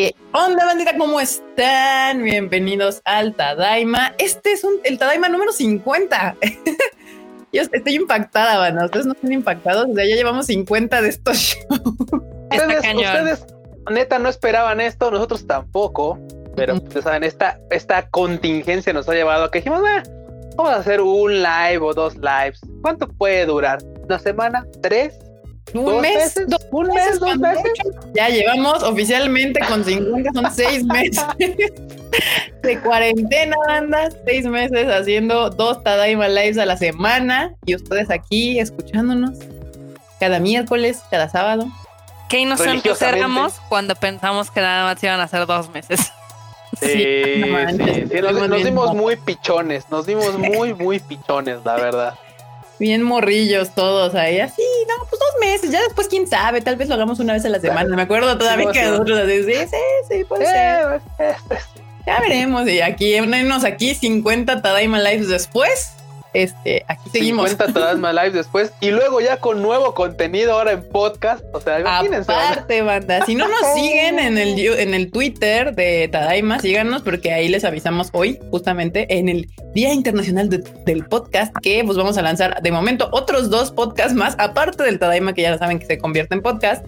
¿Qué onda, bandita? ¿Cómo están? Bienvenidos al Tadaima. Este es un, el Tadaima número 50. Yo estoy impactada, banda. Ustedes no están impactados. O sea, ya llevamos 50 de estos shows. Ustedes, ustedes, neta, no esperaban esto. Nosotros tampoco. Pero, ustedes saben, esta, esta contingencia nos ha llevado a que dijimos, vamos a hacer un live o dos lives. ¿Cuánto puede durar? ¿Una semana? ¿Tres? Un mes, dos, un mes, dos meses. Ya llevamos oficialmente con 50, son seis meses de cuarentena, banda. Seis meses haciendo dos Tadaima Lives a la semana y ustedes aquí escuchándonos cada miércoles, cada sábado. Qué inocentes éramos cuando pensamos que nada más iban a ser dos meses. Sí, sí, sí, nos, nos dimos muy pichones, nos dimos muy, muy pichones, la verdad bien morrillos todos ahí, así, no, pues dos meses, ya después quién sabe, tal vez lo hagamos una vez a la semana. Me acuerdo todavía que nosotros sí, sí, sí, puede ser. Ya veremos, y aquí, unos aquí 50 Tadaima Lives después, este, aquí seguimos. 50 Tadaima Live después y luego ya con nuevo contenido ahora en podcast. O sea, imagínense. Aparte, banda. Si no nos siguen en el, en el Twitter de Tadaima, síganos porque ahí les avisamos hoy, justamente en el Día Internacional del Podcast, que pues vamos a lanzar de momento otros dos podcasts más, aparte del Tadaima, que ya saben que se convierte en podcast.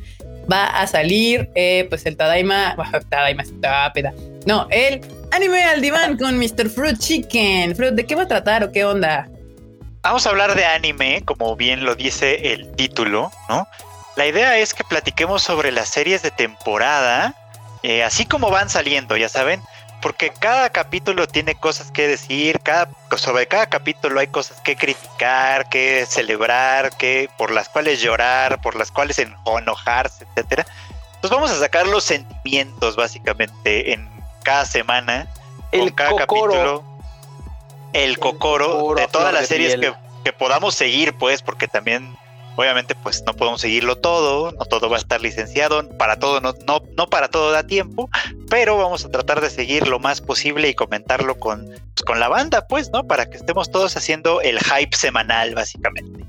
Va a salir, eh, pues el Tadaima, Tadaima, peda. No, el Anime al diván con Mr. Fruit Chicken. Fruit, ¿de qué va a tratar o qué onda? Vamos a hablar de anime, como bien lo dice el título, ¿no? La idea es que platiquemos sobre las series de temporada, eh, así como van saliendo, ya saben, porque cada capítulo tiene cosas que decir, cada, sobre cada capítulo hay cosas que criticar, que celebrar, que por las cuales llorar, por las cuales enojarse, etcétera. Entonces vamos a sacar los sentimientos básicamente en cada semana, el cada capítulo, el, cocoro, de todas las series que, podamos seguir, pues, porque también, obviamente, pues no podemos seguirlo todo, no todo va a estar licenciado, para todo, no, no, no para todo da tiempo, pero vamos a tratar de seguir lo más posible y comentarlo con, pues, con la banda, pues, ¿no? Para que estemos todos haciendo el hype semanal, básicamente.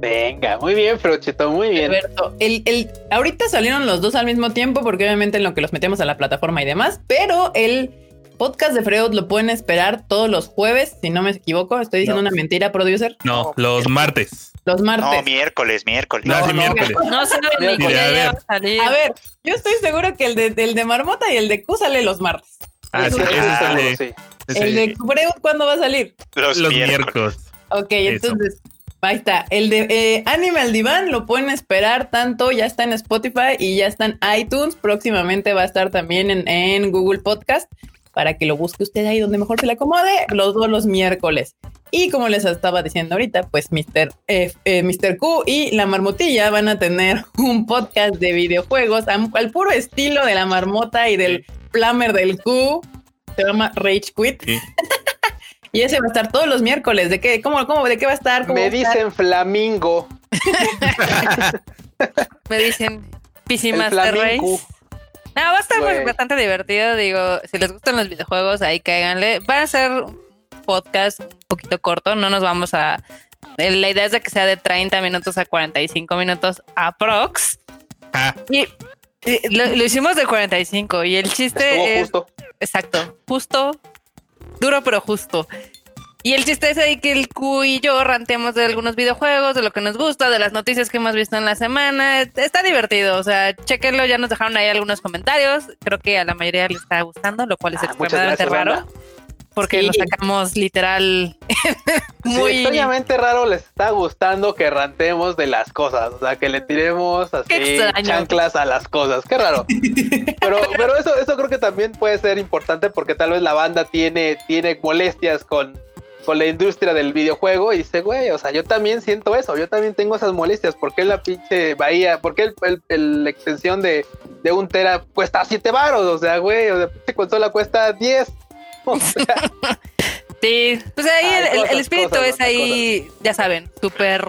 Venga, muy bien, Frochito, muy bien. Alberto, el, el, ahorita salieron los dos al mismo tiempo, porque obviamente en lo que los metemos a la plataforma y demás, pero el podcast de Freud lo pueden esperar todos los jueves, si no me equivoco. Estoy diciendo una mentira, producer. No, los martes. Los martes. No, miércoles, miércoles. No, no, miércoles. No sé a, ver. a ver, yo estoy seguro que el de, el de Marmota y el de Q sale los martes. Ah, sí, sí, El de Freud, ¿cuándo va a salir? Los, miércoles. Ok, entonces Ahí está. El de eh, Animal Divan lo pueden esperar tanto, ya está en Spotify y ya está en iTunes. Próximamente va a estar también en, Google Podcast para que lo busque usted ahí donde mejor se le acomode, los dos los miércoles. Y como les estaba diciendo ahorita, pues Mr. Eh, Mr. Q y la marmotilla van a tener un podcast de videojuegos al puro estilo de la marmota y del flamer del Q. Se llama Rage Quit. Y ese va a estar todos los miércoles. ¿De qué? ¿Cómo, cómo, de qué va a estar? Me dicen flamingo. Me dicen PC Master Race. No, va a estar bastante divertido. Digo, si les gustan los videojuegos, ahí cáiganle. Va a ser un podcast un poquito corto. No nos vamos a. La idea es de que sea de 30 minutos a 45 minutos aprox. Ah. Y, lo, hicimos de 45. Y el chiste es. Justo. Exacto. Justo duro pero justo. Y el chiste es ahí que el Q y yo rantemos de algunos videojuegos, de lo que nos gusta, de las noticias que hemos visto en la semana. Está divertido, o sea, chequenlo, ya nos dejaron ahí algunos comentarios. Creo que a la mayoría les está gustando, lo cual es ah, extremadamente raro. Porque lo sacamos literal muy... Sí, extrañamente raro les está gustando que rantemos de las cosas, o sea, que le tiremos así chanclas a las cosas, qué raro. pero pero eso, eso creo que también puede ser importante porque tal vez la banda tiene, tiene molestias con, con la industria del videojuego y dice, güey, o sea, yo también siento eso, yo también tengo esas molestias, ¿por qué la pinche bahía, por qué el, la extensión de, de un tera cuesta 7 baros? O sea, güey, o sea, consola cuesta 10 sí, pues ahí el, espíritu es ahí, ya saben, súper...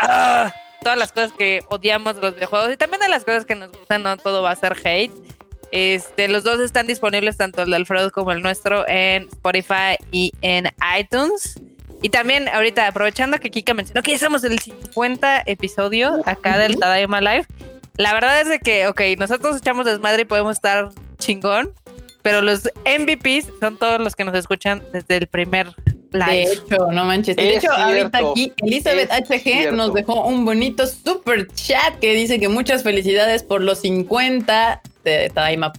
Ah, todas las cosas que odiamos de los videojuegos y también de las cosas que nos gustan, no todo va a ser hate. Este, los dos están disponibles, tanto el de Alfredo como el nuestro, en Spotify y en iTunes. Y también, ahorita, aprovechando que Kika mencionó que ya estamos en el 50 episodio acá del Tadaima Live, La verdad es de que, ok, nosotros echamos desmadre y podemos estar chingón, pero los MVPs son todos los que nos escuchan desde el primer live. De hecho, no manches. De hecho, ahorita aquí Elizabeth HG nos dejó un bonito super chat que dice que muchas felicidades por los 50 de Time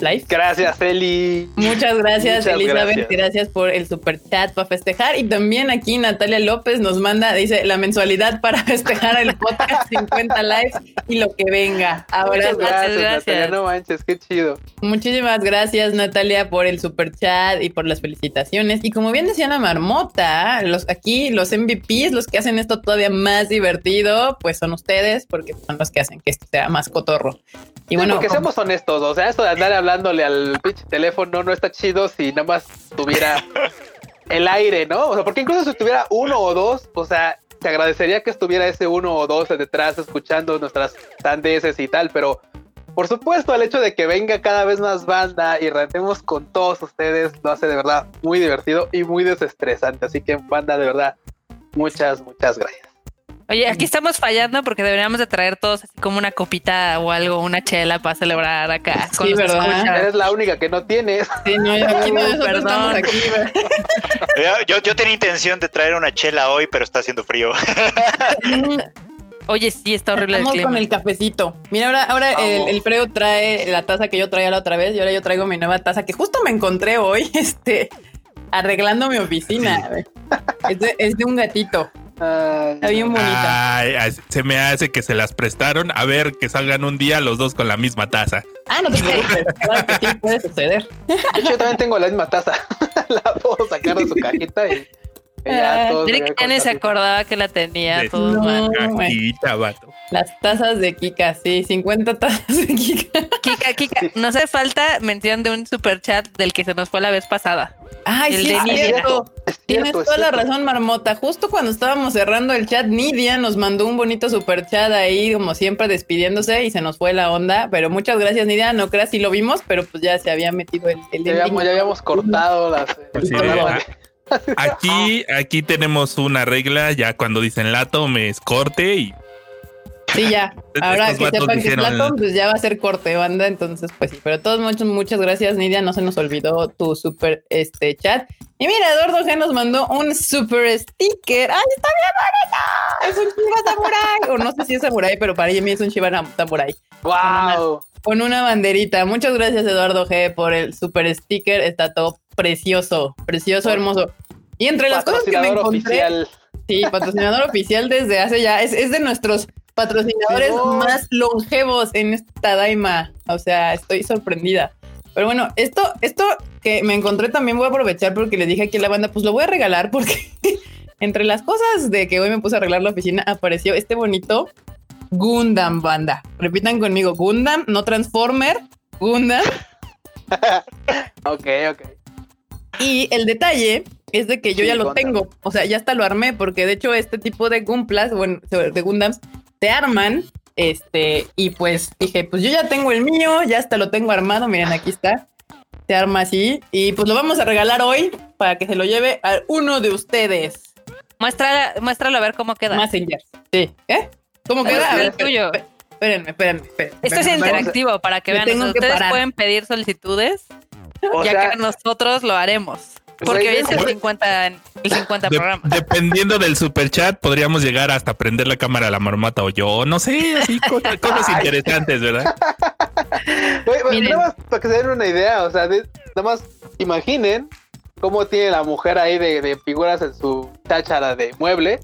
Up Gracias, Eli. Muchas gracias, Elizabeth. Gracias. por el super chat para festejar. Y también aquí Natalia López nos manda, dice, la mensualidad para festejar el podcast 50 likes y lo que venga. Ahora, gracias, gracias. no manches, qué chido. Muchísimas gracias, Natalia, por el super chat y por las felicitaciones. Y como bien decía la marmota, los aquí, los MVPs, los que hacen esto todavía más divertido, pues son ustedes, porque son los que hacen que esto sea más cotorro. Y bueno, porque seamos honestos, o sea, esto de andar hablando hablándole al pinche teléfono no está chido si nada más tuviera el aire, ¿no? O sea, porque incluso si tuviera uno o dos, o sea, te agradecería que estuviera ese uno o dos detrás escuchando nuestras sandeces y tal, pero por supuesto, el hecho de que venga cada vez más banda y rentemos con todos ustedes lo hace de verdad muy divertido y muy desestresante. Así que, banda, de verdad, muchas, muchas gracias. Oye, aquí estamos fallando porque deberíamos de traer todos así como una copita o algo, una chela para celebrar acá. Sí, verdad. Eres la única que no tienes. Sí, no, yo aquí no, perdón. Aquí, yo, yo tenía intención de traer una chela hoy, pero está haciendo frío. Oye, sí, está horrible Estamos el con el cafecito. Mira, ahora, ahora el, el Freo trae la taza que yo traía la otra vez y ahora yo traigo mi nueva taza que justo me encontré hoy, este, arreglando mi oficina. Es de, es de un gatito. Está bien bonita. se me hace que se las prestaron. A ver, que salgan un día los dos con la misma taza. Ah, no te preocupes. claro que sí, puede suceder. Yo también tengo la misma taza. la puedo sacar de su cajita y. Ya, ni se acordaba que la tenía. todo no, cajita, vato. Las tazas de Kika, sí, 50 tazas de Kika. Kika, Kika, no hace falta mención de un super chat del que se nos fue la vez pasada. Ay, sí, es cierto. Tienes toda la razón, Marmota. Justo cuando estábamos cerrando el chat, Nidia nos mandó un bonito super chat ahí, como siempre, despidiéndose y se nos fue la onda. Pero muchas gracias, Nidia. No creas si lo vimos, pero pues ya se había metido el. el ya, habíamos, ya, habíamos, cortado las. Aquí, aquí tenemos una regla. Ya cuando dicen lato, me es corte y Sí, ya. Ahora que sepan que es Platón, pues ya va a ser corte banda, entonces pues sí. Pero todos muchos, muchas gracias, Nidia. No se nos olvidó tu super este chat. Y mira, Eduardo G nos mandó un super sticker. ¡Ay, está bien bonito! Es un Shiba Samurai. O no sé si es Samurai, pero para mí es un Shiba Samurai. ¡Wow! Con una banderita. Muchas gracias, Eduardo G, por el super sticker. Está todo precioso, precioso, hermoso. Y entre las cosas que me encontré, oficial. Sí, patrocinador oficial desde hace ya, es, es de nuestros patrocinadores más longevos en esta Daima. O sea, estoy sorprendida. Pero bueno, esto, esto que me encontré también voy a aprovechar porque le dije aquí a la banda, pues lo voy a regalar porque entre las cosas de que hoy me puse a arreglar la oficina apareció este bonito Gundam banda. Repitan conmigo, Gundam, no Transformer, Gundam. ok, ok. Y el detalle es de que yo ya lo tengo, o sea, ya hasta lo armé porque de hecho este tipo de Gumplas, bueno, de Gundams, te arman. Este, y pues dije, pues yo ya tengo el mío, ya hasta lo tengo armado. Miren, aquí está. Se arma así. Y pues lo vamos a regalar hoy para que se lo lleve a uno de ustedes. Muéstralo, muéstralo a ver cómo queda. Messenger. Sí. ¿Eh? ¿Cómo queda? A ver, tuyo. Espérenme, espérenme, espérenme. Esto es interactivo para que vean. Ustedes pueden pedir solicitudes, ya que nosotros lo haremos. Porque hoy es el 50, el 50 programa. Dependiendo del super chat, podríamos llegar hasta prender la cámara a la marmota o yo, no sé, así cosas, interesantes, ¿verdad? nada más para que se den una idea, o sea, nada más imaginen cómo tiene la mujer ahí de, figuras en su cháchara de mueble.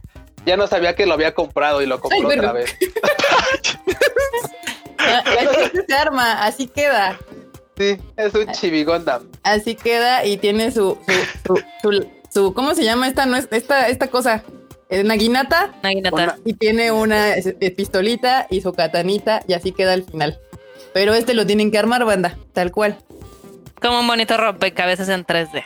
Ya no sabía que lo había comprado y lo compró otra vez. se arma, así queda. Sí, es un chivigondam. Así queda y tiene su su, su, ¿cómo se llama esta no es esta esta cosa? Una guinata. Una guinata. Y tiene una pistolita y su katanita y así queda al final. Pero este lo tienen que armar, banda, tal cual. Como un bonito rompecabezas en 3D.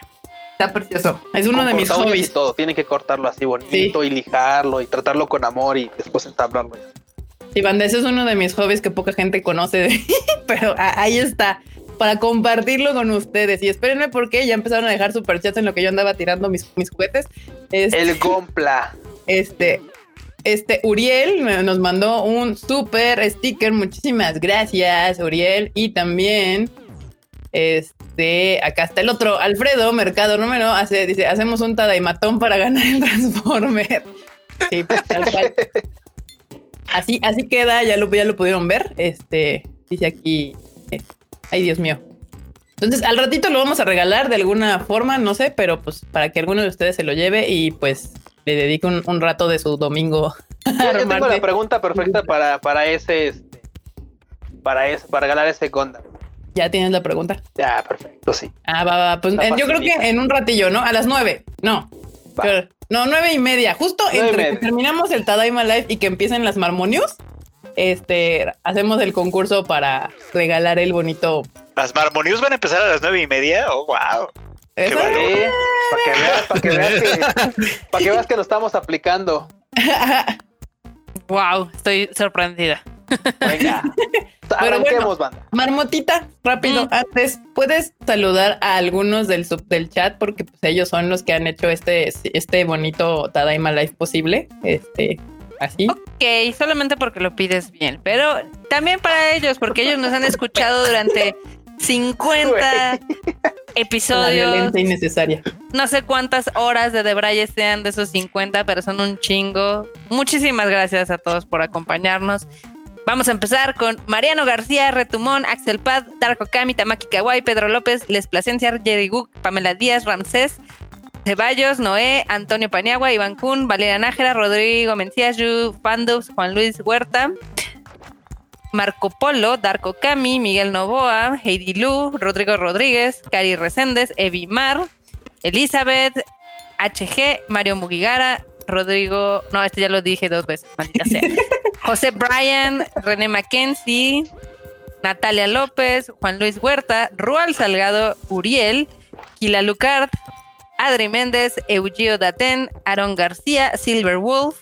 Está precioso. Es uno de mis hobbies. Y todo, tienen que cortarlo así bonito y lijarlo y tratarlo con amor y después entablarlo. Sí, banda, ese es uno de mis hobbies que poca gente conoce, pero ahí está para compartirlo con ustedes. Y espérenme porque ya empezaron a dejar superchats en lo que yo andaba tirando mis, mis juguetes. Este, el Gompla. Este. este Uriel nos mandó un super sticker. Muchísimas gracias, Uriel. Y también, este, acá está el otro, Alfredo Mercado Número, hace, dice, hacemos un tadaimatón para ganar el Transformer. Sí, pues, Así, así queda, ya lo, ya lo pudieron ver. Este, dice aquí, eh, ay Dios mío. Entonces, al ratito lo vamos a regalar de alguna forma, no sé, pero pues para que alguno de ustedes se lo lleve y pues le dedique un, rato de su domingo. Yo, tengo la pregunta perfecta para, para ese, este, para ese, para ganar ese Gondam. ¿Ya tienes la pregunta? Ya, perfecto, sí. Ah, va, va. Pues yo creo que en un ratillo, ¿no? A las nueve. No. no, nueve y media. Justo entre que terminamos el Tadaima Live y que empiecen las marmonios, este, hacemos el concurso para regalar el bonito. ¿Las marmonios van a empezar a las nueve y media? Oh, wow. Qué para que veas, para que veas que, para que veas que lo estamos aplicando. wow, estoy sorprendida. Venga, arranquemos, banda. Marmotita, rápido, mm. antes, ¿puedes saludar a algunos del sub del chat? Porque pues, ellos son los que han hecho este, este bonito Tadaima Life posible. Este, así. Ok, solamente porque lo pides bien, pero también para ellos, porque ellos nos han escuchado durante 50 episodios. Innecesaria. No sé cuántas horas de Debraye sean de esos 50, pero son un chingo. Muchísimas gracias a todos por acompañarnos. Vamos a empezar con Mariano García, Retumón, Axel Pad, Darko Kami, Tamaki Kawai, Pedro López, Les Placencia, Jerry Guk, Pamela Díaz, Ramsés, Ceballos, Noé, Antonio Paniagua, Iván Kun, Valeria Nájera, Rodrigo Mencías, Yu, Juan Luis Huerta, Marco Polo, Darko Kami, Miguel Novoa, Heidi Lu, Rodrigo Rodríguez, Cari Reséndez, Evi Mar, Elizabeth, HG, Mario Mugigara, Rodrigo, no, este ya lo dije dos veces, José Bryan, René Mackenzie, Natalia López, Juan Luis Huerta, Rual Salgado, Uriel, Kila Lucard, Adri Méndez, Eugeo Daten, Aaron García, Silver Wolf,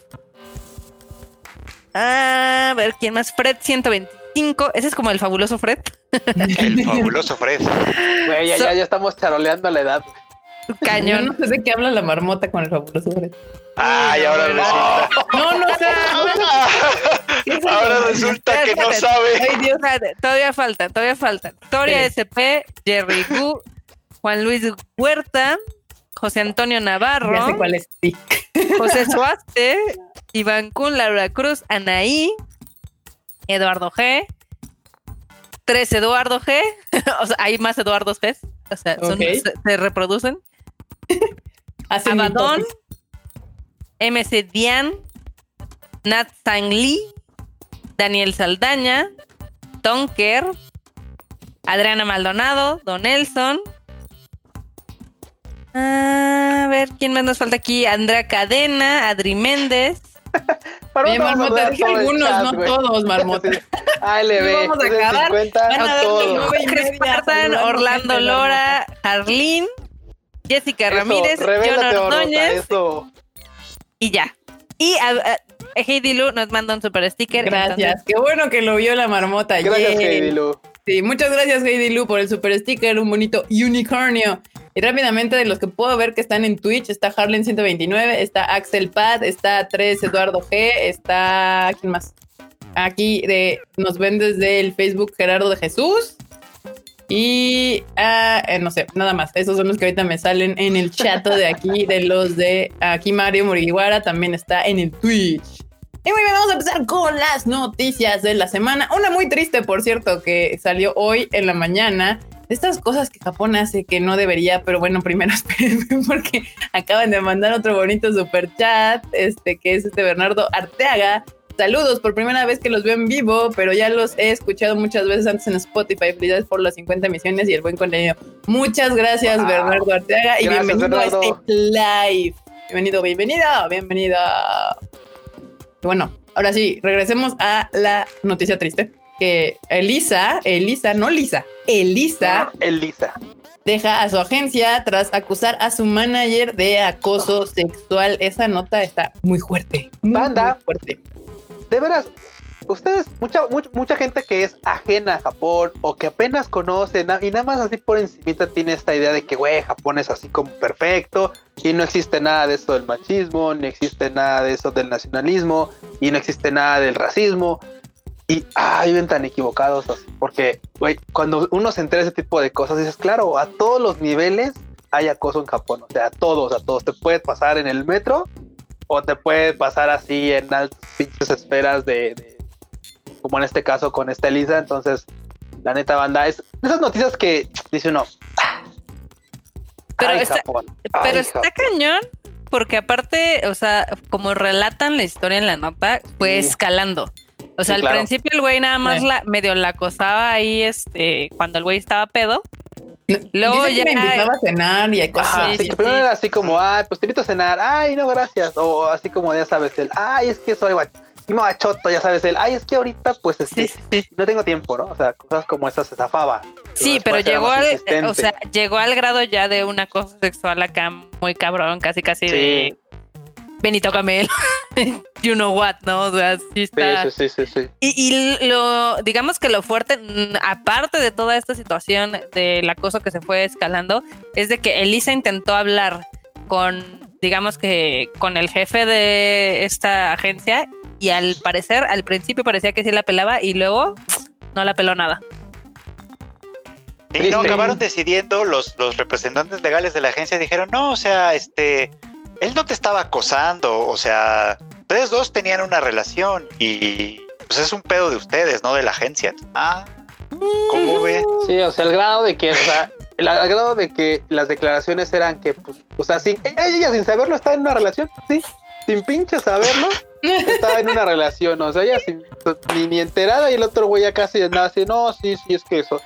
a ver, ¿quién más? Fred 125. Ese es como el fabuloso Fred. El fabuloso Fred. Güey, ya, ya, estamos charoleando la edad. Cañón. no sé de qué habla la marmota con el fabuloso Fred. Ay, ahora resulta. No, no sé. ahora resulta que no sabe. Ay, Dios, todavía falta, todavía falta. Victoria SP, Jerry Gu, Juan Luis Huerta, José Antonio Navarro. Ya sé cuál es. Sí. José Suaste, Iván Kun, Laura Cruz, Anaí, Eduardo G, tres Eduardo G, o sea, hay más Eduardos G, o sea, se, reproducen. Abadón, MC Dian, Nat Sang Lee, Daniel Saldaña, Tonker, Adriana Maldonado, Don Nelson. A ver, ¿quién más nos falta aquí? Andrea Cadena, Adri Méndez, Oye, Marmota, dije algunos, no todos, Marmota. ALB, vamos a acabar. 50, a todos. Chris Orlando Lora, Arlene, Jessica Ramírez, John Ordóñez. Y ya. Y a, Heidi Lu nos manda un super sticker. Gracias. Qué bueno que lo vio la marmota. Gracias, Heidi Lu. Sí, muchas gracias, Heidi Lu, por el super sticker, un bonito unicornio. Y rápidamente de los que puedo ver que están en Twitch, está Harlen 129, está Axel Pad, está 3 Eduardo G, está ¿quién más? Aquí de, nos ven desde el Facebook Gerardo de Jesús. Y ah, eh, no sé, nada más. Esos son los que ahorita me salen en el chat de aquí, de los de aquí Mario Morihuara también está en el Twitch. Y muy bien, vamos a empezar con las noticias de la semana. Una muy triste, por cierto, que salió hoy en la mañana estas cosas que Japón hace que no debería, pero bueno, primero espérenme porque acaban de mandar otro bonito super chat, este que es este Bernardo Arteaga. Saludos, por primera vez que los veo en vivo, pero ya los he escuchado muchas veces antes en Spotify. Felicidades por las 50 emisiones y el buen contenido. Muchas gracias, Bernardo Arteaga, y bienvenido a este live. Bienvenido, bienvenido, bienvenido. Bueno, ahora sí, regresemos a la noticia triste que Elisa, Elisa, no Lisa, Elisa, Elisa, deja a su agencia tras acusar a su manager de acoso sexual. Esa nota está muy fuerte. Banda, fuerte. De veras, ustedes, mucha, mucha, gente que es ajena a Japón o que apenas conoce y nada más así por encima tiene esta idea de que, güey, Japón es así como perfecto y no existe nada de esto del machismo, ni existe nada de eso del nacionalismo y no existe nada del racismo. Y ah, viven tan equivocados porque, güey, cuando uno se entera de ese tipo de cosas, dices, claro, a todos los niveles hay acoso en Japón, o sea, a todos, a todos. Te puede pasar en el metro o te puede pasar así en altas pinches esferas de, como en este caso con esta Elisa. Entonces, la neta banda, es esas noticias que dice uno. Pero, está, pero está cañón porque aparte, o sea, como relatan la historia en la nota, fue escalando. O sea, al principio el güey nada más la medio la acosaba ahí, este, cuando el güey estaba pedo. Luego ya me invitaba a cenar y hay cosas. así. Primero era así como, ay, pues te invito a cenar, ay, no, gracias. O así como ya sabes, el, ay, es que soy machoto, ya sabes, el, ay, es que ahorita, pues, este, no tengo tiempo, ¿no? O sea, cosas como esas se zafaba. Sí, pero llegó al, o sea, llegó al grado ya de una cosa sexual acá muy cabrón, casi, casi de Benito Camel, you know what, ¿no? O sea, sí está. Sí, sí, sí, y, lo, digamos que lo fuerte, mm, aparte de toda esta situación del acoso que se fue escalando, es de que Elisa intentó hablar con, digamos que, con el jefe de esta agencia y al parecer, al principio parecía que sí la pelaba y luego no la peló nada. Y no, acabaron decidiendo, los, los representantes legales de la agencia dijeron, no, o sea, este, él no te estaba acosando, o sea, ustedes dos tenían una relación y pues es un pedo de ustedes, no de la agencia. Ah, ¿cómo ve? Sí, o sea, el grado de que, o sea, el, grado de que las declaraciones eran que, pues, o sea, sin, ella sin saberlo estaba en una relación, sí, sin pinche saberlo, estaba en una relación, o sea, ella ni, ni enterada y el otro güey ya casi nada así, no, sí, sí, es que eso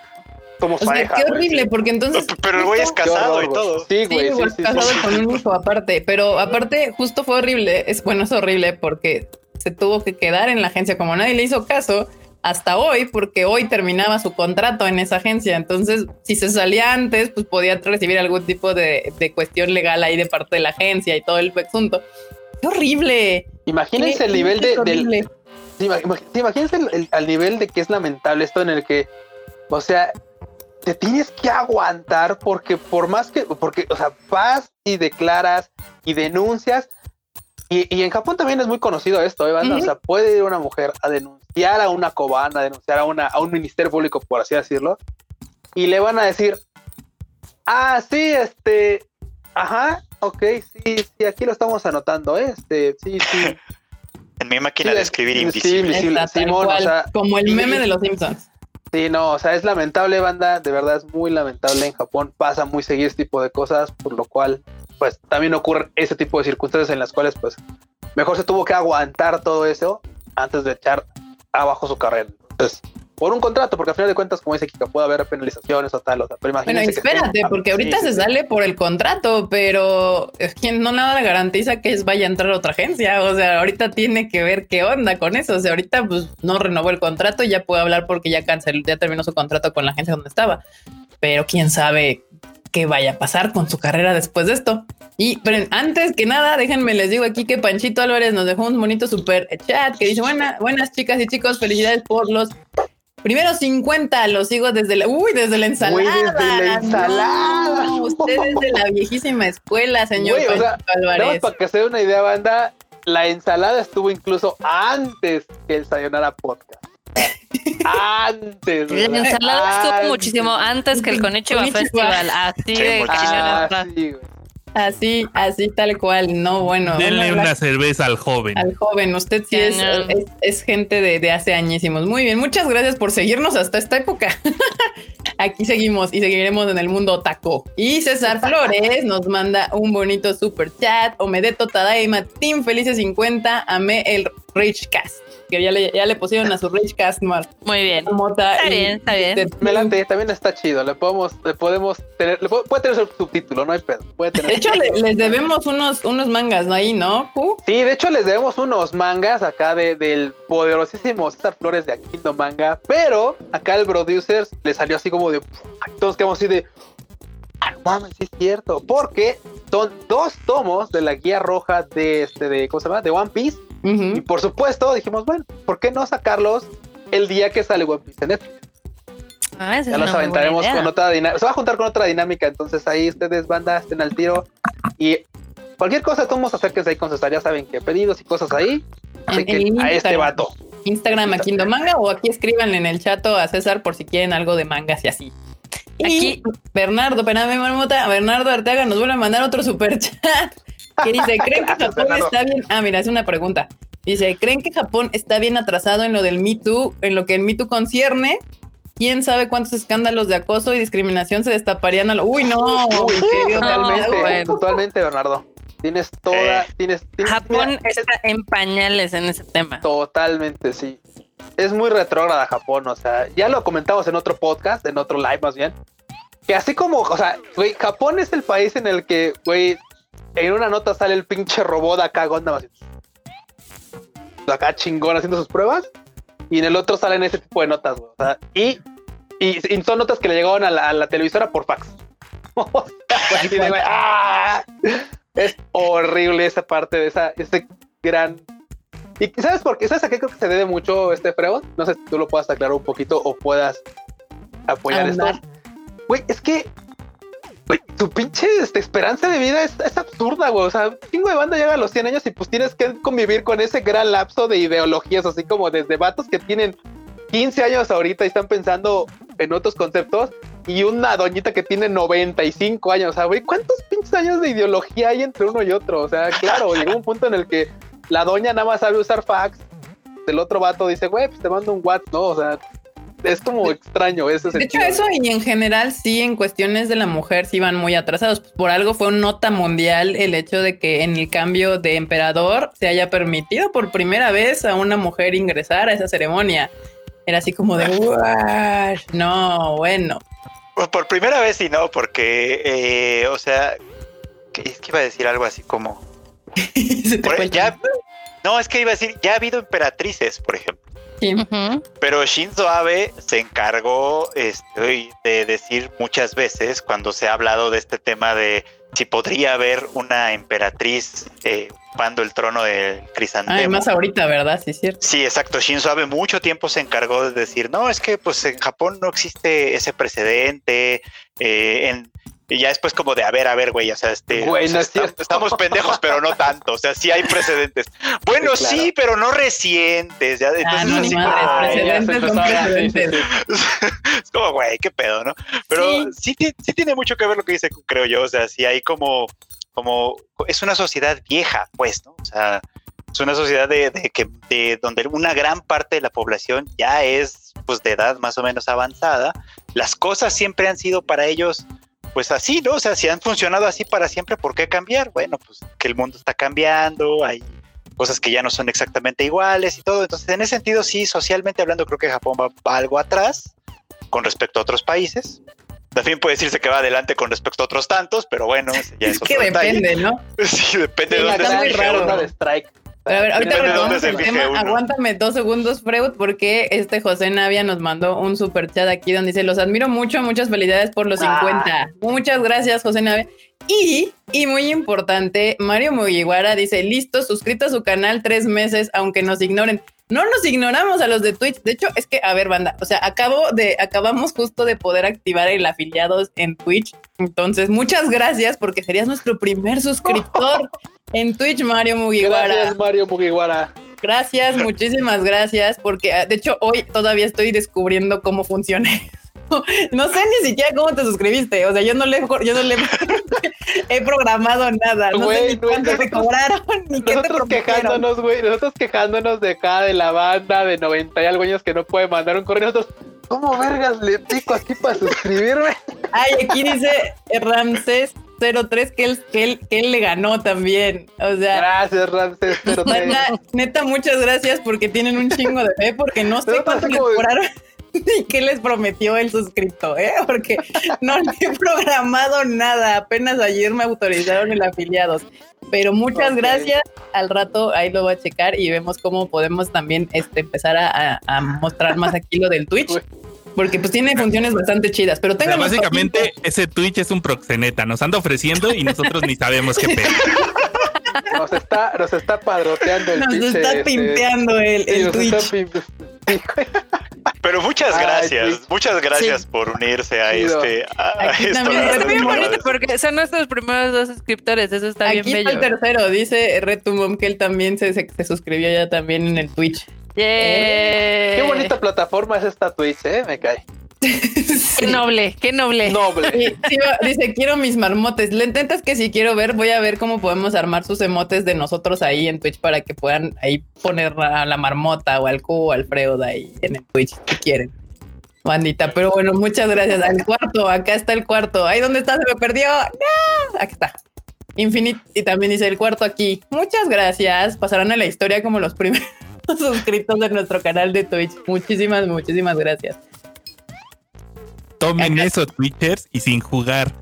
o sea, qué horrible, porque entonces. Pero el güey es casado y todo. Sí, güey. Sí, sí, casado con un hijo aparte. Pero aparte, justo fue horrible. Es bueno, es horrible porque se tuvo que quedar en la agencia como nadie le hizo caso hasta hoy, porque hoy terminaba su contrato en esa agencia. Entonces, si se salía antes, pues podía recibir algún tipo de, cuestión legal ahí de parte de la agencia y todo el asunto. ¡Qué horrible! Imagínense el nivel de. Del, imagínense el, al nivel de que es lamentable esto en el que, o sea, te tienes que aguantar porque por más que, porque, o sea, vas y declaras y denuncias. Y, en Japón también es muy conocido esto, ¿eh, O sea, puede ir una mujer a denunciar a una cobana, a denunciar a, una, a un ministerio público, por así decirlo, y le van a decir, ah, sí, este, ajá, ok, sí, sí, aquí lo estamos anotando, ¿eh? este, sí, sí. En mi máquina de escribir invisible. Simón, o sea, como el meme de los Simpsons. Sí, no, o sea, es lamentable, banda, de verdad es muy lamentable. En Japón pasa muy seguido este tipo de cosas, por lo cual, pues también ocurre ese tipo de circunstancias en las cuales, pues, mejor se tuvo que aguantar todo eso antes de echar abajo su carrera. Entonces, por un contrato, porque al final de cuentas, como dice Kika, puede haber penalizaciones o tal, o sea, pero imagínate. Bueno, espérate, porque ahorita se sale por el contrato, pero quien no nada garantiza que es vaya a entrar otra agencia. O sea, ahorita tiene que ver qué onda con eso. O sea, ahorita pues no renovó el contrato, ya puede hablar porque ya canceló, ya terminó su contrato con la agencia donde estaba. Pero quién sabe qué vaya a pasar con su carrera después de esto. Y pero antes que nada, déjenme les digo aquí que Panchito Álvarez nos dejó un bonito super chat que dice buena, buenas chicas y chicos, felicidades por los Primero 50, los sigo desde la, uy, desde la ensalada. Uy, desde la ensalada. usted es de la viejísima escuela, señor Uy, o sea, Álvarez. para que se dé una idea, banda, la ensalada estuvo incluso antes que el Sayonara Podcast. antes. La ensalada estuvo muchísimo antes que el Konichiwa Festival. Así de así, Así, así tal cual, no, bueno. Denle una cerveza al joven. Al joven, usted sí es, es, gente de, de, hace añísimos. Muy bien, muchas gracias por seguirnos hasta esta época. Aquí seguimos y seguiremos en el mundo taco. Y César Flores nos manda un bonito super chat. Omedeto Tadaima, Team Felices 50, amé el Rich Que ya le, ya le pusieron a su Rich Castmar. Muy bien. está bien, está bien. Melante también está chido. Le podemos, le podemos tener, puede, tener su subtítulo, no hay pedo. Puede tener de hecho, les debemos unos, unos mangas ahí, ¿no? Sí, de hecho, les debemos unos mangas acá de, del poderosísimo César Flores de Aquino Manga. Pero acá el producer le salió así como de. Todos quedamos así de. Ah, mames, sí es cierto. Porque son dos tomos de la guía roja de este, de, ¿cómo se llama? De One Piece Y por supuesto dijimos, bueno, ¿por qué no sacarlos el día que sale One Piece en Netflix? Ah, ya los aventaremos con otra dinámica. Se va a juntar con otra dinámica, entonces ahí ustedes, banda, estén al tiro. Y cualquier cosa, todos acerques ahí con César. Ya saben que pedidos y cosas ahí. Así que a este vato. Instagram aquí en Manga o aquí escriban en el chat a César por si quieren algo de mangas y así. Aquí, Bernardo, espérame, marmota. Bernardo Arteaga nos vuelve a mandar otro super chat que dice: ¿Creen que Japón está bien? Ah, mira, es una pregunta. Dice: ¿Creen que Japón está bien atrasado en lo del Me Too, en lo que el Me Too concierne? quién sabe cuántos escándalos de acoso y discriminación se destaparían a lo. Uy, no. totalmente, totalmente, Bernardo. Tienes toda, eh, tienes, Japón está en pañales en ese tema. Totalmente, sí. Es muy retrógrada Japón, o sea, ya lo comentamos en otro podcast, en otro live más bien. Que así como, o sea, güey, Japón es el país en el que, güey, en una nota sale el pinche robot acá, Gondam así. Acá chingón haciendo sus pruebas y en el otro salen ese tipo de notas, güey. O sea, y, y, son notas que le llegaban a la, televisora por fax. ¡ah! Es horrible esa parte de esa, ese gran. ¿Y sabes por qué? ¿Sabes a qué creo que se debe mucho este freo? No sé si tú lo puedas aclarar un poquito o puedas apoyar esto. Güey, es que tu pinche este, esperanza de vida es, absurda, güey. O sea, chingo de banda llega a los 100 años y pues tienes que convivir con ese gran lapso de ideologías, así como desde vatos que tienen 15 años ahorita y están pensando en otros conceptos y una doñita que tiene 95 años. O sea, güey, ¿cuántos pinches años de ideología hay entre uno y otro? O sea, claro, llegó un punto en el que la doña nada más sabe usar fax. El otro vato dice, güey, pues te mando un WhatsApp, ¿no? O sea, es como extraño ese De hecho, eso y en general sí, en cuestiones de la mujer sí van muy atrasados. Por algo fue un nota mundial el hecho de que en el cambio de emperador se haya permitido por primera vez a una mujer ingresar a esa ceremonia. Era así como de, no, bueno. Pues por primera vez sí, no, porque, eh, o sea, es que iba a decir algo así como... ya, no, es que iba a decir, ya ha habido emperatrices, por ejemplo. Pero Shinzo Abe se encargó este, de decir muchas veces cuando se ha hablado de este tema de si podría haber una emperatriz eh, ocupando el trono de Crisantemo. Además ahorita, ¿verdad? Sí, cierto. Sí, exacto. Shinzo Abe mucho tiempo se encargó de decir, no, es que pues en Japón no existe ese precedente. Eh, en, y ya después como de, a ver, a ver, güey, o sea, este, estamos, pendejos, pero no tanto, o sea, sí hay precedentes. Bueno, sí, pero no recientes. Ya, ah, entonces, es como, güey, qué pedo, ¿no? Pero sí. sí, tiene mucho que ver lo que dice, creo yo, o sea, sí hay como, como, es una sociedad vieja, pues, ¿no? O sea, es una sociedad de, de que de donde una gran parte de la población ya es pues de edad más o menos avanzada las cosas siempre han sido para ellos pues así, ¿no? O sea, si han funcionado así para siempre, ¿por qué cambiar? Bueno, pues que el mundo está cambiando, hay cosas que ya no son exactamente iguales y todo. Entonces, en ese sentido, sí, socialmente hablando, creo que Japón va, algo atrás con respecto a otros países. También puede decirse que va adelante con respecto a otros tantos, pero bueno, ya es, que depende, ¿no? Sí, depende de dónde se strike. Pero a ver, ahorita retomamos el tema. Aguántame dos segundos, Freud, porque este José Navia nos mandó un super chat aquí donde dice: Los admiro mucho, muchas felicidades por los 50. Ah. Muchas gracias, José Navia. Y, y muy importante, Mario Mugiwara dice: Listo, suscrito a su canal tres meses, aunque nos ignoren. No nos ignoramos a los de Twitch. De hecho, es que, a ver, banda, o sea, acabo de, acabamos justo de poder activar el afiliados en Twitch. Entonces, muchas gracias porque serías nuestro primer suscriptor en Twitch, Mario Mugiwara. Gracias, Mario Mugiwara. Gracias, muchísimas gracias, porque ah, de hecho hoy todavía estoy descubriendo cómo funciona no sé ni siquiera cómo te suscribiste. O sea, yo no le, yo no le he programado nada. No sé ni cuánto te cobraron, ni qué Nosotros quejándonos, güey. Nosotros quejándonos de cada de la banda de 90 y algo años que no puede mandar un correo. Nosotros, ¿cómo vergas le pico aquí para suscribirme? Ay, aquí dice Ramsés 03 que él, que él, que él le ganó también. O sea, gracias, Ramsés 03. Neta, neta, muchas gracias porque tienen un chingo de fe, porque no sé cuánto le cobraron. ¿Y qué les prometió el suscriptor? Eh? Porque no le he programado nada. Apenas ayer me autorizaron el afiliados. Pero muchas gracias. Al rato ahí lo voy a checar y vemos cómo podemos también este, empezar a, mostrar más aquí lo del Twitch. Porque pues tiene funciones bastante chidas, pero tengan básicamente ese Twitch es un proxeneta, nos anda ofreciendo y nosotros ni sabemos qué pedo. nos está, nos está padroteando el Nos está este, pimpeando el, el Twitch. Pero muchas gracias, muchas gracias por unirse a este. A esto, es muy bonito porque son nuestros primeros dos suscriptores, eso está bien bello. el tercero, dice Retumom que él también se, se, suscribió ya también en el Twitch. Qué bonita plataforma es esta Twitch, eh, me cae. Qué noble, qué noble. Noble. dice, quiero mis marmotes. Le intentas que si quiero ver, voy a ver cómo podemos armar sus emotes de nosotros ahí en Twitch para que puedan ahí poner a la marmota o al cubo o al Freud ahí en el Twitch si quieren. Bandita, pero bueno, muchas gracias. Al cuarto, acá está el cuarto. Ahí donde está, se me perdió. No, aquí está. Infinite y también dice el cuarto aquí. Muchas gracias. Pasarán a la historia como los primeros suscritos de nuestro canal de Twitch. Muchísimas, muchísimas gracias. Tomen eso, Twitchers, y sin jugar.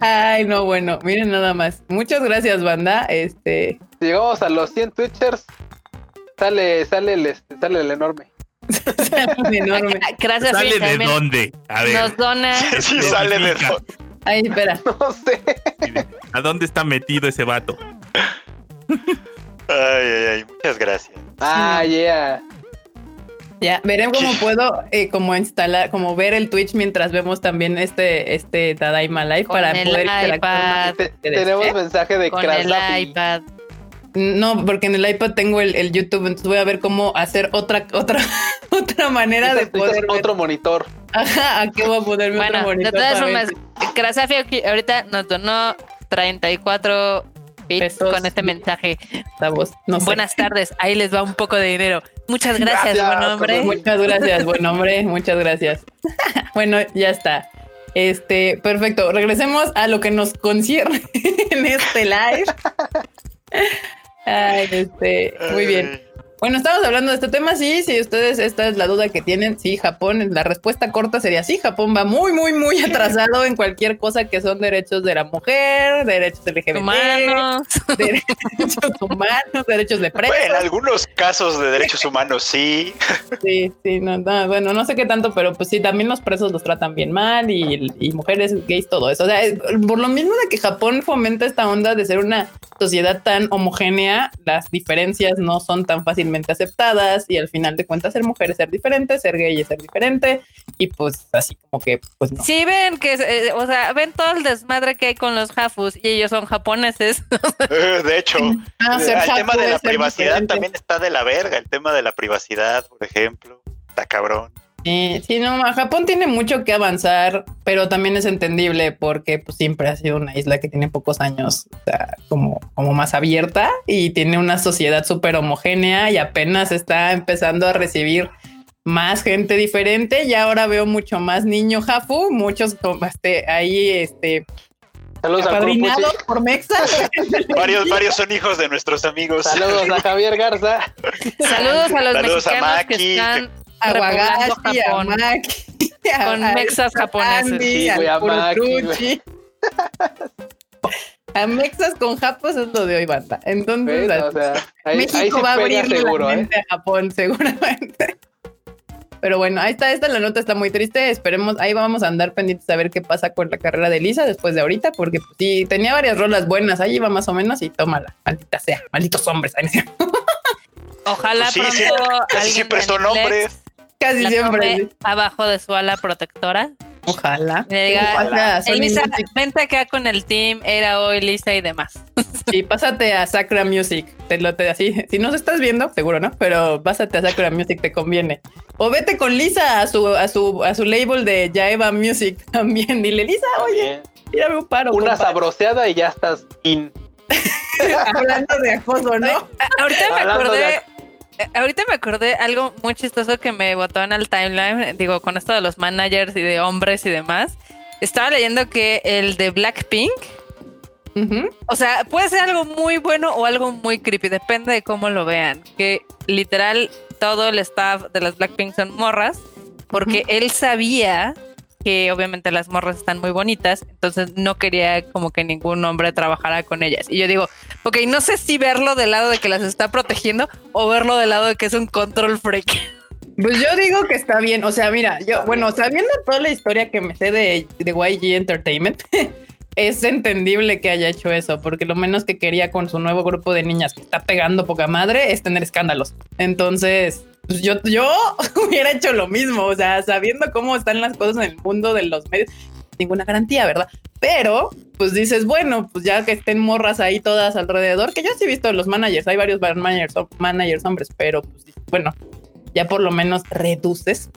Ay, no, bueno, miren nada más. Muchas gracias, banda. Este. Si llegamos a los 100 Twitchers, sale, sale el, este, sale el enorme. sale enorme. Gracias. ¿Sale de dónde? A ver. Nos dona. Sí, sale de dónde. Ay, espera. No sé. ¿A dónde está metido ese vato? Ay, ay, ay. Muchas gracias. Ah, yeah. Ya, veré cómo puedo eh, como instalar, como ver el Twitch mientras vemos también este, este Tadaima Live para poder iPad. tenemos mensaje de Con el iPad. No, porque en el iPad tengo el, YouTube, entonces voy a ver cómo hacer otra, otra, otra manera de poder. Otro monitor. Ajá, aquí voy a ponerme bueno, otro monitor. De todas formas, Krasafio ahorita nos donó 34 con este mensaje. Buenas tardes, ahí les va un poco de dinero. Muchas gracias, buen hombre. Muchas gracias, buen hombre. Muchas gracias. bueno, ya está. Este, perfecto. Regresemos a lo que nos concierne en este live. Ay, este, muy bien. Bueno, estamos hablando de este tema, sí, si ustedes, esta es la duda que tienen, sí, Japón, la respuesta corta sería sí, Japón va muy, muy, muy atrasado en cualquier cosa que son derechos de la mujer, derechos LGBT, humanos. derechos humanos, derechos de prensa. en algunos casos de derechos humanos sí. Sí, sí, no, bueno, no sé qué tanto, pero pues sí, también los presos los tratan bien mal y, y mujeres gays, todo eso. O sea, por lo mismo de que Japón fomenta esta onda de ser una sociedad tan homogénea, las diferencias no son tan fáciles aceptadas y al final de cuentas ser mujer es ser diferente, ser gay es ser diferente y pues así como que pues no. Sí ven que, eh, o sea, ven todo el desmadre que hay con los jafus y ellos son japoneses. Eh, de hecho, ah, el tema de la privacidad también está de la verga, el tema de la privacidad, por ejemplo, está cabrón. Sí, sí, no, Japón tiene mucho que avanzar, pero también es entendible porque pues, siempre ha sido una isla que tiene pocos años, o sea, como, como más abierta y tiene una sociedad súper homogénea y apenas está empezando a recibir más gente diferente y ahora veo mucho más niño Jafu, muchos como este ahí este Saludos apadrinados por Mexa. varios, varios son hijos de nuestros amigos. Saludos a Javier Garza. Saludos a los Saludos mexicanos que están Aguagashi, a con mexas japoneses. Sí, a, Maki, a mexas con japos es lo de hoy, banda. Entonces, o sea, ahí, México ahí va a abrir seguro, la mente ¿eh? a Japón, seguramente. Pero bueno, ahí está, esta la nota está muy triste. Esperemos, ahí vamos a andar pendientes a ver qué pasa con la carrera de Lisa después de ahorita, porque pues, sí, tenía varias rolas buenas, ahí iba más o menos y tómala, maldita sea, malditos hombres. Ojalá Pues sí, sí, pronto casi alguien siempre son hombres. Casi la siempre. abajo de su ala protectora. Ojalá. Le diga, Ojalá, Elisa, vente acá con el team, era hoy Lisa y demás. Sí, pásate a Sakura Music. Te lo te así. Si no se estás viendo, seguro no, pero pásate a Sakura Music, te conviene. O vete con Lisa a su, a su, a su label de Yaeva Music también. Dile, Lisa, oye, tírame un paro. Una compa". sabroseada y ya estás in. Hablando de acoso, ¿no? Ahorita me acordé, ahorita me acordé algo muy chistoso que me botó en el timeline, digo, con esto de los managers y de hombres y demás. Estaba leyendo que el de Blackpink, o sea, puede ser algo muy bueno o algo muy creepy, depende de cómo lo vean. Que literal todo el staff de las Blackpink son morras, porque él sabía que obviamente las morras están muy bonitas, entonces no quería como que ningún hombre trabajara con ellas. Y yo digo, ok, no sé si verlo del lado de que las está protegiendo o verlo del lado de que es un control freak. Pues yo digo que está bien. O sea, mira, yo, bueno, sabiendo toda la historia que me sé de, de YG Entertainment, es entendible que haya hecho eso, porque lo menos que quería con su nuevo grupo de niñas que está pegando poca madre es tener escándalos. Entonces, pues yo, yo hubiera hecho lo mismo, o sea, sabiendo cómo están las cosas en el mundo de los medios, ninguna garantía, ¿verdad? Pero, pues dices, bueno, pues ya que estén morras ahí todas alrededor, que yo sí he visto los managers, hay varios managers, managers hombres, pero pues bueno, ya por lo menos reduces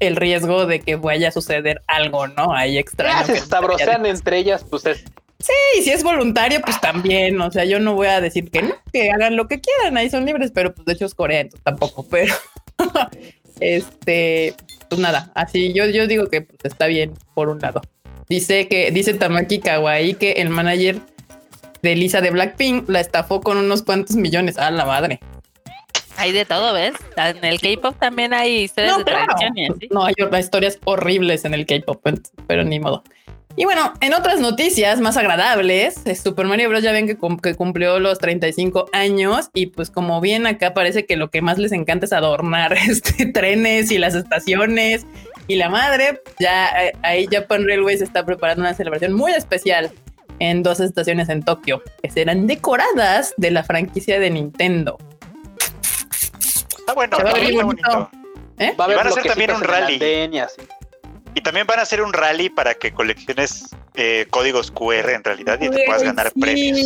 el riesgo de que vaya a suceder algo, ¿no? Ahí extraño. Ya se sabrosean entre ellas, pues es. Sí, si es voluntario, pues también. O sea, yo no voy a decir que no, que hagan lo que quieran, ahí son libres, pero pues de hecho es Corea, tampoco. Pero este, pues nada, así yo, yo digo que pues, está bien por un lado. Dice que, dice Tamaki Kawaii que el manager de Lisa de Blackpink la estafó con unos cuantos millones. a la madre. Hay de todo, ¿ves? En el K-pop también hay historias de No, hay historias horribles en el K-pop, pero ni modo. Y bueno, en otras noticias más agradables, Super Mario Bros. ya ven que, que, cumplió los 35 años y pues como bien acá parece que lo que más les encanta es adornar este, trenes y las estaciones y la madre, ya eh, ahí Japan Railways está preparando una celebración muy especial en dos estaciones en Tokio que serán decoradas de la franquicia de Nintendo. Bueno, va a bonito. ¿Eh? Va a van a hacer también un rally. Y también van a hacer un rally para que colecciones eh, códigos QR en realidad y te puedas ganar premios.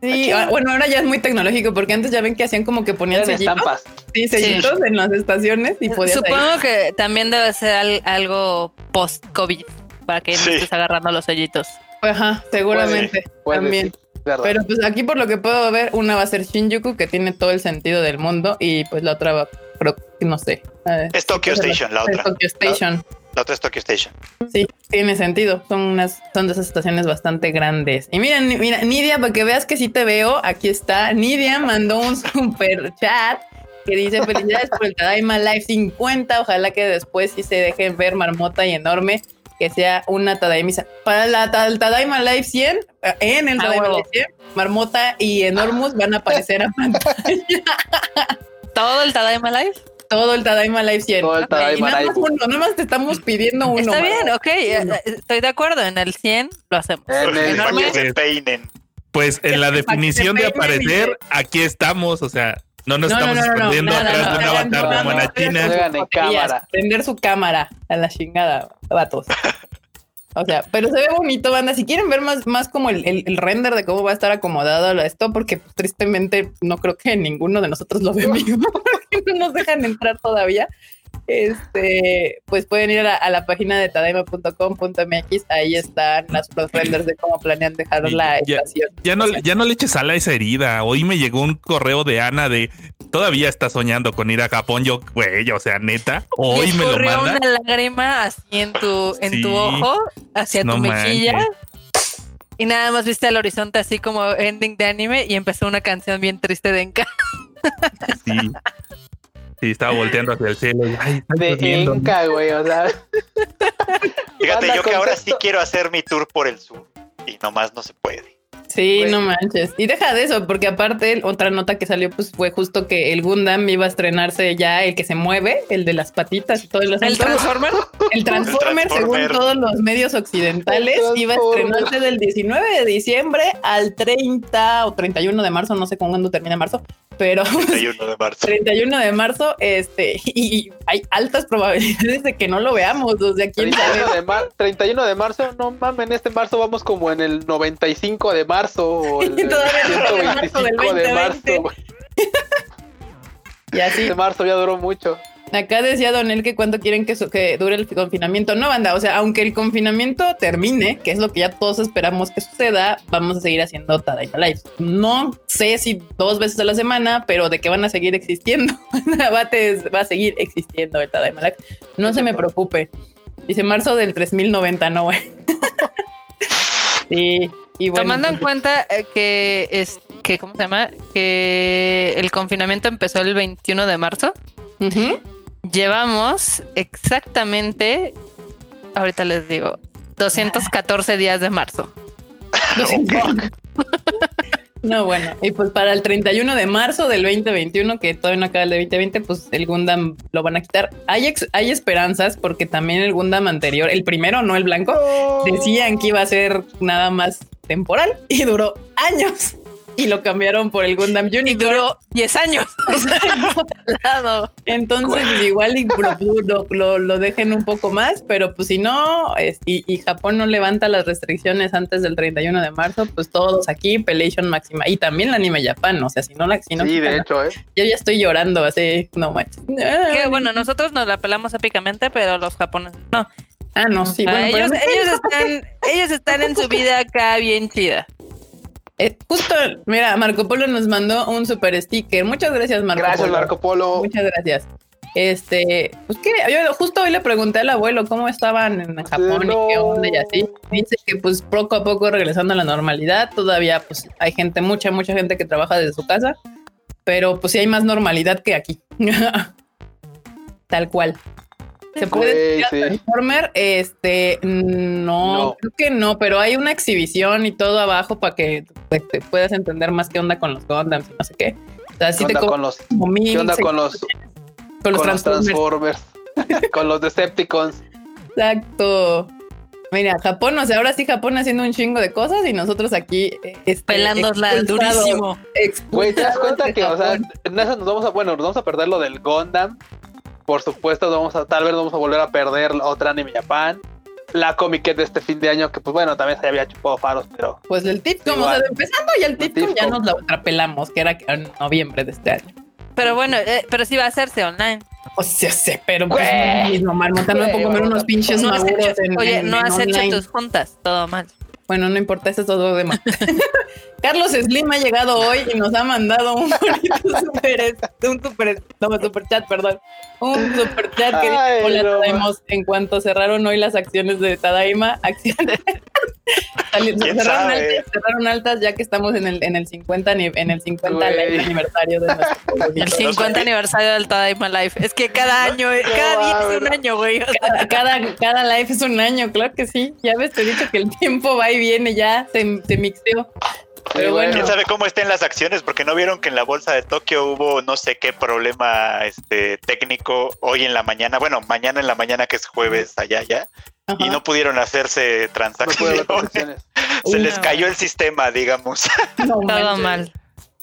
Sí, bueno, ahora ya es muy tecnológico porque antes ya ven que hacían como que ponían sellitos. Estampas. Sí, sellitos en las estaciones y podías Supongo que también debe ser algo post-COVID para que no estés agarrando los sellitos. Ajá, seguramente. también. Pero pues aquí por lo que puedo ver, una va a ser Shinjuku, que tiene todo el sentido del mundo, y pues la otra va, creo que no sé. Es Tokyo Station, la otra. Tokyo Station. La, otra es Tokyo Station. Sí, tiene sentido. Son unas, son de esas estaciones bastante grandes. Y miren, mira, Nidia, para que veas que sí te veo, aquí está. Nidia mandó un super chat que dice felicidades por el Tadaima Live 50. Ojalá que después sí se dejen ver marmota y enorme que sea una Tadaimisa. Para la el Tadaima Live 100, en el ah, Tadaima Live 100, Marmota y Enormous van a aparecer a pantalla. ¿Todo el Tadaima Live? Todo el Tadaima Live 100. Todo el Tadaima Live. Nada más, uno, nada más te estamos pidiendo uno. Está bien, ok, eh, estoy de acuerdo. En el 100 lo hacemos. En el peinen. Pues en la definición de aparecer, aquí estamos, o sea, no nos estamos escondiendo atrás de un avatar de mona china. Prender su cámara a la chingada, vatos. O sea, pero se ve bonito, banda. Si quieren ver más, más como el, el, render de cómo va a estar acomodado esto, porque pues, tristemente no creo que ninguno de nosotros lo ve mismo, porque no nos dejan entrar todavía este, pues pueden ir a, la página de tadaima.com.mx, ahí están las, los renders de cómo planean dejar la estación. Ya no, ya no le eches a esa herida. Hoy me llegó un correo de Ana de todavía está soñando con ir a Japón. Yo, güey, o sea, neta, hoy me, lo manda. una lágrima así en tu, en tu ojo, hacia tu mejilla. Y nada más viste el horizonte así como ending de anime y empezó una canción bien triste de Enka. Sí. Sí, estaba volteando hacia el cielo. Y, Ay, de Enca, güey, o sea. Fíjate, yo que ahora sí quiero hacer mi tour por el sur y nomás no se puede. Sí, no manches. Y deja de eso, porque aparte otra nota que salió pues fue justo que el Gundam iba a estrenarse ya el que se mueve, el de las patitas y todo el ¿El Transformer? El Transformer, según todos los medios occidentales, iba a estrenarse del 19 de diciembre al 30 o 31 de marzo, no sé cuándo termina marzo, pero 31 de marzo. 31 de marzo, este, y hay altas probabilidades de que no lo veamos. O sea, ¿quién 31 De 31 de marzo, no mames, en este marzo vamos como en el 95 de marzo o el, 125 de marzo. y así. Este marzo ya duró mucho. Acá decía Donel que cuando quieren que, que dure el confinamiento. No, banda. O sea, aunque el confinamiento termine, que es lo que ya todos esperamos que suceda, vamos a seguir haciendo Tadaima Live. No sé si dos veces a la semana, pero de que van a seguir existiendo. va a seguir existiendo el Tadaima Live. No se me preocupe. Dice marzo del 3090, no, güey. sí. Y bueno, Tomando en pues, cuenta eh, que es que, ¿cómo se llama? Que el confinamiento empezó el 21 de marzo. Llevamos exactamente, ahorita les digo, 214 días de marzo. No, bueno, y pues para el 31 de marzo del 2021, que todavía no acaba el de 2020, pues el Gundam lo van a quitar. Hay, hay esperanzas porque también el Gundam anterior, el primero, no el blanco, decían que iba a ser nada más temporal y duró años y lo cambiaron por el Gundam Unicorn. Y duró 10 años. Entonces, igual lo, lo, dejen un poco más, pero pues si no, y, Japón no levanta las restricciones antes del 31 de marzo, pues todos aquí, Pelation máxima. Y también la anime Japan, o sea, si no la... Si no sí, de hecho, ¿eh? Yo ya estoy llorando, así, no manches. Que bueno, nosotros nos la pelamos épicamente, pero los japoneses no. Ah, no, sí. Bueno, ellos, ellos, están, ellos están en su vida acá bien chida. Eh, justo, mira, Marco Polo nos mandó un super sticker. Muchas gracias, Marco gracias, Marco Polo. Muchas gracias. Este, pues que yo justo hoy le pregunté al abuelo cómo estaban en Japón y qué onda y así. Dice que pues poco a poco regresando a la normalidad, todavía pues hay gente, mucha, mucha gente que trabaja desde su casa, pero pues sí hay más normalidad que aquí. Tal cual. ¿Se puede sí. Transformer? Este, no, creo que no, pero hay una exhibición y todo abajo para que pues, te puedas entender más qué onda con los Gundams y no sé qué. O sea, ¿Qué, onda con los, ¿Qué onda con los, con los, Transformers? con los Decepticons. Exacto. Mira, Japón, o sea, ahora sí Japón haciendo un chingo de cosas y nosotros aquí este, pelándola durísimo. Güey, ¿te das cuenta que, o sea, en eso nos vamos a, bueno, nos vamos a perder lo del Gundam, por supuesto, vamos a, tal vez vamos a volver a perder otra anime Japan. La Comic de este fin de año, que pues bueno, también se había chupado faros, pero. Pues el TIPCOM, o sea, empezando ya el TIPCOM ya nos lo atrapelamos, que era en noviembre de este año. Pero bueno, eh, pero sí va a hacerse online. O sea, sé, pero pues no mismo, Marmota, no me puedo comer unos pinches no maduros en, Oye, no has hecho tus juntas, todo mal. Bueno, no importa, eso es todo demás. Carlos Slim ha llegado hoy y nos ha mandado un bonito super, un super, no, super chat, perdón. Un super chat que dice, hola, no. en cuanto cerraron hoy las acciones de Tadaima, acciones cerraron, altas, cerraron, altas, ya que estamos en el, en el 50, en el 50 aniversario de nuestro El 50 aniversario del Tadaima Life. Es que cada año, cada día es un año, güey. Cada, cada, life es un año, claro que sí. Ya ves, te he dicho que el tiempo va y viene, ya se, se mixeó. Pero bueno. ¿Quién sabe cómo estén las acciones? Porque no vieron que en la bolsa de Tokio hubo no sé qué problema este, técnico hoy en la mañana. Bueno, mañana en la mañana que es jueves allá ya. Y no pudieron hacerse transacciones. Se les cayó el sistema, digamos. Todo mal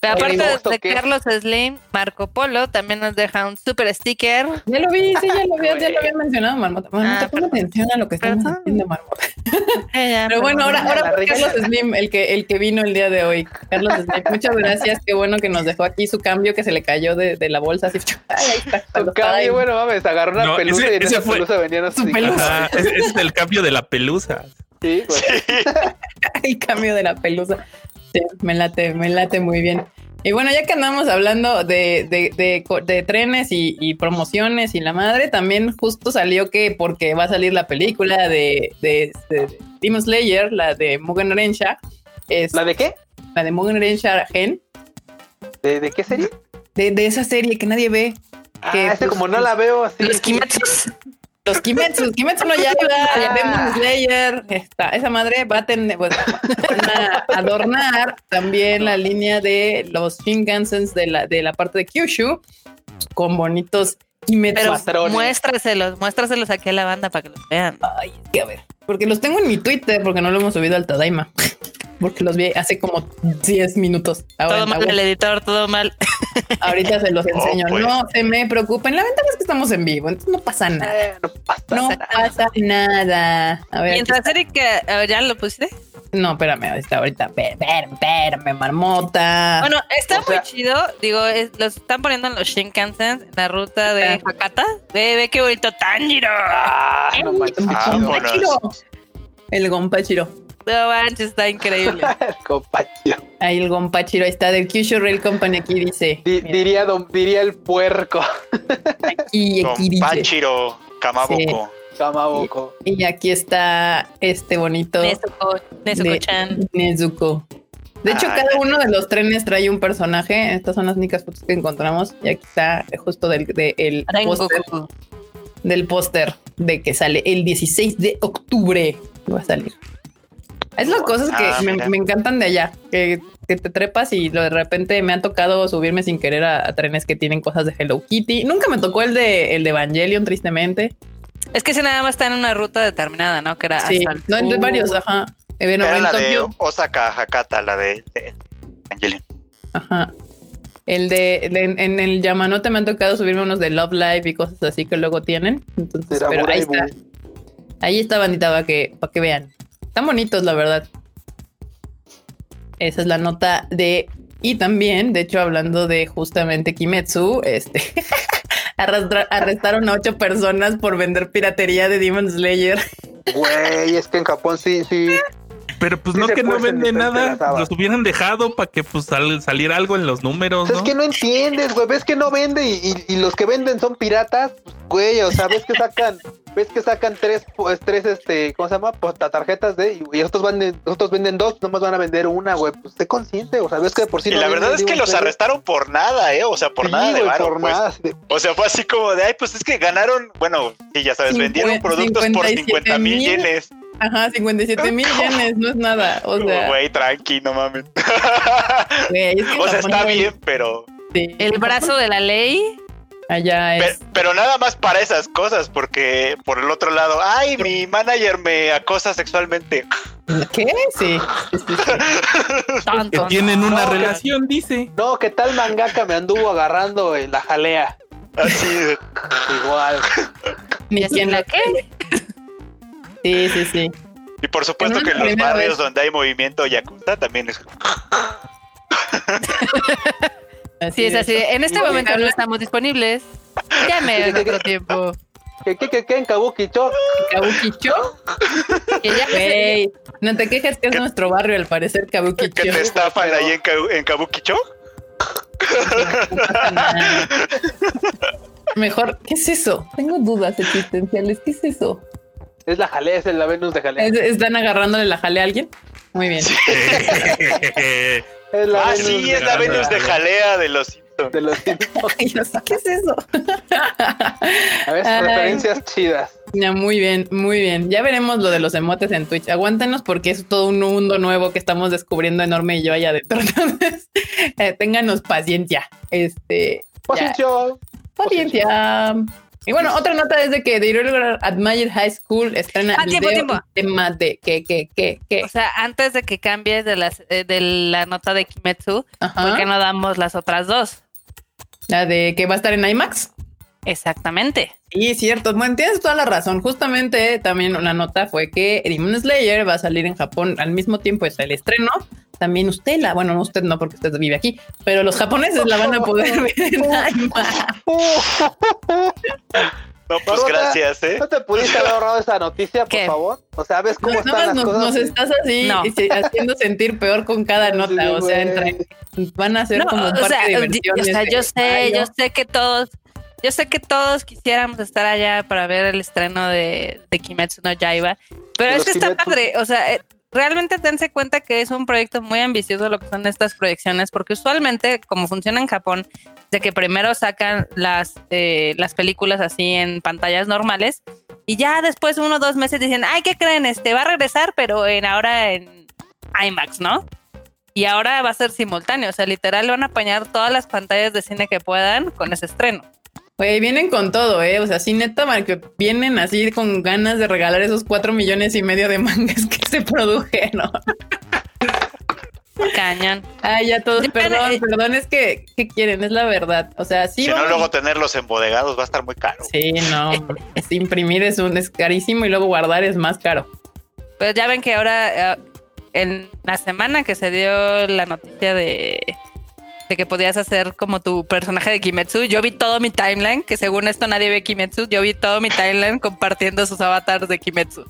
aparte de Carlos Slim, Marco Polo también nos deja un super sticker. Ya lo vi, sí, ya lo vi, ya lo había mencionado, Marmota. Marmota, ah, pon atención a lo que estamos haciendo, Marmota. Pero bueno, ahora, ahora Carlos Slim, el que, el que vino el día de hoy. Carlos Slim, muchas gracias. Qué bueno que nos dejó aquí su cambio que se le cayó de, de la bolsa. Así, ahí está. Su cambio, bueno, mames, agarró una pelusa y en esa fue, pelusa venían así. Su pelusa. ese es el cambio de la pelusa. Sí, pues. el cambio de la pelusa. Sí, me late, me late muy bien. Y bueno, ya que andamos hablando de, de, trenes y, promociones y la madre, también justo salió que porque va a salir la película de, de, Demon Slayer, la de Mugen Rensha. Es, ¿La de qué? La de Mugen Rensha Gen. ¿De, qué serie? De, esa serie que nadie ve. Ah, que, este como no la veo así. Los Kimetsu. Los Kimetsu, Kimetsu no ya ah. Demon Slayer, esta, esa madre va a tener, pues, a adornar también la línea de los Shinkansens de la, de la parte de Kyushu con bonitos Kimetsu. Pero muéstraselos, muéstraselos aquí a la banda para que los vean. Ay, es que a ver, porque los tengo en mi Twitter, porque no lo hemos subido al Tadaima porque los vi hace como 10 minutos. todo mal, el editor, todo mal. Ahorita se los oh, enseño. Pues. No se me preocupen. La ventaja es que estamos en vivo, entonces no pasa nada. Eh, no pasa, no nada. pasa nada. A ver, Mientras Erika, ¿ya lo pusiste? No, espérame, está ahorita. Espérame, espérame, marmota. Bueno, está muy chido. Digo, los están poniendo en los Shinkansen, en la ruta de ah. Hakata. Ve, ve qué bonito Tanjiro. Ah, no. El Gompachiro. No manches, está increíble. Compachiro. Ahí el Gompachiro está del Kyushu Rail Company. Aquí dice. diría, diría el puerco. Aquí, aquí dice. Gompachiro, Kamaboko. Kamaboko. Y, aquí está este bonito. Nezuko. Nezuko-chan. Nezuko. De hecho, cada uno de los trenes trae un personaje. Estas son las únicas fotos que encontramos. Y aquí está justo del de, el póster. Del póster de que sale el 16 de octubre. Va a salir. Es las cosas que ah, me, encantan de allá, que, te trepas y de repente me ha tocado subirme sin querer a, trenes que tienen cosas de Hello Kitty. Nunca me tocó el de el de Evangelion, tristemente. Es que ese nada más está en una ruta determinada, ¿no? Que era sí, no, entre varios, ajá. Era la de Osaka, Hakata, la de, Evangelion. Ajá. El de, en el Yamanote me han tocado subirme unos de Love Live y cosas así que luego tienen. Entonces, pero ahí está. Ahí está bandita para que, para que vean. Están bonitos, la verdad. Esa es la nota de. Y también, de hecho, hablando de justamente Kimetsu, este arrestaron a ocho personas por vender piratería de Demon Slayer. Güey, es que en Japón sí, sí, pero pues no que no vende nada, los hubieran dejado para que pues saliera algo en los números. Es que no entiendes, güey, ves que no vende y, los que venden son piratas, pues, güey, o sea, ves que sacan, ves que sacan tres, pues, tres, este, ¿cómo se llama? Pues, tarjetas de, y otros venden, otros venden dos, nomás van a vender una, güey, pues esté consciente, o sea, ves que por sí. Y la verdad es que los arrestaron por nada, eh, o sea, por nada de por pues. nada. O sea, fue así como de, ay, pues es que ganaron, bueno, sí, ya sabes, vendieron productos por 50 mil yenes. Ajá, 57 mil yenes, no es nada. O sea. Güey, tranqui, no mames. o sea, está bien, pero. El brazo de la ley. Allá es. Pero, nada más para esas cosas, porque por el otro lado, ay, mi manager me acosa sexualmente. ¿Qué? Sí. que tienen una relación, dice. No, ¿qué tal mangaka me anduvo agarrando en la jalea? Así. Igual. ¿Y así en la qué? Sí, sí, sí. Y por supuesto que en los barrios donde hay movimiento yakuza también es. así es, así. En este momento no estamos disponibles. Llame en otro tiempo. ¿Qué, qué, qué, qué? ¿En Kabukicho? ¿En Kabukicho? que ya hey, no te quejes que es nuestro barrio, al parecer, Kabukicho. ¿Que te estafan ahí en, en Kabukicho? Mejor, ¿qué es eso? Tengo dudas existenciales. ¿Qué es eso? Es la jalea, es la Venus de jalea. ¿Están agarrándole la jalea a alguien? Muy bien. ah, sí, es la Venus de jalea de los Simpsons. De los. ¿Qué es eso? a ver, referencias chidas. Ya, muy bien, muy bien. Ya veremos lo de los emotes en Twitch. Aguántenos porque es todo un mundo nuevo que estamos descubriendo enorme y yo allá adentro. Entonces, eh, ténganos paciencia. Este. Paciencia. Paciencia. Y bueno, otra nota es de que The Irregular Admire High School estrena ah, video tiempo, tema de que, que, que, que. O sea, antes de que cambies de, las, eh, de la nota de Kimetsu, ¿por qué no damos las otras dos? La de que va a estar en IMAX. Exactamente. Sí, cierto. Bueno, tienes toda la razón. Justamente también una nota fue que Demon Slayer va a salir en Japón al mismo tiempo, es el estreno también usted la, bueno, usted no porque usted vive aquí, pero los japoneses la van a poder ver en No, pues gracias, ¿eh? ¿No te pudiste haber ahorrado esa noticia, por favor? O sea, ¿ves cómo están las cosas? Nos estás así haciendo sentir peor con cada nota. o sea, van a ser como un o sea, o sea, yo sé, yo sé que todos, yo sé que todos quisiéramos estar allá para ver el estreno de, de Kimetsu no Yaiba, pero es que está padre, o sea, eh, realmente dense cuenta que es un proyecto muy ambicioso lo que son estas proyecciones, porque usualmente, como funciona en Japón, de que primero sacan las, eh, las películas así en pantallas normales y ya después uno o dos meses dicen, ay, ¿qué creen? Este va a regresar, pero en ahora en IMAX, ¿no? Y ahora va a ser simultáneo, o sea, literal van a apañar todas las pantallas de cine que puedan con ese estreno. Oye, vienen con todo, ¿eh? O sea, sí, neta, que vienen así con ganas de regalar esos cuatro millones y medio de mangas que se produjeron. Cañón. Ay, ya todos, perdón, perdón, es que, ¿qué quieren? Es la verdad. O sea, sí. Si no, luego tenerlos embodegados va a estar muy caro. Sí, no. imprimir es, un, es carísimo y luego guardar es más caro. Pues ya ven que ahora, eh, en la semana que se dio la noticia de de que podías hacer como tu personaje de Kimetsu. Yo vi todo mi timeline, que según esto nadie ve Kimetsu, yo vi todo mi timeline compartiendo sus avatars de Kimetsu.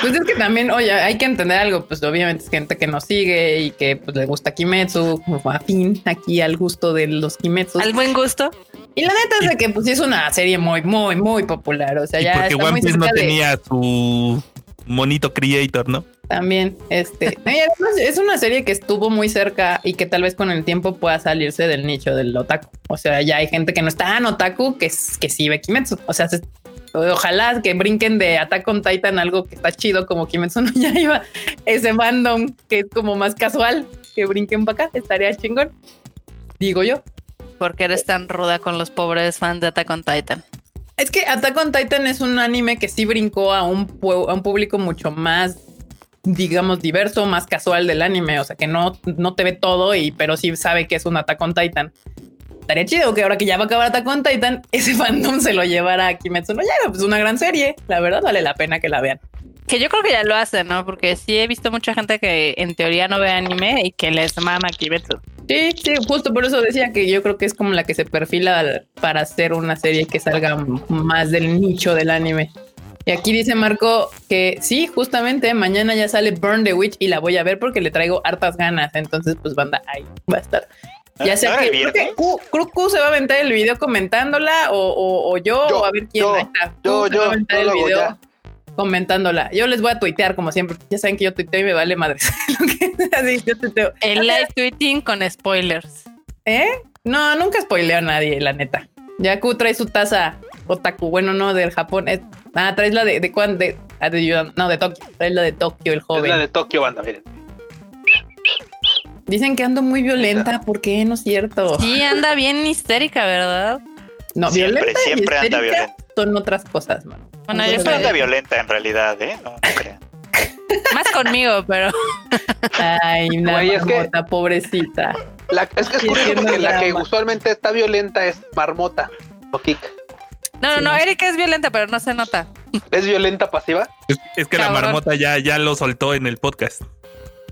Pues es que también, oye, hay que entender algo, pues obviamente es gente que nos sigue y que pues, le gusta Kimetsu, como afín aquí al gusto de los Kimetsu. Al buen gusto. Y la neta es de que pues es una serie muy, muy, muy popular. O sea, ya porque One Piece no tenía su monito creator, ¿no? También, este, es una serie que estuvo muy cerca y que tal vez con el tiempo pueda salirse del nicho del otaku. O sea, ya hay gente que no está en otaku que, que sí ve Kimetsu. O sea, Ojalá que brinquen de Attack on Titan algo que está chido como Kimetsu no iba ese fandom que es como más casual, que brinquen para acá, estaría chingón. Digo yo. porque eres tan ruda con los pobres fans de Attack on Titan? Es que Attack on Titan es un anime que sí brincó a un, público mucho más digamos, diverso, más casual del anime. O sea, que no, no te ve todo, y, pero sí sabe que es un Attack on Titan. Estaría chido que ahora que ya va a acabar Attack on Titan, ese fandom se lo llevara a Kimetsu no. Pues una gran serie. La verdad, vale la pena que la vean. Que yo creo que ya lo hacen, ¿no? Porque sí he visto mucha gente que en teoría no ve anime y que les mama Kimetsu. Sí, sí, justo por eso decía que yo creo que es como la que se perfila para hacer una serie que salga más del nicho del anime. Y aquí dice Marco que sí, justamente mañana ya sale Burn the Witch y la voy a ver porque le traigo hartas ganas. Entonces, pues banda, ahí va a estar. Ya sea que creo que se va a aventar el video comentándola o, yo, o a ver quién está. Yo, yo, el video comentándola. Yo les voy a tuitear como siempre. Ya saben que yo tuiteo y me vale madre. El live tweeting con spoilers. ¿Eh? No, nunca spoileo a nadie, la neta. Yaku trae su taza otaku. Bueno, no, del Japón. ah, traes la de, de cuándo? De, ah, no, de Tokio. Traes la de Tokio, el joven. Es la de Tokio, banda, miren. Dicen que ando muy violenta, ¿por qué? No es cierto. Sí, anda bien histérica, ¿verdad? No, siempre, violenta siempre anda violenta. Son otras cosas, man. Bueno, yo violenta en realidad, ¿eh? No, no crean. Más conmigo, pero. Ay, una es que, pobrecita. es que es curioso porque la que usualmente está violenta es Marmota o Kik. No, no, no, Erika es violenta, pero no se nota. ¿Es violenta pasiva? Es, que la marmota ya, ya lo soltó en el podcast.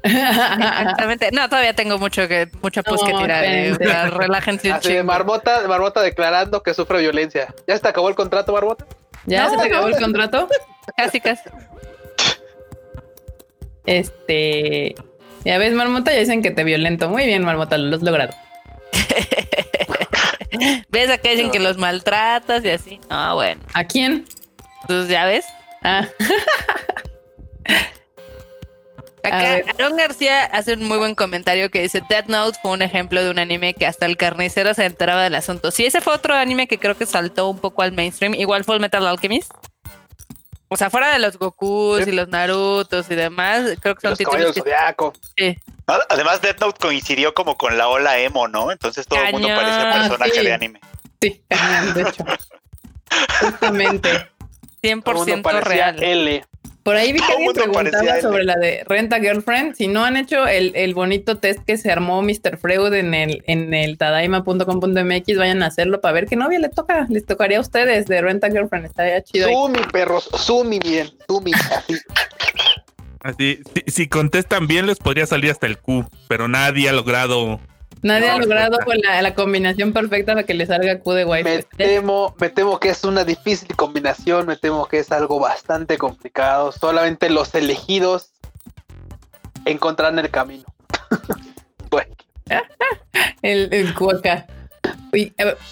Exactamente. No, todavía tengo mucho que mucho pus que tirar. Eh, relájense Así de Marmota, Marmota declarando que sufre violencia. ¿Ya se te acabó el contrato, Marmota? ¿Ya se te acabó el contrato? Casi, casi. Este. Ya ves, Marmota, ya dicen que te violento. Muy bien, Marmota, lo has logrado. ¿Ves acá dicen que los maltratas y así? No, bueno. ¿A quién? Pues ya ves. Ah. Acá Aaron García hace un muy buen comentario que dice Death Note fue un ejemplo de un anime que hasta el carnicero se enteraba del asunto. Sí, ese fue otro anime que creo que saltó un poco al mainstream, igual fue el Metal Alchemist. O sea, fuera de los Gokus y los Narutos y demás, creo que son títulos que... Sí. Además, Death Note coincidió como con la ola emo, ¿no? Entonces todo el mundo parecía personaje de anime. Sí, de hecho. Justamente. 100% real. L. Por ahí vi que alguien preguntaba sobre la de Renta Girlfriend. Si no han hecho el, bonito test que se armó Mr. Freud en el, en el tadaima.com.mx, vayan a hacerlo para ver qué novia le toca. Les tocaría a ustedes de Renta Girlfriend. Estaría chido. Sumi, perros. Sumi bien. Sumi. Así. Así, si, si, contestan bien, les podría salir hasta el Q, pero nadie ha logrado Nadie ha logrado con la, combinación perfecta para que le salga Q de wifi. Me temo, me temo que es una difícil combinación, me temo que es algo bastante complicado. Solamente los elegidos encontrarán el camino. el, el cuaca.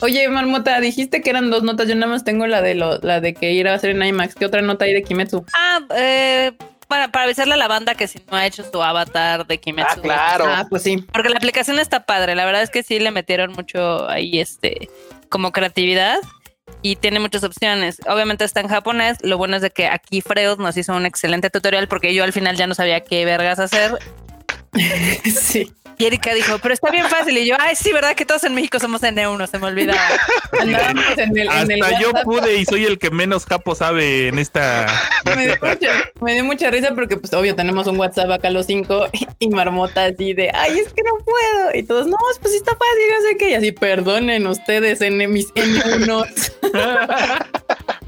Oye, Marmota, dijiste que eran dos notas. Yo nada más tengo la de lo, la de que ir a hacer en IMAX. ¿Qué otra nota hay de Kimetsu? Ah, eh, para, para avisarle a la banda que si no ha hecho su avatar de Kimetsu. Ah, claro. Ah, pues sí. Porque la aplicación está padre. La verdad es que sí le metieron mucho ahí, este, como creatividad y tiene muchas opciones. Obviamente está en japonés. Lo bueno es de que aquí Freud nos hizo un excelente tutorial porque yo al final ya no sabía qué vergas hacer. sí. Y Erika dijo, pero está bien fácil. Y yo, ay, sí, ¿verdad que todos en México somos N1? Se me olvidaba. Hasta yo pude y soy el que menos capo sabe en esta. me, dio mucha, risa porque, pues, obvio, tenemos un WhatsApp acá los cinco y Marmota así de, ay, es que no puedo. Y todos, no, pues está fácil, no sé qué. Y así, perdonen ustedes en mis N1.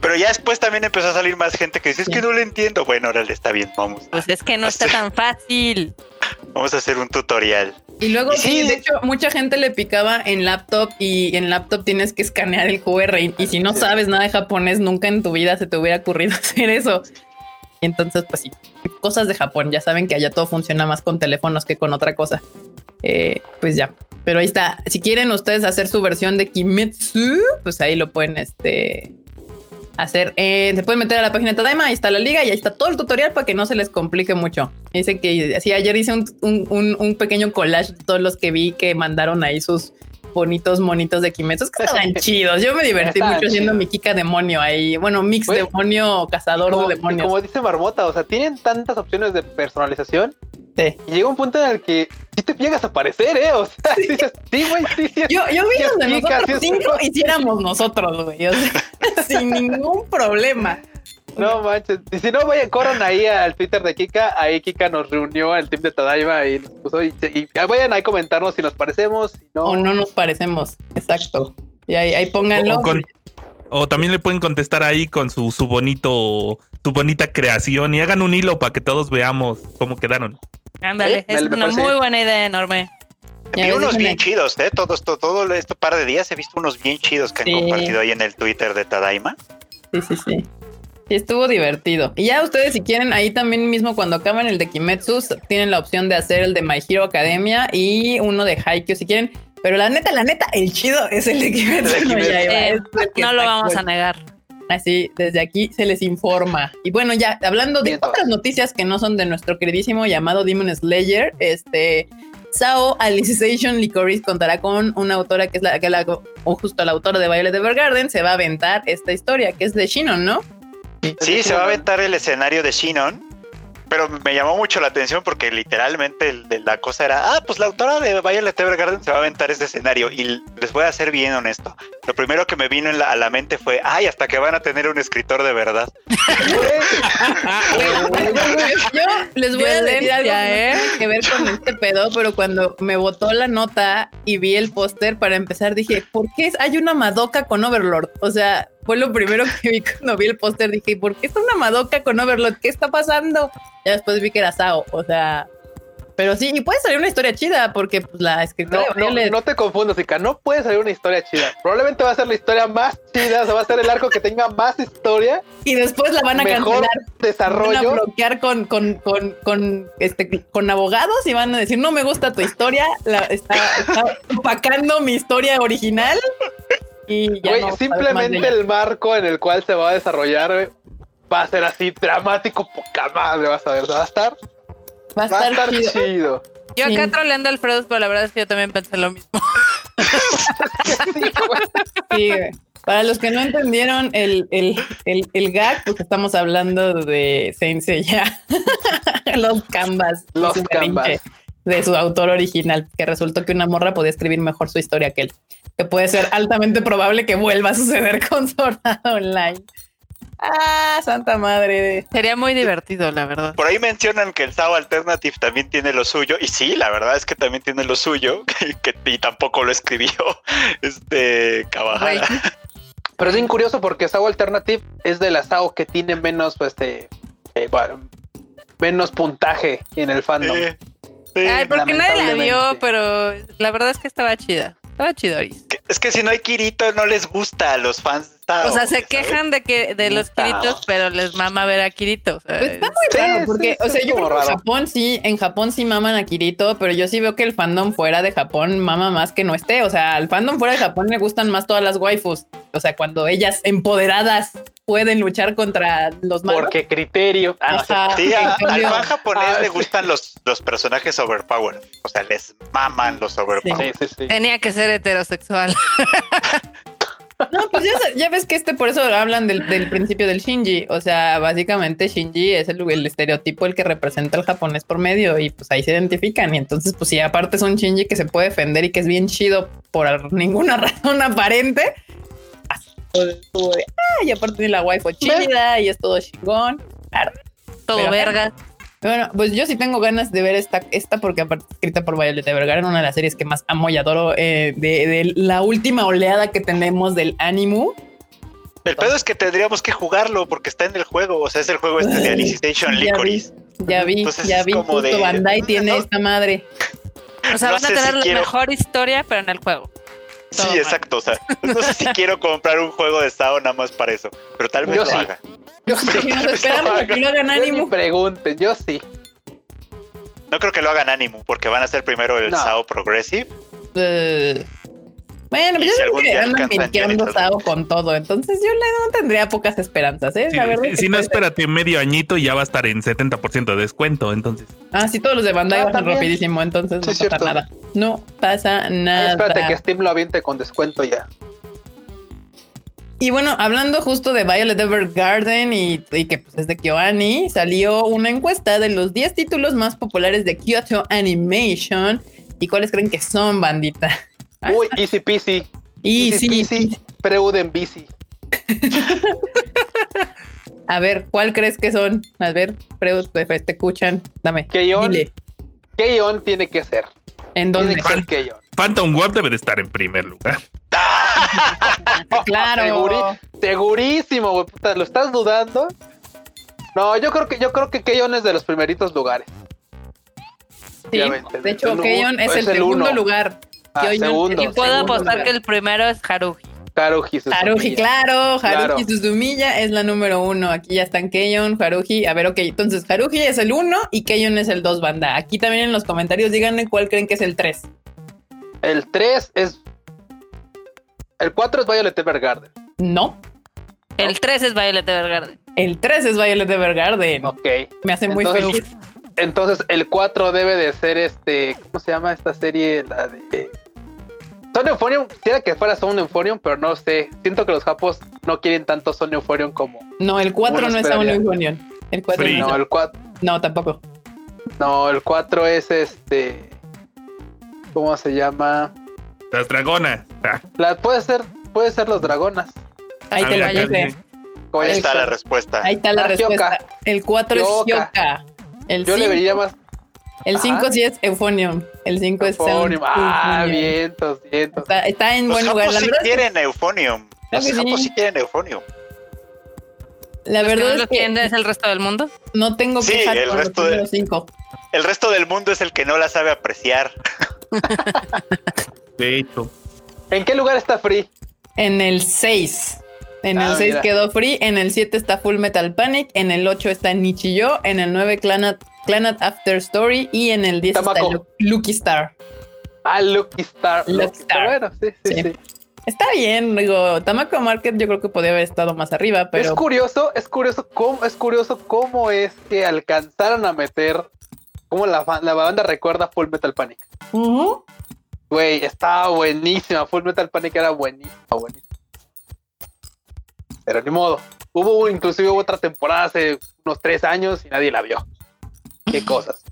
Pero ya después también empezó a salir más gente que dice, es que no lo entiendo. Bueno, ahora le está bien, vamos. Pues es que no está tan fácil. Vamos a hacer un tutorial. Y luego, sí, de hecho, mucha gente le picaba en laptop y en laptop tienes que escanear el QR y, si no sabes nada de japonés, nunca en tu vida se te hubiera ocurrido hacer eso. Y entonces, pues sí, cosas de Japón. Ya saben que allá todo funciona más con teléfonos que con otra cosa. Eh, pues ya. Pero ahí está. Si quieren ustedes hacer su versión de Kimetsu, pues ahí lo pueden este, hacer. Eh, se pueden meter a la página de Tadaima, ahí está la liga y ahí está todo el tutorial para que no se les complique mucho. Dice que así ayer hice un, pequeño collage de todos los que vi que mandaron ahí sus bonitos monitos de Kimetsu que estaban chidos. Yo me divertí mucho siendo mi Kika demonio ahí. Bueno, mix demonio, cazador de demonios. Como dice Marmota, o sea, tienen tantas opciones de personalización. Sí. Y llega un punto en el que si te llegas a aparecer, ¿eh? O sea, sí. dices, sí, güey, sí, sí. Yo, yo vi donde nosotros cinco hiciéramos nosotros, güey. O sea, sin ningún problema. No manches. Y si no, vayan, corran ahí al Twitter de Kika. Ahí Kika nos reunió al team de Tadaima y nos puso. Y, vayan ahí a comentarnos si nos parecemos. no. O no nos parecemos. Exacto. Y ahí, ahí pónganlo. O, también le pueden contestar ahí con su, su bonito, su bonita creación y hagan un hilo para que todos veamos cómo quedaron. Ándale, es una muy buena idea, enorme. Vi unos bien chidos, ¿eh? Todo esto, todo este par de días he visto unos bien chidos que han compartido ahí en el Twitter de Tadaima. Sí, sí, sí estuvo divertido. Y ya ustedes, si quieren, ahí también mismo cuando acaban el de Kimetsu, tienen la opción de hacer el de My Hero Academia y uno de Haikyuu si quieren. Pero la neta, la neta, el chido es el de Kimetsu. no, eh, no lo vamos a negar. Así, desde aquí se les informa. Y bueno, ya hablando de otras noticias que no son de nuestro queridísimo llamado Demon Slayer, este Sao Alicization Licorice contará con una autora que es la que la, o justo la autora de Violet Evergarden, se va a aventar esta historia que es de Shinon, ¿no? Sí, se va a aventar el escenario de Shinon, pero me llamó mucho la atención porque literalmente la cosa era, ah, pues la autora de Violet Evergarden se va a aventar ese escenario y les voy a ser bien honesto. Lo primero que me vino a la mente fue, ay, hasta que van a tener un escritor de verdad. Yo les voy a decir algo ¿eh? que ver con este pedo, pero cuando me botó la nota y vi el póster para empezar dije, ¿por qué hay una Madoka con Overlord? O sea, fue lo primero que vi cuando vi el póster. Dije, ¿por qué está una Madoka con Overlord? ¿Qué está pasando? Ya después vi que era Sao. O sea, pero sí, y puede salir una historia chida, porque pues, la escritora. No, no, no, te confundas, Zika. No puede salir una historia chida. Probablemente va a ser la historia más chida, o sea, va a ser el arco que tenga más historia. Y después la van a mejor desarrollo. Van a bloquear con, con, con, con, este, con abogados y van a decir: No me gusta tu historia, la, está, está opacando mi historia original. Y ya simplemente el marco en el cual se va a desarrollar va a ser así dramático, poca madre, vas a ver, va a estar. Va a estar, chido. Yo acá troleando al Alfredo, pero la verdad es que yo también pensé lo mismo. Para los que no entendieron el, el, el, el gag, pues estamos hablando de Saint ya los canvas. Los canvas. De su autor original, que resultó que una morra podía escribir mejor su historia que él que puede ser altamente probable que vuelva a suceder con Sword Online. Ah, santa madre. Sería muy divertido, la verdad. Por ahí mencionan que el SAO Alternative también tiene lo suyo. Y sí, la verdad es que también tiene lo suyo. Que, y tampoco lo escribió este Kawahara. Pero es bien curioso porque SAO Alternative es de la SAO que tiene menos, pues, este, eh, menos puntaje en el fandom. Ay, porque nadie la vio, pero la verdad es que estaba chida. Estaba chido. Es que si no hay Kirito, no les gusta a los fans. o sea, se quejan de que de los Kiritos, pero les mama ver a Kirito. Pues está muy raro, porque, o sea, yo creo que en Japón sí, en Japón sí maman a Kirito, pero yo sí veo que el fandom fuera de Japón mama más que no esté. O sea, al fandom fuera de Japón le gustan más todas las waifus. O sea, cuando ellas empoderadas pueden luchar contra los malos. Porque criterio. Ah, sí, al fan japonés ah, le gustan los, los personajes overpowered. O sea, les maman los overpowered. Tenía que ser heterosexual. No, pues ya, ves que este por eso hablan del, principio del Shinji. O sea, básicamente Shinji es el, el, estereotipo el que representa al japonés por medio y pues ahí se identifican. Y entonces, pues si aparte es un Shinji que se puede defender y que es bien chido por ninguna razón aparente, y aparte tiene la waifu chida y es todo chingón. Claro. Todo verga. Bueno, pues yo sí tengo ganas de ver esta, esta porque aparte escrita por Violet Evergarden, una de las series que más amo y adoro eh, de, la última oleada que tenemos del Animu. El pedo es que tendríamos que jugarlo porque está en el juego, o sea, es el juego este de Alicization Licorice. Ya vi, ya vi, justo Bandai tiene esta madre. O sea, van a tener la mejor historia, pero en el juego. Sí, exacto. O sea, no sé si quiero comprar un juego de Sao nada más para eso, pero tal vez lo haga. Yo sí. que lo hagan. Pregunten, yo sí. No creo que lo hagan Animu, porque van a ser primero el Sao Progressive. Eh, Bueno, pues yo creo que andan mintiendo Sao con todo, entonces yo le no tendría pocas esperanzas, ¿eh? la verdad si no, espérate medio añito y ya va a estar en 70% de descuento, entonces. Ah, sí, todos los de Bandai ah, van rapidísimo, entonces no pasa nada. No pasa nada. espérate que Steam lo aviente con descuento ya. Y bueno, hablando justo de Violet Evergarden y, y que pues, es de KyoAni, salió una encuesta de los 10 títulos más populares de Kyoto Animation. ¿Y cuáles creen que son, bandita? Uy, easy peasy. Easy, peasy. Preuden bici. A ver, ¿cuál crees que son? A ver, Freud, te escuchan. Dame. Keyon. Keyon tiene que ser. ¿En dónde? Phantom Web debe de estar en primer lugar. claro. segurísimo, ¿Lo estás dudando? No, yo creo que yo creo que Keyon es de los primeritos lugares. Sí, de hecho, Keyon es, el, segundo lugar. Ah, segundo, y puedo apostar que el primero es Haruhi. Haruhi Haruhi, claro. Haruhi Suzumiya es la número uno. Aquí ya están Keion, Haruhi. A ver, ok. Entonces, Haruhi es el uno y Keion es el dos, banda. Aquí también en los comentarios díganme cuál creen que es el tres. El tres es. El cuatro es Violet Evergarden. No. El tres es Violet Evergarden. El tres es Violet Evergarden. Ok. Me hace muy feliz. Entonces, el 4 debe de ser este. ¿Cómo se llama esta serie? La de. Son Euphorium, quisiera que fuera Son Euphorium, pero no sé. Siento que los japos no quieren tanto Son Euphorium como. No, el 4 no es Son Euphorium. El 4 no, el 4. No, tampoco. No, el 4 es este. ¿Cómo se llama? Las dragonas. Ah. La, puede ser, puede ser los dragonas. Ahí te lo Ahí está la respuesta. Ahí está la, respuesta. El 4 es Hyoka. El Yo le vería más. El 5 sí es Euphonium. El 5 es Euphonium. Ah, vientos, vientos. Está, está en buen lugar. Los sí quieren Euphonium. Los japos sí quieren Euphonium. La verdad es que es el resto del mundo. No tengo sí, el resto de, los cinco. El resto del mundo es el que no la sabe apreciar. de hecho. ¿En qué lugar está Free? En el 6. En el 6 ah, quedó Free, en el 7 está Full Metal Panic, en el 8 está Nichiyo, en el 9 Clanat, After Story y en el 10 está Lucky Star. Ah, Lucky Star. Lucky, Star. Bueno, sí, sí, sí, Está bien, digo, Tamako Market yo creo que podría haber estado más arriba, pero... Es curioso, es curioso cómo, es curioso cómo es que alcanzaron a meter, cómo la, la banda recuerda Full Metal Panic. Güey, estaba buenísima, Full Metal Panic era buenísima, buenísima. Pero ni modo. Hubo inclusive otra temporada hace unos tres años y nadie la vio. Qué cosas.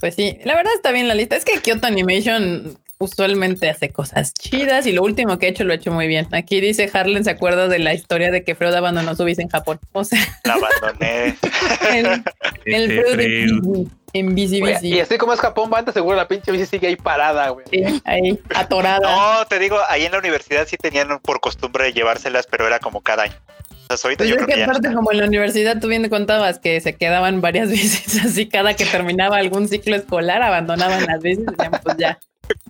Pues sí, la verdad está bien la lista. Es que Kyoto Animation usualmente hace cosas chidas y lo último que he hecho lo he hecho muy bien. Aquí dice Harlan se acuerda de la historia de que Freud abandonó su bici en Japón. O sea, la abandoné. el, el Freud en bici, bici. Y así como es Japón, banda, seguro la pinche bici sigue ahí parada, güey. Sí, ahí, atorada. No, te digo, ahí en la universidad sí tenían por costumbre de llevárselas, pero era como cada año. O sea, ahorita pues yo creo que, aparte, como en la universidad tú bien contabas que se quedaban varias veces así, cada que terminaba algún ciclo escolar, abandonaban las bicis y decían, pues ya.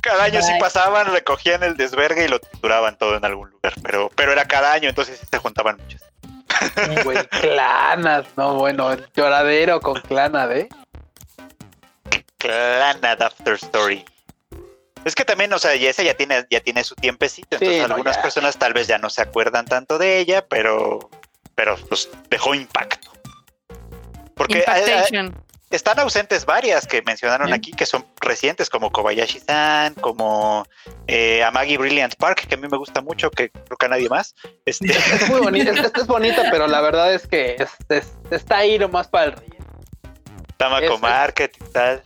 Cada año sí pasaban, recogían el desvergue y lo trituraban todo en algún lugar, pero, pero era cada año, entonces sí se juntaban muchas. Güey, clanas, no, bueno, el lloradero con clana, ¿eh? Clanad After Story. Es que también, o sea, y esa ya tiene, ya tiene su tiempecito, entonces algunas personas tal vez ya no se acuerdan tanto de ella, pero, pero pues dejó impacto. Porque están ausentes varias que mencionaron aquí, que son recientes, como Kobayashi-san, como eh, Amagi Brilliant Park, que a mí me gusta mucho, que creo que a nadie más. Este... Es muy bonita, esta es bonita, pero la verdad es que está ahí nomás para el relleno. Tamako Market y tal.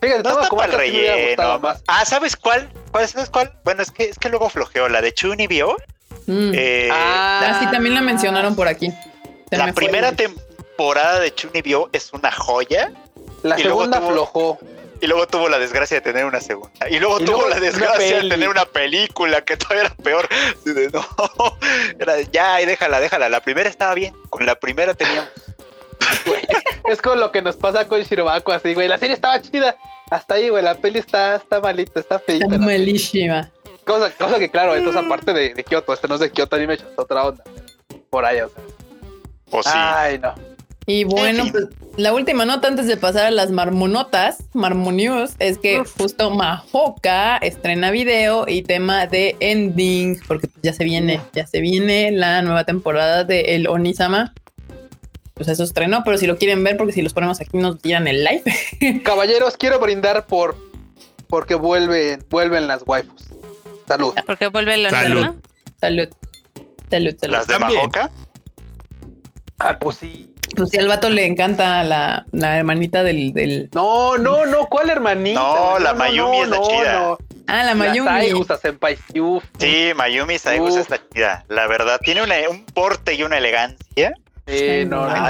Fíjate, no está para el relleno. Ah, ¿sabes cuál? ¿Cuál ¿Sabes cuál? Bueno, es que, es que luego flojeó la de Chunibyo. Mm. Eh, ah, sí, también la mencionaron por aquí. la primera temporada de Chunibyo es una joya. La segunda flojó. Y luego tuvo la desgracia de tener una segunda. Y luego tuvo la desgracia de tener una película que todavía era peor. no, era, ya, y déjala, déjala. La primera estaba bien. Con la primera teníamos. es con lo que nos pasa con Shirobako, así, güey. La serie estaba chida. Hasta ahí, güey, la peli está, está malita, está feita. Está malísima. Cosa, cosa que, claro, esto es aparte de, de Kyoto, este no es de Kyoto Animation, es otra onda. Por ahí, o sea. O sí. Ay, no. Y bueno, pues la última nota antes de pasar a las marmonotas, marmonius, es que justo Mahoka estrena video y tema de ending, porque ya se viene, ya se viene la nueva temporada de El Onisama. Pues eso estrenó, pero si lo quieren ver, porque si los ponemos aquí nos tiran el live. Caballeros, quiero brindar por porque vuelven, vuelven las waifus. Salud. Ah, porque vuelven las Salud. Salud. Salud, salud. ¿Las de Mahoka? Ah, pues sí. Pues sí, al vato le encanta la, la hermanita del, del, No, no, no, ¿cuál hermanita? No, la Mayumi es la chida. Ah, la Mayumi. La Saigusa Senpai. Sí, Mayumi Saigusa es la chida. La verdad, tiene una, un porte y una elegancia. Sí, no, no,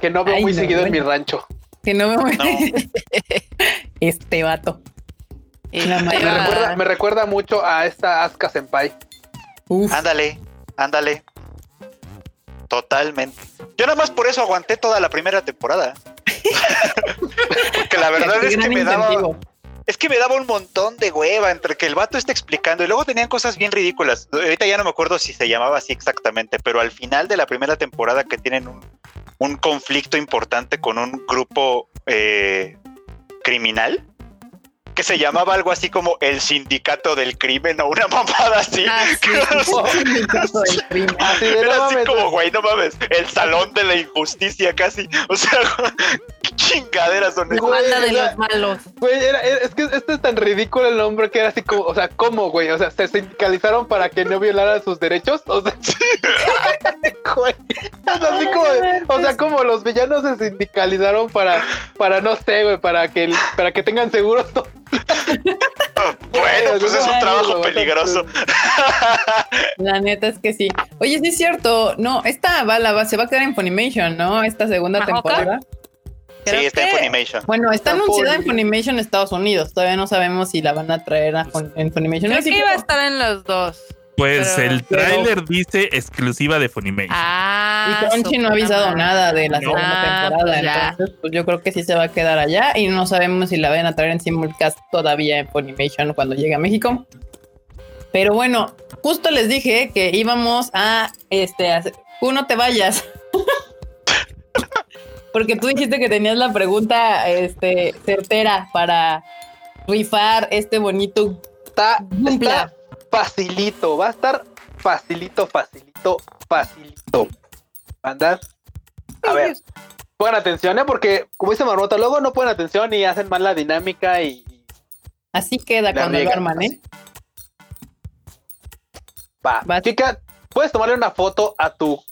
Que no veo muy seguido en mi rancho. Que no veo muy... este vato. Me recuerda, me recuerda mucho a esta Asuka Senpai. Uf. Ándale, ándale. Totalmente. Yo nada más por eso aguanté toda la primera temporada. Porque la verdad es que me daba. Es que me daba un montón de hueva entre que el vato está explicando y luego tenían cosas bien ridículas. Ahorita ya no me acuerdo si se llamaba así exactamente, pero al final de la primera temporada que tienen un, conflicto importante con un grupo eh, criminal que se llamaba algo así como el sindicato del crimen o una mamada así. Ah, Era así como, güey, no mames, el salón de la injusticia casi. O sea, qué chingaderas son esas. Banda de los malos. Güey, es que este es tan ridículo el nombre que era así como, o sea, ¿cómo, güey? O sea, se sindicalizaron para que no violaran sus derechos. O sea, güey, así como, o sea, como los villanos se sindicalizaron para, para no sé, güey, para que, para que tengan seguros bueno, pues es un trabajo peligroso. La neta es que sí. Oye, sí es cierto. No, esta bala se va a quedar en Funimation, ¿no? Esta segunda temporada. Sí, está en Funimation. Bueno, está, anunciada en Funimation Estados Unidos. Todavía no sabemos si la van a traer a en Funimation. Creo que iba a estar en los dos. Pues el tráiler dice exclusiva de Funimation. Ah, y Crunchy no ha avisado nada de la segunda temporada. Pues entonces, pues yo creo que sí se va a quedar allá. Y no sabemos si la van a traer en simulcast todavía en Funimation cuando llegue a México. Pero bueno, justo les dije que íbamos a este a, tú no te vayas. Porque tú dijiste que tenías la pregunta este certera para rifar este bonito está, está facilito, va a estar facilito, facilito, facilito. ¿Andar? A ver, pongan atención, ¿eh? Porque, como dice Marmota, luego no ponen atención y hacen mal la dinámica y. Así queda cuando lo arman, ¿eh? Va. Chica, ¿puedes tomarle una foto a tu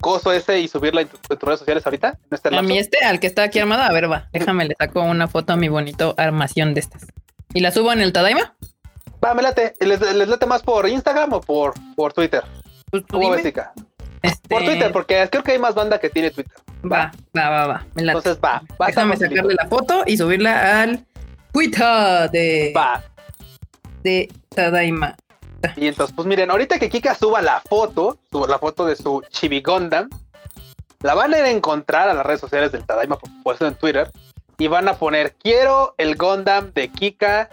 coso ese y subirla en, tus redes sociales ahorita? Este a mí este, al que está aquí armada, a ver, va, déjame, le saco una foto a mi bonito armación de estas. ¿Y la subo en el Tadaima? Va, me late. ¿Les, late más por Instagram o por, por Twitter? Pues ¿Cómo ves, este... Por Twitter, porque creo que hay más banda que tiene Twitter. Va, va, va, va. Me late. Entonces va. va Déjame sacarle la foto y subirla al Twitter de. Va. De Tadaima. Y entonces, pues miren, ahorita que Kika suba la foto, suba la foto de su Chibi Gundam, la van a ir a encontrar a las redes sociales del Tadaima, por supuesto en Twitter, y van a poner, quiero el Gundam de Kika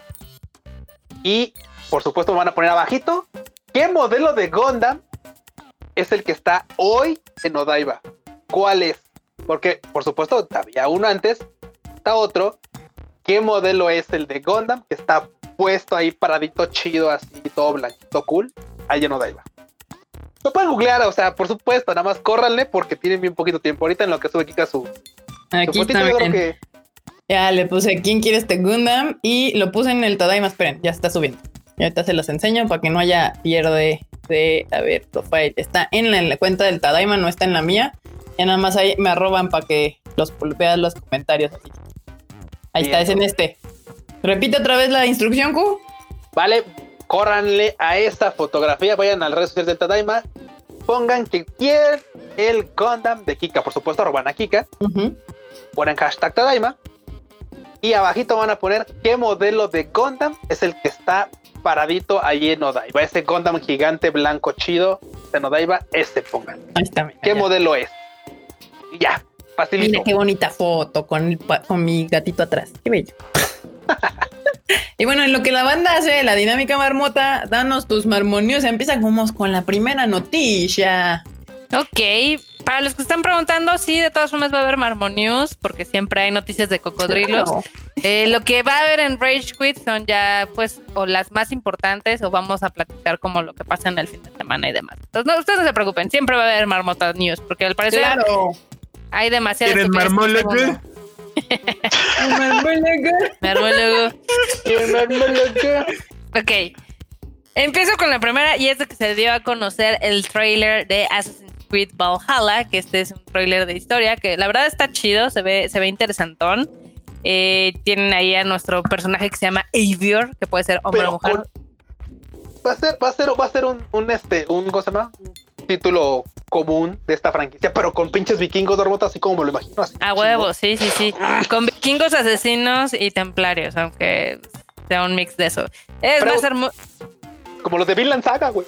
y por supuesto van a poner abajito qué modelo de Gundam es el que está hoy en Odaiba. ¿Cuál es? Porque por supuesto había uno antes, está otro. ¿Qué modelo es el de Gundam que está puesto ahí paradito chido así, todo blanquito cool, ahí en Odaiba? Lo pueden googlear, o sea, por supuesto, nada más córranle porque tienen bien poquito tiempo. Ahorita en lo que sube Kika su, Aquí está que ya le puse quién quiere este Gundam y lo puse en el Tadaima. Esperen, ya está subiendo. Y ahorita se los enseño para que no haya pierde de, a ver, profile. Está en la, cuenta del Tadaima, no está en la mía. Ya nada más ahí me arroban para que los vean los comentarios. Ahí está, es en este. Repite otra vez la instrucción, Q. Vale, córranle a esta fotografía, vayan al redes sociales del Tadaima, pongan que quieren el Gundam de Kika, por supuesto, arroban a Kika, ponen hashtag Tadaima, y abajito van a poner qué modelo de Gundam es el que está paradito ahí en Odaiba. Ese Gundam gigante blanco chido en Odaiba, ese pongan. Ahí está. ¿Qué modelo es? Y ya, facilito. Mira qué bonita foto con, con mi gatito atrás. Qué bello. y bueno, en lo que la banda hace la dinámica marmota, danos tus marmonios. Empieza como con la primera noticia. Ok, para los que están preguntando, sí, de todas formas va a haber Marmon News, porque siempre hay noticias de cocodrilos. Eh, lo que va a haber en Rage Quit son ya, pues, o las más importantes, o vamos a platicar como lo que pasa en el fin de semana y demás. Entonces, no, ustedes no se preocupen, siempre va a haber Marmota News, porque al parecer hay demasiadas. ¿Quieres marmólogo? marmólogo. Marmólogo. Ok. Empiezo con la primera y es de que se dio a conocer el trailer de Assassin's Creed Valhalla, que este es un trailer de historia que la verdad está chido, se ve, se ve interesantón. Eh, tienen ahí a nuestro personaje que se llama Avior, que puede ser hombre o mujer. Va a ser, va a ser, va a ser un, un este, un, ¿cómo se llama? Título común de esta franquicia, pero con pinches vikingos, Dormota, así como me lo imagino. Así, a huevo, sí, sí, sí. Con vikingos, asesinos y templarios, aunque sea un mix de eso. Es, va a ser muy como los de Vinland Saga, güey.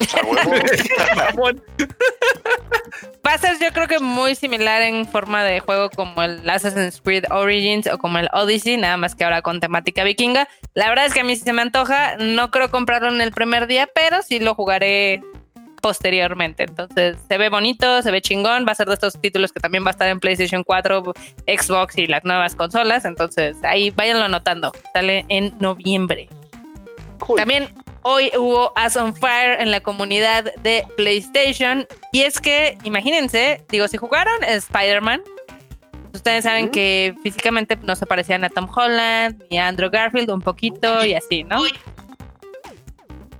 Va a ser yo creo que muy similar en forma de juego como el Assassin's Creed Origins o como el Odyssey, nada más que ahora con temática vikinga. La verdad es que a mí sí se me antoja, no creo comprarlo en el primer día, pero sí lo jugaré posteriormente. Entonces se ve bonito, se ve chingón, va a ser de estos títulos que también va a estar en PlayStation 4, Xbox y las nuevas consolas. Entonces ahí váyanlo anotando, sale en noviembre. También hoy hubo As on Fire en la comunidad de PlayStation. Y es que, imagínense, digo, si jugaron Spider-Man, ustedes saben que físicamente no se parecían a Tom Holland ni a Andrew Garfield un poquito y así, ¿no?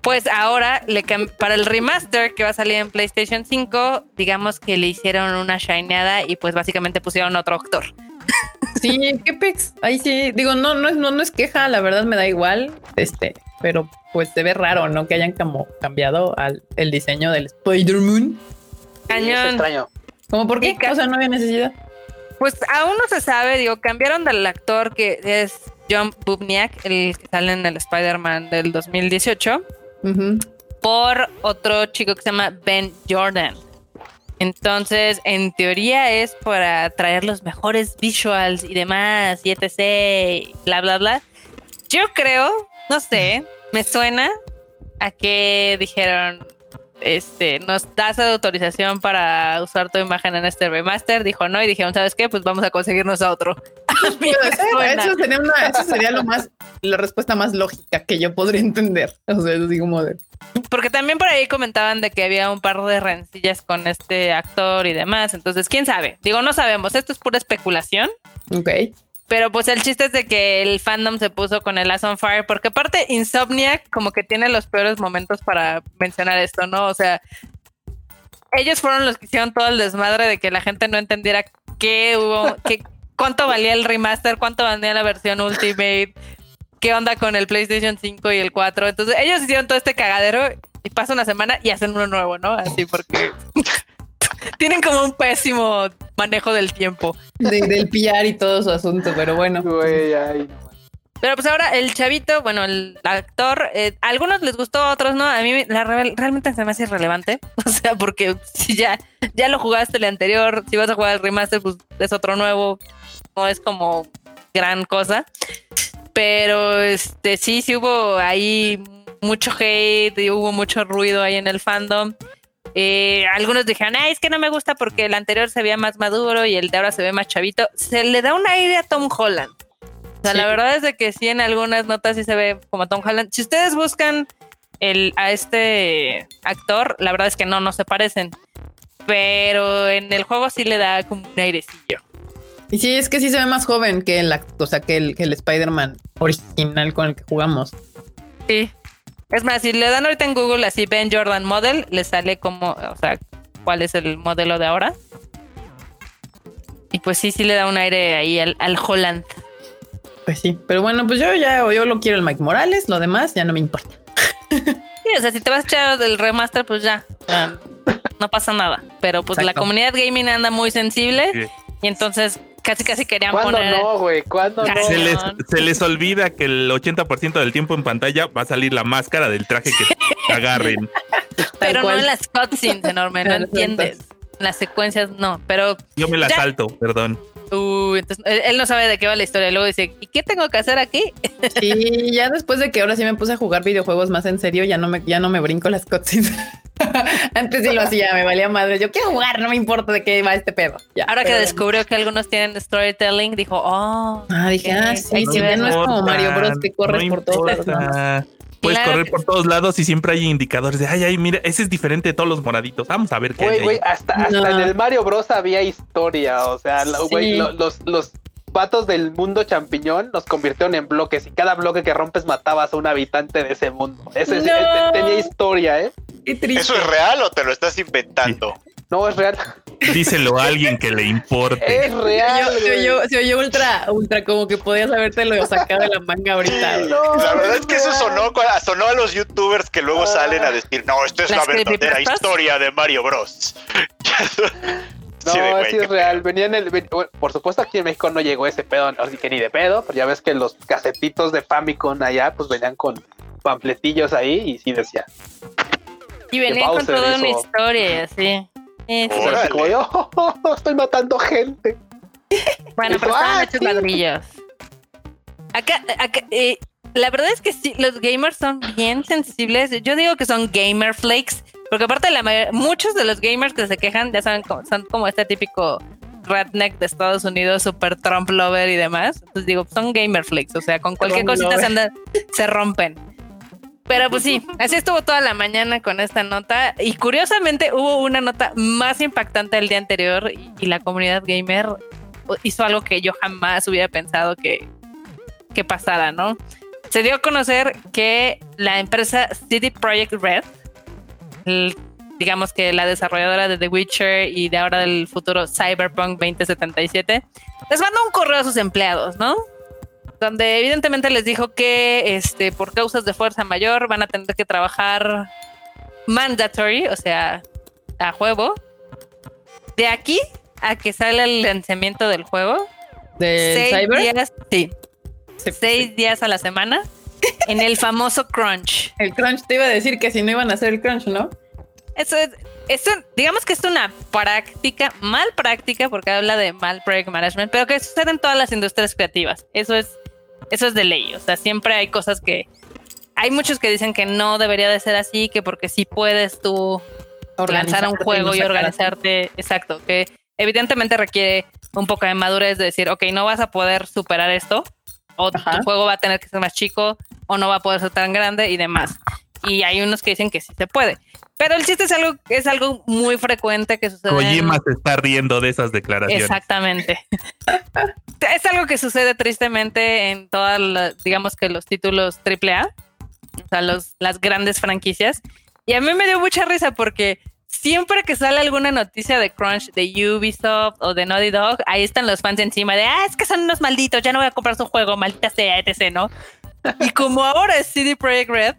Pues ahora, le para el remaster que va a salir en PlayStation 5, digamos que le hicieron una shineada y pues básicamente pusieron otro actor. Sí, qué pex. Ahí sí, digo, no, no es, no, no es queja, la verdad me da igual. Este, pero pues se ve raro, ¿no? Que hayan como cambiado al, el diseño del Spider-Man. Cañón. extraño. ¿Cómo por qué? O sea, no había necesidad. Pues aún no se sabe, digo, cambiaron del actor que es John Bubniak, el que sale en el Spider-Man del 2018, por otro chico que se llama Ben Jordan. Entonces, en teoría es para traer los mejores visuals y demás, y etc. bla, bla, bla. Yo creo no sé, me suena a que dijeron, este, nos das autorización para usar tu imagen en este remaster, dijo no, y dijeron, ¿sabes qué? Pues vamos a conseguirnos a otro. eso, sería eso sería lo más, la respuesta más lógica que yo podría entender. O sea, así como de... Porque también por ahí comentaban de que había un par de rencillas con este actor y demás, entonces, ¿quién sabe? Digo, no sabemos, esto es pura especulación. Ok. Pero pues el chiste es de que el fandom se puso con el Last on Fire, porque aparte Insomniac como que tiene los peores momentos para mencionar esto, ¿no? O sea, ellos fueron los que hicieron todo el desmadre de que la gente no entendiera qué hubo, qué, cuánto valía el remaster, cuánto valía la versión Ultimate, qué onda con el PlayStation 5 y el 4. Entonces ellos hicieron todo este cagadero y pasa una semana y hacen uno nuevo, ¿no? Así porque tienen como un pésimo manejo del tiempo. del pillar y todo su asunto, pero bueno. Pero pues ahora el chavito, bueno, el actor, eh, a algunos les gustó, a otros no. A mí la realmente se me hace irrelevante. O sea, porque si ya, ya lo jugaste el anterior, si vas a jugar el remaster, pues es otro nuevo. No es como gran cosa. Pero este sí, sí hubo ahí mucho hate y hubo mucho ruido ahí en el fandom. Eh, algunos dijeron, Ay, es que no me gusta porque el anterior se veía más maduro y el de ahora se ve más chavito. Se le da un aire a Tom Holland. O sea, la verdad es de que sí en algunas notas sí se ve como Tom Holland. Si ustedes buscan el, a este actor, la verdad es que no, no se parecen. Pero en el juego sí le da como un airecillo. Y sí, es que sí se ve más joven que el, o sea, que el, que el Spider-Man original con el que jugamos. Sí. Es más, si le dan ahorita en Google así Ben Jordan Model, le sale como, o sea, cuál es el modelo de ahora. Y pues sí, sí le da un aire ahí al, Holland. Pues sí, pero bueno, pues yo ya yo lo quiero el Mike Morales, lo demás ya no me importa. Sí, o sea, si te vas a echar del remaster, pues ya, no pasa nada. Pero pues la comunidad gaming anda muy sensible y entonces casi casi querían ¿Cuándo poner. no, güey? ¿Cuándo no? Se les, se les olvida que el 80% del tiempo en pantalla va a salir la máscara del traje que agarren. Pero no en las cutscenes, enorme, no entiendes. Las secuencias no, pero. Yo me la salto, perdón. Uh, entonces él, no sabe de qué va la historia. Luego dice, ¿y qué tengo que hacer aquí? Y ya después de que ahora sí me puse a jugar videojuegos más en serio, ya no me, ya no me brinco las cutscenes. Antes sí lo hacía, me valía madre. Yo quiero jugar, no me importa de qué va este pedo. Ahora que descubrió que algunos tienen storytelling, dijo, oh. Ah, dije, ah, sí, sí, no, es como Mario Bros. que corres por todos lados. Puedes correr por todos lados y siempre hay indicadores de, ay, ay, mira, ese es diferente de todos los moraditos. Vamos a ver qué hay. Güey, hasta, hasta en el Mario Bros. había historia. O sea, güey, los, los patos del mundo champiñón nos convirtieron en bloques y cada bloque que rompes matabas a un habitante de ese mundo. Ese, tenía historia, ¿eh? ¿Eso es real o te lo estás inventando? No, es real. Díselo a alguien que le importe. Es real. Se oyó, ultra, ultra como que podías habértelo sacado de la manga ahorita. la verdad es que eso sonó, sonó a los youtubers que luego salen a decir, no, esto es la verdadera historia de Mario Bros. No, sí, es real. Venía en el. por supuesto, aquí en México no llegó ese pedo, así que ni de pedo, pero ya ves que los casetitos de Famicom allá, pues venían con pampletillos ahí y sí decía. Y venían con toda una historia y así. como yo, estoy matando gente. Bueno, pero estaban ah, hechos ladrillos. Acá, acá eh, la verdad es que sí, los gamers son bien sensibles. Yo digo que son gamer flakes porque aparte, la muchos de los gamers que se quejan ya saben, son como este típico redneck de Estados Unidos, super Trump lover y demás. Entonces digo, son gamer flakes, o sea, con cualquier cosita se, se rompen. Pero pues sí, así estuvo toda la mañana con esta nota. Y curiosamente hubo una nota más impactante el día anterior y, la comunidad gamer hizo algo que yo jamás hubiera pensado que, que pasara, ¿no? Se dio a conocer que la empresa City Project Red digamos que la desarrolladora de The Witcher y de ahora del futuro Cyberpunk 2077, les mandó un correo a sus empleados, ¿no? Donde evidentemente les dijo que este, por causas de fuerza mayor van a tener que trabajar mandatory, o sea, a juego. De aquí a que sale el lanzamiento del juego. ¿De seis días, sí. seis días a la semana en el famoso crunch. El crunch te iba a decir que si no iban a hacer el crunch, ¿no? Eso es, eso, digamos que es una práctica, mal práctica, porque habla de mal project management, pero que sucede en todas las industrias creativas. Eso es, eso es de ley. O sea, siempre hay cosas que. Hay muchos que dicen que no debería de ser así, que porque sí puedes tú lanzar un juego y organizarte. Exacto, que evidentemente requiere un poco de madurez de decir, ok, no vas a poder superar esto, o tu juego va a tener que ser más chico, o no va a poder ser tan grande y demás. Y hay unos que dicen que sí se puede. Pero el chiste es algo, es algo muy frecuente que sucede. Kojima se está riendo de esas declaraciones. Exactamente. es algo que sucede tristemente en todas las, digamos que los títulos AAA, o sea, los, las grandes franquicias. Y a mí me dio mucha risa porque siempre que sale alguna noticia de Crunch de Ubisoft o de Naughty Dog, ahí están los fans encima de, ah, es que son unos malditos, ya no voy a comprar su juego, maldita sea, etc., ¿no? y como ahora es CD Projekt Red,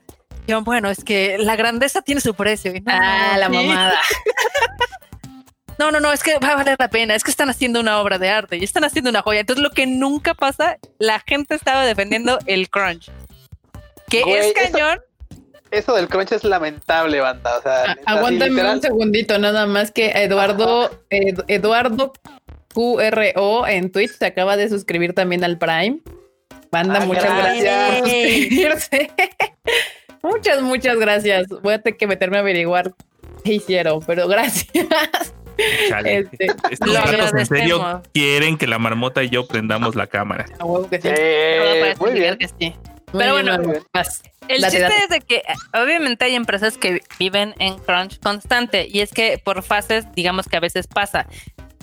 bueno, es que la grandeza tiene su precio. ah, la mamada. no, no, no, es que va a valer la pena. Es que están haciendo una obra de arte y están haciendo una joya. Entonces, lo que nunca pasa, la gente estaba defendiendo el crunch. Que es cañón. Eso, del crunch es lamentable, banda. O sea, aguántame un segundito, nada más que Eduardo, Eduardo QRO en Twitch se acaba de suscribir también al Prime. Banda, ah, muchas gracias Muchas, muchas gracias. Voy a tener que meterme a averiguar qué hicieron, pero gracias. Este, Estos gatos en serio quieren que la marmota y yo prendamos la cámara. Eh, muy bien. Pero bueno, el chiste es de que obviamente hay empresas que viven en crunch constante y es que por fases, digamos que a veces pasa.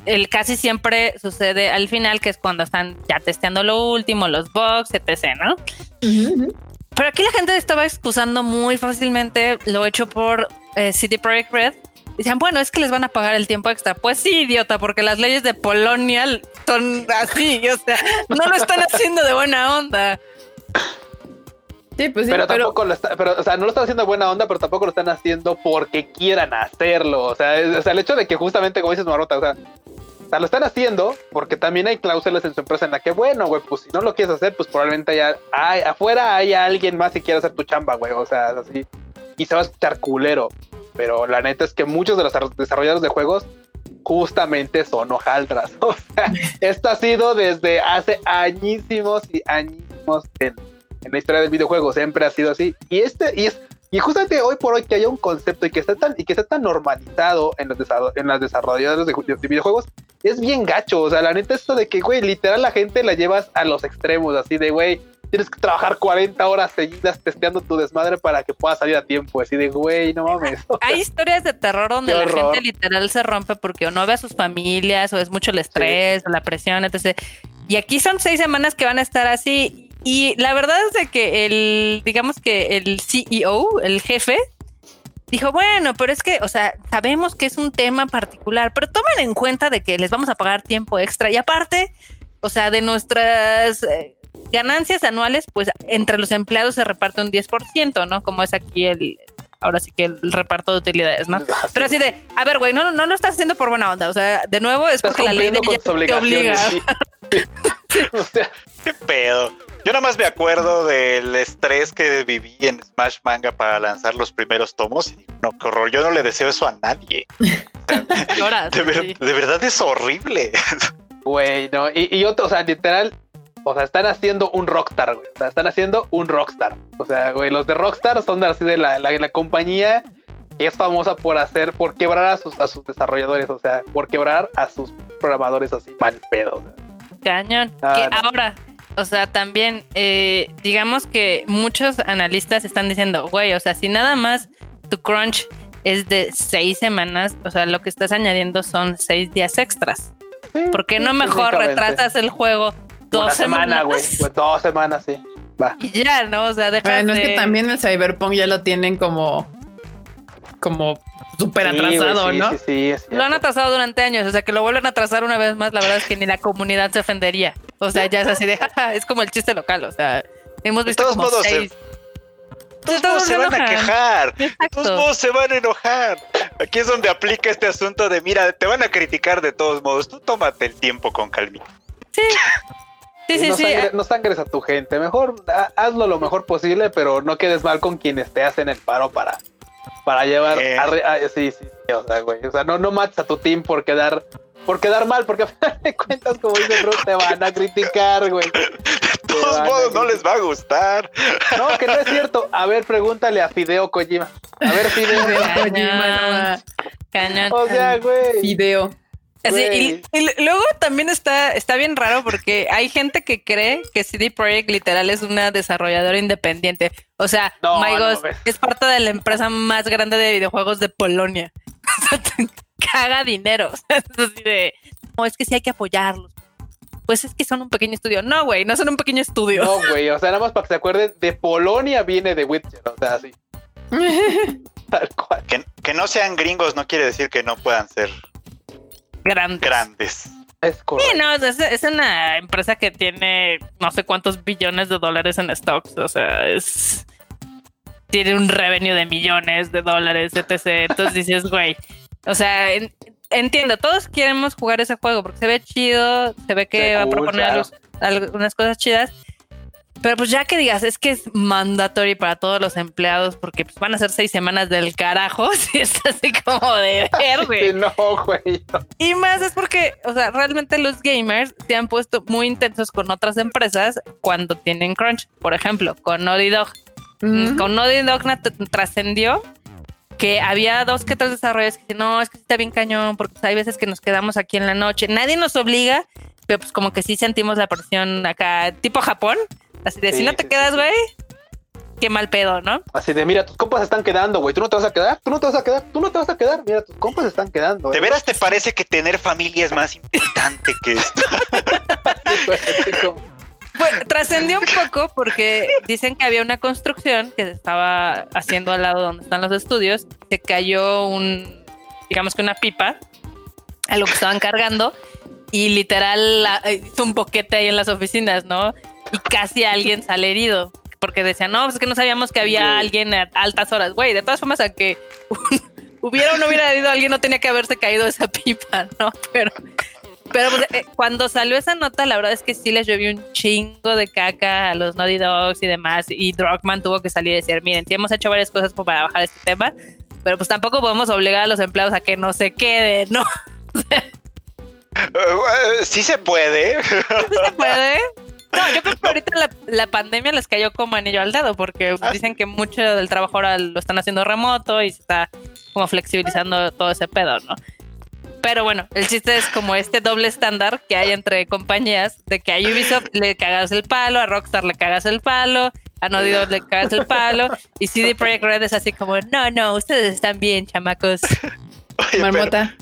El casi siempre sucede al final, que es cuando están ya testeando lo último, los bugs, etc., ¿no? Pero aquí la gente estaba excusando muy fácilmente lo hecho por eh, City Project Red. Decían, bueno, es que les van a pagar el tiempo extra. Pues sí, idiota, porque las leyes de Polonia son así, o sea, no lo están haciendo de buena onda. Sí, pues sí, pero, tampoco lo está, pero, o sea, no lo están haciendo buena onda, pero tampoco lo están haciendo porque quieran hacerlo. O sea, o sea el hecho de que justamente, como dices, Marota, o sea, o sea, lo están haciendo porque también hay cláusulas en su empresa en la que, bueno, güey, pues si no lo quieres hacer, pues probablemente haya, hay, afuera hay alguien más que quiera hacer tu chamba, güey. O sea, así. Y se va a escuchar culero. Pero la neta es que muchos de los desarrolladores de juegos justamente son hojaldras. O sea, esto ha sido desde hace añísimos y añísimos en, en la historia del videojuego. Siempre ha sido así. Y este, y es Y justamente hoy por hoy que haya un concepto y que esté tan, y que esté tan normalizado en los en las desarrolladoras de, videojuegos, es bien gacho. O sea, la neta, esto de que, güey, literal la gente la llevas a los extremos, así de, güey, tienes que trabajar 40 horas seguidas testeando tu desmadre para que pueda salir a tiempo. Así de, güey, no mames. Hay historias de terror donde la gente literal se rompe porque o no ve a sus familias o es mucho el estrés o la presión, etc. Y aquí son seis semanas que van a estar así y la verdad es de que el, digamos que el CEO, el jefe, dijo, bueno, pero es que, o sea, sabemos que es un tema particular, pero tomen en cuenta de que les vamos a pagar tiempo extra y aparte, o sea, de nuestras eh, ganancias anuales, pues entre los empleados se reparte un 10%, ¿no? Como es aquí el, ahora sí que el reparto de utilidades, ¿no? Pero así de, a ver, güey, no, no lo estás haciendo por buena onda, o sea, de nuevo es porque la ley de te obliga. o sea, qué pedo. Yo nada más me acuerdo del estrés que viví en Smash Manga para lanzar los primeros tomos. Y no, qué horror. Yo no le deseo eso a nadie. de, verdad es horrible. Güey, no. Y, y otro, o sea, literal, o sea, están haciendo un rockstar, güey. O sea, están haciendo un rockstar. O sea, güey, los de rockstar son así de la, la, compañía que es famosa por hacer, por quebrar a sus, a sus desarrolladores. O sea, por quebrar a sus programadores así mal pedo. Cañón. que ah, ahora, o sea, también, eh, digamos que muchos analistas están diciendo, güey, o sea, si nada más tu crunch es de seis semanas, o sea, lo que estás añadiendo son seis días extras. ¿Por qué no mejor retratas el juego dos semanas? güey. Pues dos semanas, sí. Va. Y ya, ¿no? O sea, deja Bueno, es que también el Cyberpunk ya lo tienen como como súper atrasado, ¿no? Sí, sí, lo han atrasado durante años, o sea que lo vuelven a atrasar una vez más, la verdad es que ni la comunidad se ofendería. O sea, ya es así de, es como el chiste local, o sea, hemos visto de todos como modos, seis. todos, modos se van a quejar, de todos modos se van a enojar. Aquí es donde aplica este asunto de, mira, te van a criticar de todos modos, tú tómate el tiempo con calma. Sí. Sí, sí, no, sí. Sangres, no sangres a tu gente. Mejor hazlo lo mejor posible, pero no quedes mal con quienes te hacen el paro para, para llevar. A, sí, sí, o sea, güey. O sea, no, no mates a tu team por quedar por quedar mal, porque a final de cuentas, como dice Bro, te van a criticar, güey. De todos modos, no les va a gustar. No, que no es cierto. A ver, pregúntale a Fideo Kojima. A ver, Fideo Kojima. Cañón. O sea, güey. Fideo. y, luego también está, está bien raro porque hay gente que cree que CD Projekt literal es una desarrolladora independiente. O sea, no, es parte de la empresa más grande de videojuegos de Polonia. caga dinero. es así de, no, es que sí hay que apoyarlos. Pues es que son un pequeño estudio. No, güey, no son un pequeño estudio. No, güey, o sea, nada más para que se acuerden, de Polonia viene de Witcher, o sea, así. Tal cual. Que, no sean gringos no quiere decir que no puedan ser grandes. grandes. Es correcto. Sí, no, es, es, una empresa que tiene no sé cuántos billones de dólares en stocks. O sea, es. Tiene un revenue de millones de dólares, etc. Entonces dices, güey, o sea, entiendo, todos queremos jugar ese juego porque se ve chido, se ve que va a proponer algunas cosas chidas. Pero pues ya que digas, es que es mandatory para todos los empleados porque pues, van a ser seis semanas del carajo, si es así como de ver, güey. no, güey. Y más es porque, o sea, realmente los gamers se han puesto muy intensos con otras empresas cuando tienen crunch. Por ejemplo, con Naughty Dog. Con Naughty Dog trascendió que había dos que tres desarrollos que no, es que está bien cañón, porque hay veces que nos quedamos aquí en la noche. Nadie nos obliga, pero pues como que sí sentimos la presión acá, tipo Japón. Así de, si no te quedas, güey, qué mal pedo, ¿no? Así de, mira, tus compas están quedando, güey, tú no te vas a quedar, tú no te vas a quedar, tú no te vas a quedar, mira, tus compas están quedando. ¿De veras te parece que tener familia es más importante que esto? Bueno, trascendió un poco porque dicen que había una construcción que se estaba haciendo al lado donde están los estudios. Se cayó un, digamos que una pipa a lo que estaban cargando y literal hizo un boquete ahí en las oficinas, ¿no? Y casi alguien sale herido porque decían, no, pues es que no sabíamos que había alguien a altas horas. Güey, de todas formas, a que hubiera o no hubiera herido alguien, no tenía que haberse caído esa pipa, ¿no? Pero pero pues, eh, cuando salió esa nota, la verdad es que sí les llovió un chingo de caca a los Naughty Dogs y demás. Y Druckmann tuvo que salir y decir, miren, sí hemos hecho varias cosas para bajar este tema, pero pues tampoco podemos obligar a los empleados a que no se queden, ¿no? Uh, sí se puede. Sí se puede. No, yo creo que ahorita la, pandemia les cayó como anillo al dedo, porque ah. dicen que mucho del trabajo ahora lo están haciendo remoto y se está como flexibilizando todo ese pedo, ¿no? Pero bueno, el chiste es como este doble estándar que hay entre compañías, de que a Ubisoft le cagas el palo, a Rockstar le cagas el palo, a Naughty le cagas el palo, y CD Projekt Red es así como, no, no, ustedes están bien, chamacos. Marmota.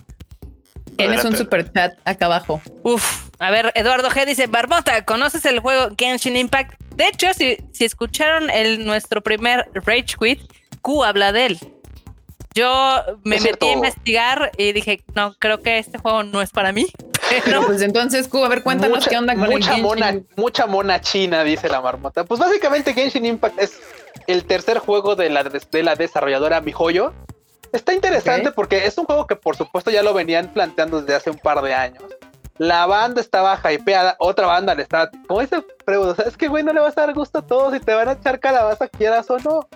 Tienes un super chat acá abajo. Uf, a ver, Eduardo G dice, Barbota, ¿conoces el juego Genshin Impact? De hecho, si, si escucharon el, nuestro primer Rage Quit, Q habla de él. Yo me metí a investigar y dije, no, creo que este juego no es para mí. Pues entonces, Q, a ver, cuéntanos qué onda con mucha el Mona, mucha mona china, dice la marmota. Pues básicamente Genshin Impact es el tercer juego de la, de la desarrolladora MiHoYo. Está interesante porque es un juego que por supuesto ya lo venían planteando desde hace un par de años. La banda estaba hypeada, otra banda le estaba... Como dice Freudo, es que güey no le vas a dar gusto a todos y te van a echar calabaza quieras o no.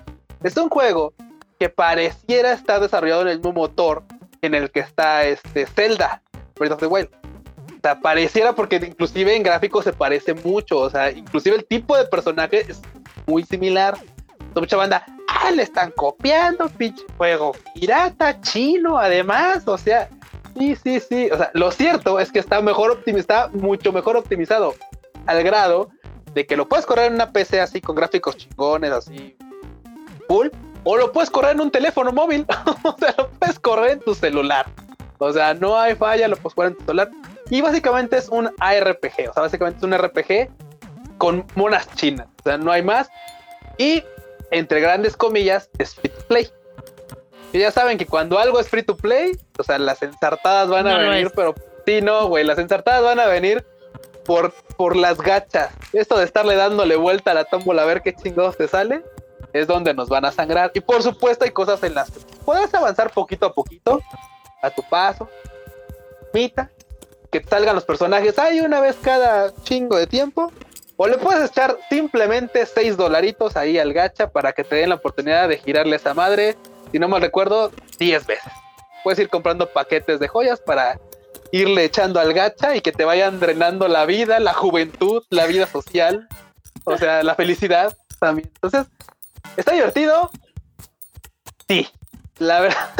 Es un juego que pareciera estar desarrollado en el mismo motor en el que está este Zelda, Breath of the Wild. O sea, pareciera porque inclusive en gráficos se parece mucho, o sea, inclusive el tipo de personaje es muy similar. Mucha banda, ah, le están copiando, pinche juego pirata, chino, además, o sea, sí, sí, sí, o sea, lo cierto es que está mejor optimizado, mucho mejor optimizado, al grado de que lo puedes correr en una PC así con gráficos chingones, así, full, o lo puedes correr en un teléfono móvil. o sea, lo puedes correr en tu celular. O sea, no hay falla, lo puedes correr en tu celular. Y básicamente es un ARPG. O sea, básicamente es un RPG con monas chinas. O sea, no hay más. Y entre grandes comillas, es free to play. Y ya saben que cuando algo es free to play, o sea, las ensartadas van a venir, pero sí, no, güey, las ensartadas van a venir por, por las gachas. Esto de estarle dándole vuelta a la tómbola a ver qué chingados te sale, es donde nos van a sangrar. Y por supuesto hay cosas en las que puedes avanzar poquito a poquito, a tu paso, mita, que salgan los personajes hay una vez cada chingo de tiempo. O le puedes echar simplemente 6 dolaritos ahí al gacha para que te den la oportunidad de girarle esa madre, si no mal recuerdo, 10 veces. Puedes ir comprando paquetes de joyas para irle echando al gacha y que te vayan drenando la vida, la juventud, la vida social, o sea, la felicidad también. Entonces, ¿Está divertido? Sí. La, verdad,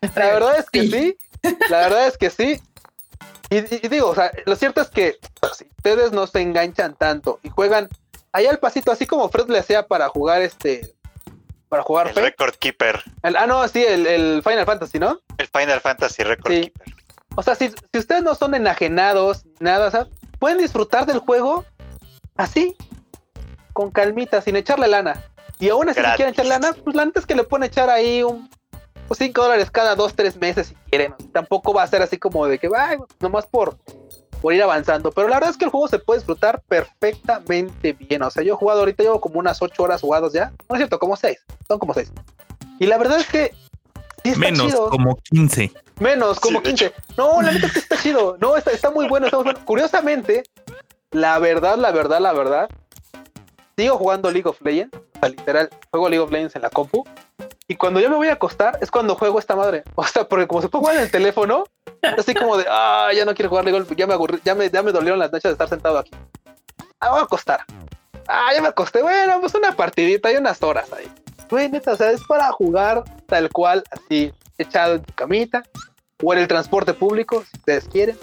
la verdad es que sí. La verdad es que sí. Y, digo, o sea, lo cierto es que si ustedes no se enganchan tanto y juegan ahí al pasito, así como Fred le hacía para jugar este. Para jugar el Record Keeper. ah, no, sí, el, Final Fantasy, ¿no? El Final Fantasy Record Keeper. O sea, si, si ustedes no son enajenados, nada, o sea, pueden disfrutar del juego así, con calmita, sin echarle lana. Y aún así, si quieren echar lana, pues la neta es que le pueden echar ahí un 5 pues, dólares cada 2, 3 meses si quieren. Tampoco va a ser así como de que, ay, nomás por, por ir avanzando. Pero la verdad es que el juego se puede disfrutar perfectamente bien. O sea, yo he jugado ahorita, llevo como unas 8 horas jugados ya. No es cierto, como 6. Son como 6. Y la verdad es que. Menos, como 15. Menos, como 15. No, la neta es que está chido. No, está, está muy bueno, está muy bueno. Curiosamente, la verdad, la verdad, la verdad, sigo jugando League of Legends, o sea, literal, juego League of Legends en la compu, y cuando yo me voy a acostar es cuando juego esta madre. O sea, porque como se puede jugar en el teléfono, así como de, ah, ya no quiero jugar League of ya me aburrí, ya me, ya me dolieron las noches de estar sentado aquí. Ah, voy a acostar. Ah, ya me acosté. Bueno, pues una partidita y unas horas ahí. Güey, neta, o sea, es para jugar tal cual, así, echado en tu camita, o en el transporte público, si ustedes quieren,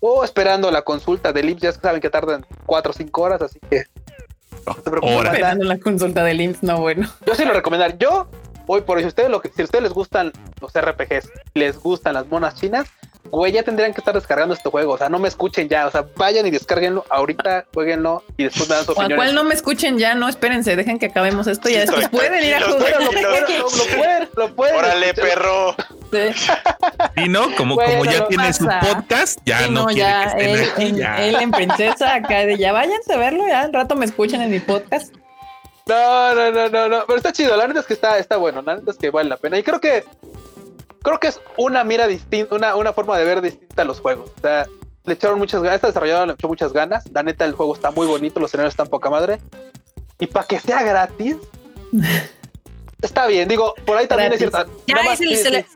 o esperando la consulta del IMSS, ya saben que tardan 4 o 5 horas, así que no la consulta del IMSS, no bueno. Yo sí lo recomendaría. Yo voy por eso. Ustedes lo que, si a ustedes les gustan los RPGs, les gustan las monas chinas, güey, ya tendrían que estar descargando este juego. O sea, no me escuchen ya. O sea, vayan y descarguenlo ahorita, jueguenlo y después me dan su opinión. cual no me escuchen ya? No, espérense, dejen que acabemos esto y ya después pueden ir a jugar. Lo, pueden, lo pueden. Órale, perro. Y no, como, como ya tiene su podcast, ya no, quiere ya, que él, aquí, ya. él en princesa acá de ya váyanse a verlo, ya al rato me escuchan en mi podcast. No, no, no, no, no, pero está chido, la neta es que está, está bueno, la neta es que vale la pena. Y creo que creo que es una mira distinta, una, una forma de ver distinta a los juegos. O sea, le echaron muchas ganas, esta desarrolladora le echó muchas ganas. La neta, el juego está muy bonito, los escenarios están poca madre. Y para que sea gratis, está bien, digo, por ahí también es cierto. Ya, si,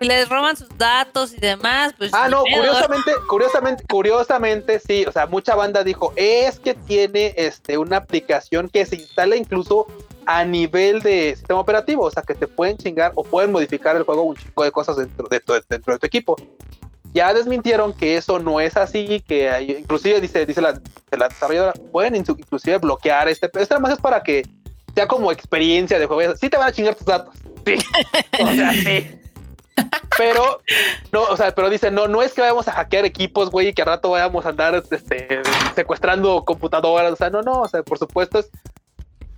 les roban sus datos y demás, pues. Ah, no, curiosamente, curiosamente, curiosamente, sí. O sea, mucha banda dijo, es que tiene este una aplicación que se instala incluso a nivel de sistema operativo. O sea, que te pueden chingar o pueden modificar el juego un chingo de cosas dentro de tu, dentro de tu equipo. Ya desmintieron que eso no es así, que hay, inclusive dice, dice la, la desarrolladora, pueden inclusive bloquear este, pero esto además es para que sea como experiencia de juego. Sí te van a chingar tus datos. Sí. o sea, sí. Pero, no, o sea, pero dice, no, no es que vayamos a hackear equipos, güey, y que al rato vayamos a andar este, secuestrando computadoras. O sea, no, no, o sea, por supuesto es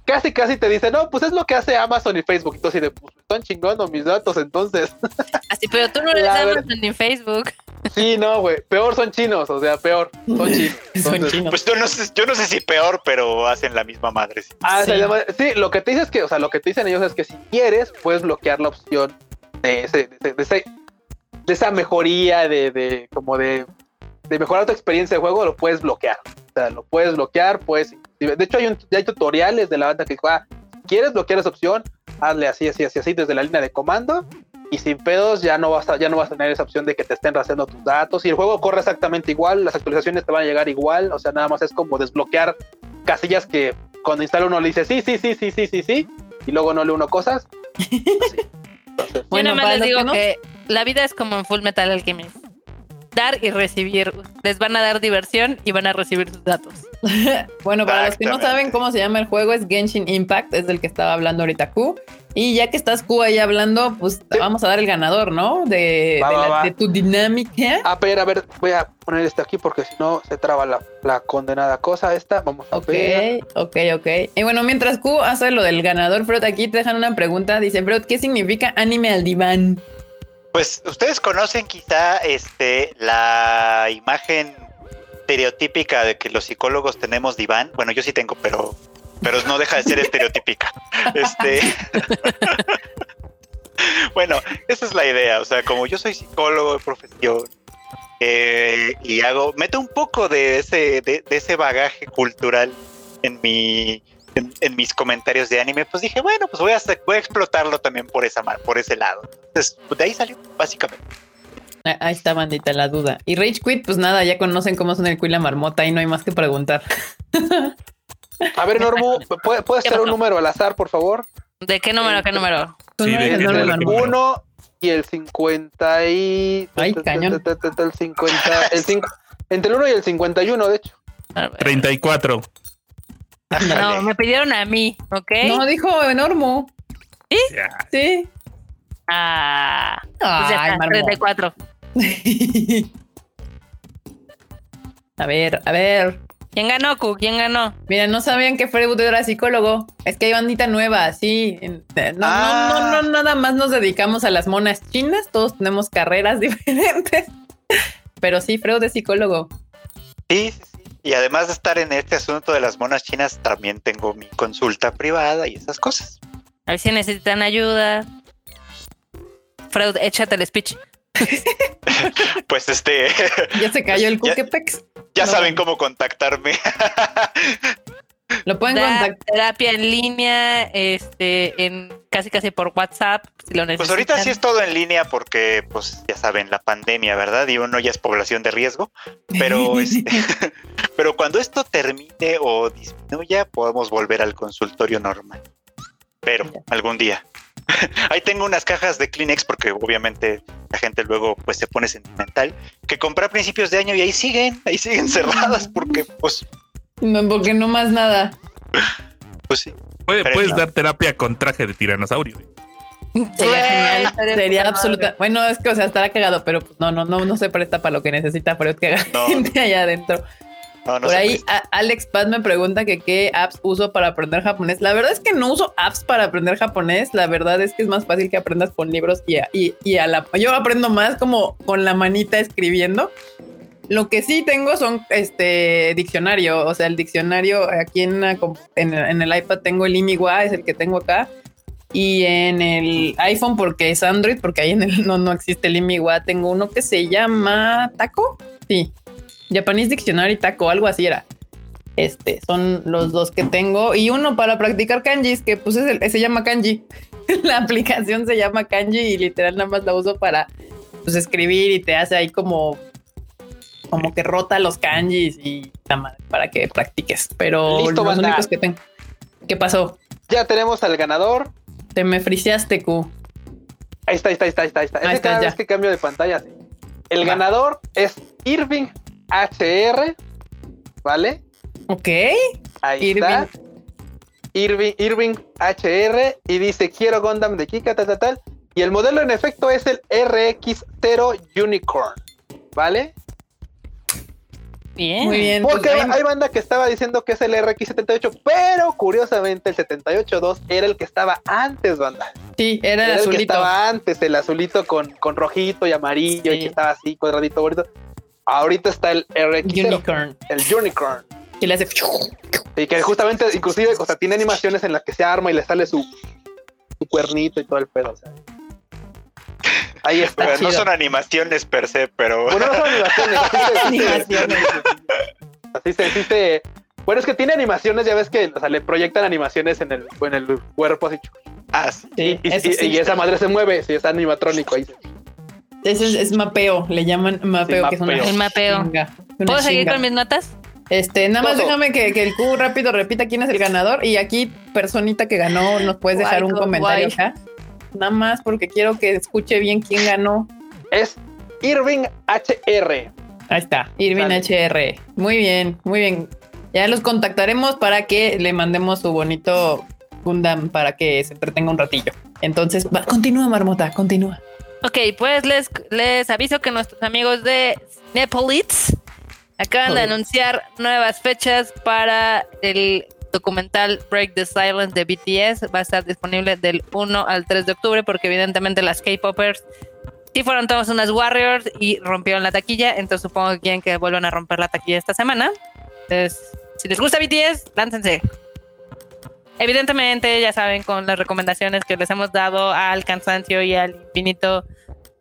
casi, casi te dice, no, pues es lo que hace Amazon y Facebook. Y tú así de, pues están chingando mis datos entonces. Así, pero tú no eres Amazon ni Facebook. Sí, no, güey. Peor son chinos, o sea, peor. Son chinos. son chinos. Pues yo no, sé, yo no sé si peor, pero hacen la misma madre. Sí. Ah, sí. lo que te dice es que, o sea, lo que te dicen ellos es que si quieres, puedes bloquear la opción de ese, de, ese, de esa mejoría de, de como de, de mejorar tu experiencia de juego, lo puedes bloquear. O sea, lo puedes bloquear, puedes. De hecho, hay, un, hay tutoriales de la banda que ah, quieres bloquear esa opción, hazle así, así, así, así desde la línea de comando y sin pedos ya no vas a, ya no vas a tener esa opción de que te estén rastreando tus datos y el juego corre exactamente igual, las actualizaciones te van a llegar igual, o sea, nada más es como desbloquear casillas que cuando instala uno le dice sí, sí, sí, sí, sí, sí, sí, y luego no lee uno cosas. bueno, Yo nada les digo que, la vida es como en Full Metal Alchemist. Dar y recibir. Les van a dar diversión y van a recibir sus datos. bueno, para los que no saben cómo se llama el juego, es Genshin Impact, es del que estaba hablando ahorita Q. Y ya que estás Q ahí hablando, pues vamos a dar el ganador, ¿no? De, tu dinámica. A ver, a ver, voy a poner este aquí porque si no se traba la, condenada cosa esta. Vamos a ver. Ok, ok. Y bueno, mientras Q hace lo del ganador, Freud, aquí te dejan una pregunta. Dice, Freud, ¿qué significa anime al diván? Pues ustedes conocen quizá este la imagen estereotípica de que los psicólogos tenemos diván. Bueno, yo sí tengo, pero pero no deja de ser estereotípica. Este. bueno, esa es la idea. O sea, como yo soy psicólogo de profesión eh, y hago, meto un poco de ese, de, ese bagaje cultural en mi, en, mis comentarios de anime, pues dije, bueno, pues voy a, voy a explotarlo también por esa por ese lado. Entonces, pues, de ahí salió, básicamente. Ahí está, bandita, la duda. Y Rage Quit, pues nada, ya conocen cómo son el y la marmota y no hay más que preguntar. A ver, Normu, ¿puedes hacer un número al azar, por favor? ¿De qué número? ¿Qué número? Sí, de el 1 y el 50 y... Ay, cañón. El 50, el 5, entre el 1 y el 51, de hecho. 34. No, me pidieron a mí, ¿ok? No, dijo Normu. ¿Sí? Sí. Ah, pues ya está, 34. a ver, a ver. ¿Quién ganó, Q? ¿Quién ganó? Mira, no sabían que Freud era psicólogo. Es que hay bandita nueva, sí. No, no, no, ah. no, nada más nos dedicamos a las monas chinas. Todos tenemos carreras diferentes. Pero sí, Freud es psicólogo. Sí, sí, sí. Y además de estar en este asunto de las monas chinas, también tengo mi consulta privada y esas cosas. A ver si necesitan ayuda. Freud, échate el speech. pues este. ya se cayó el Cuquepex. Ya saben cómo contactarme. Lo pueden contactar. Terapia en línea, este, en casi casi por WhatsApp, si lo necesitan. Pues ahorita sí es todo en línea porque, pues, ya saben, la pandemia, ¿verdad? Y uno ya es población de riesgo. Pero, este, pero cuando esto termine o disminuya, podemos volver al consultorio normal. Pero algún día. Ahí tengo unas cajas de Kleenex porque obviamente la gente luego pues se pone sentimental que compré a principios de año y ahí siguen, ahí siguen cerradas porque pues no, porque no más nada. Pues sí. puedes dar terapia con traje de tiranosaurio. Sería genial. Sería absoluta. Bueno, es que, o sea, estará cagado, pero pues no, no, no, no se presta para lo que necesita Freud que haga gente allá adentro. Por ahí Alex Paz me pregunta que qué apps uso para aprender japonés. La verdad es que no uso apps para aprender japonés. La verdad es que es más fácil que aprendas con libros y, y, y a la... Yo aprendo más como con la manita escribiendo. Lo que sí tengo son este diccionario, o sea, el diccionario aquí en, en, el iPad tengo el Imigwa, es el que tengo acá. Y en el iPhone, porque es Android, porque ahí en el no, no existe el Imigwa, tengo uno que se llama Taco. Sí, Japanese Dictionary Taco, algo así era. Este, son los dos que tengo. Y uno para practicar kanjis, que pues se llama kanji. la aplicación se llama kanji y literal nada más la uso para pues, escribir y te hace ahí como como que rota los kanjis y para que practiques. Pero los únicos que tengo. ¿Qué pasó? Ya tenemos al ganador. Te me friseaste, Q. Ahí está, ahí está, ahí está, ahí está. Ahí está, cada vez que cambio de pantalla. El ganador es Irving HR, ¿vale? Ok. Ahí está. Irving, Irving HR y dice quiero Gundam de Kika, tal, tal, tal. Y el modelo en efecto es el RX0 Unicorn, ¿vale? Bien. Muy bien. Porque pues hay, banda que estaba diciendo que es el RX78, pero curiosamente el 78.2 era el que estaba antes, banda. Sí, era, el, azulito. que estaba antes, el azulito con, con rojito y amarillo y que estaba así, cuadradito bonito. Ahorita está el RX. Unicorn. El Unicorn. Y le hace. Y que justamente, inclusive, o sea, tiene animaciones en las que se arma y le sale su, su cuernito y todo el pedo. O sea. Ahí está. no son animaciones per se, pero. Bueno, no son animaciones. Así se, así se, Bueno, es que tiene animaciones, ya ves que o sea, le proyectan animaciones en el, en el cuerpo así. Ah, sí. Y, esa madre se mueve, si es animatrónico ahí. Eso es, mapeo, le llaman mapeo, que es una, el mapeo. ¿Puedo seguir con mis notas? Este, nada más déjame que, el Q rápido repita quién es el ganador y aquí, personita que ganó, nos puedes dejar un comentario acá nada más porque quiero que escuche bien quién ganó. Es Irving HR. Ahí está, Irving HR. Muy bien, muy bien. Ya los contactaremos para que le mandemos su bonito Gundam para que se entretenga un ratillo. Entonces, continúa, Marmota, continúa. Ok, pues les, les aviso que nuestros amigos de Nepolitz acaban de anunciar nuevas fechas para el documental Break the Silence de BTS va a estar disponible del 1 al 3 de octubre porque evidentemente las K-Popers sí fueron todos unas Warriors y rompieron la taquilla, entonces supongo que quieren que vuelvan a romper la taquilla esta semana. Entonces, si les gusta BTS, láncense. Evidentemente, ya saben, con las recomendaciones que les hemos dado al cansancio y al infinito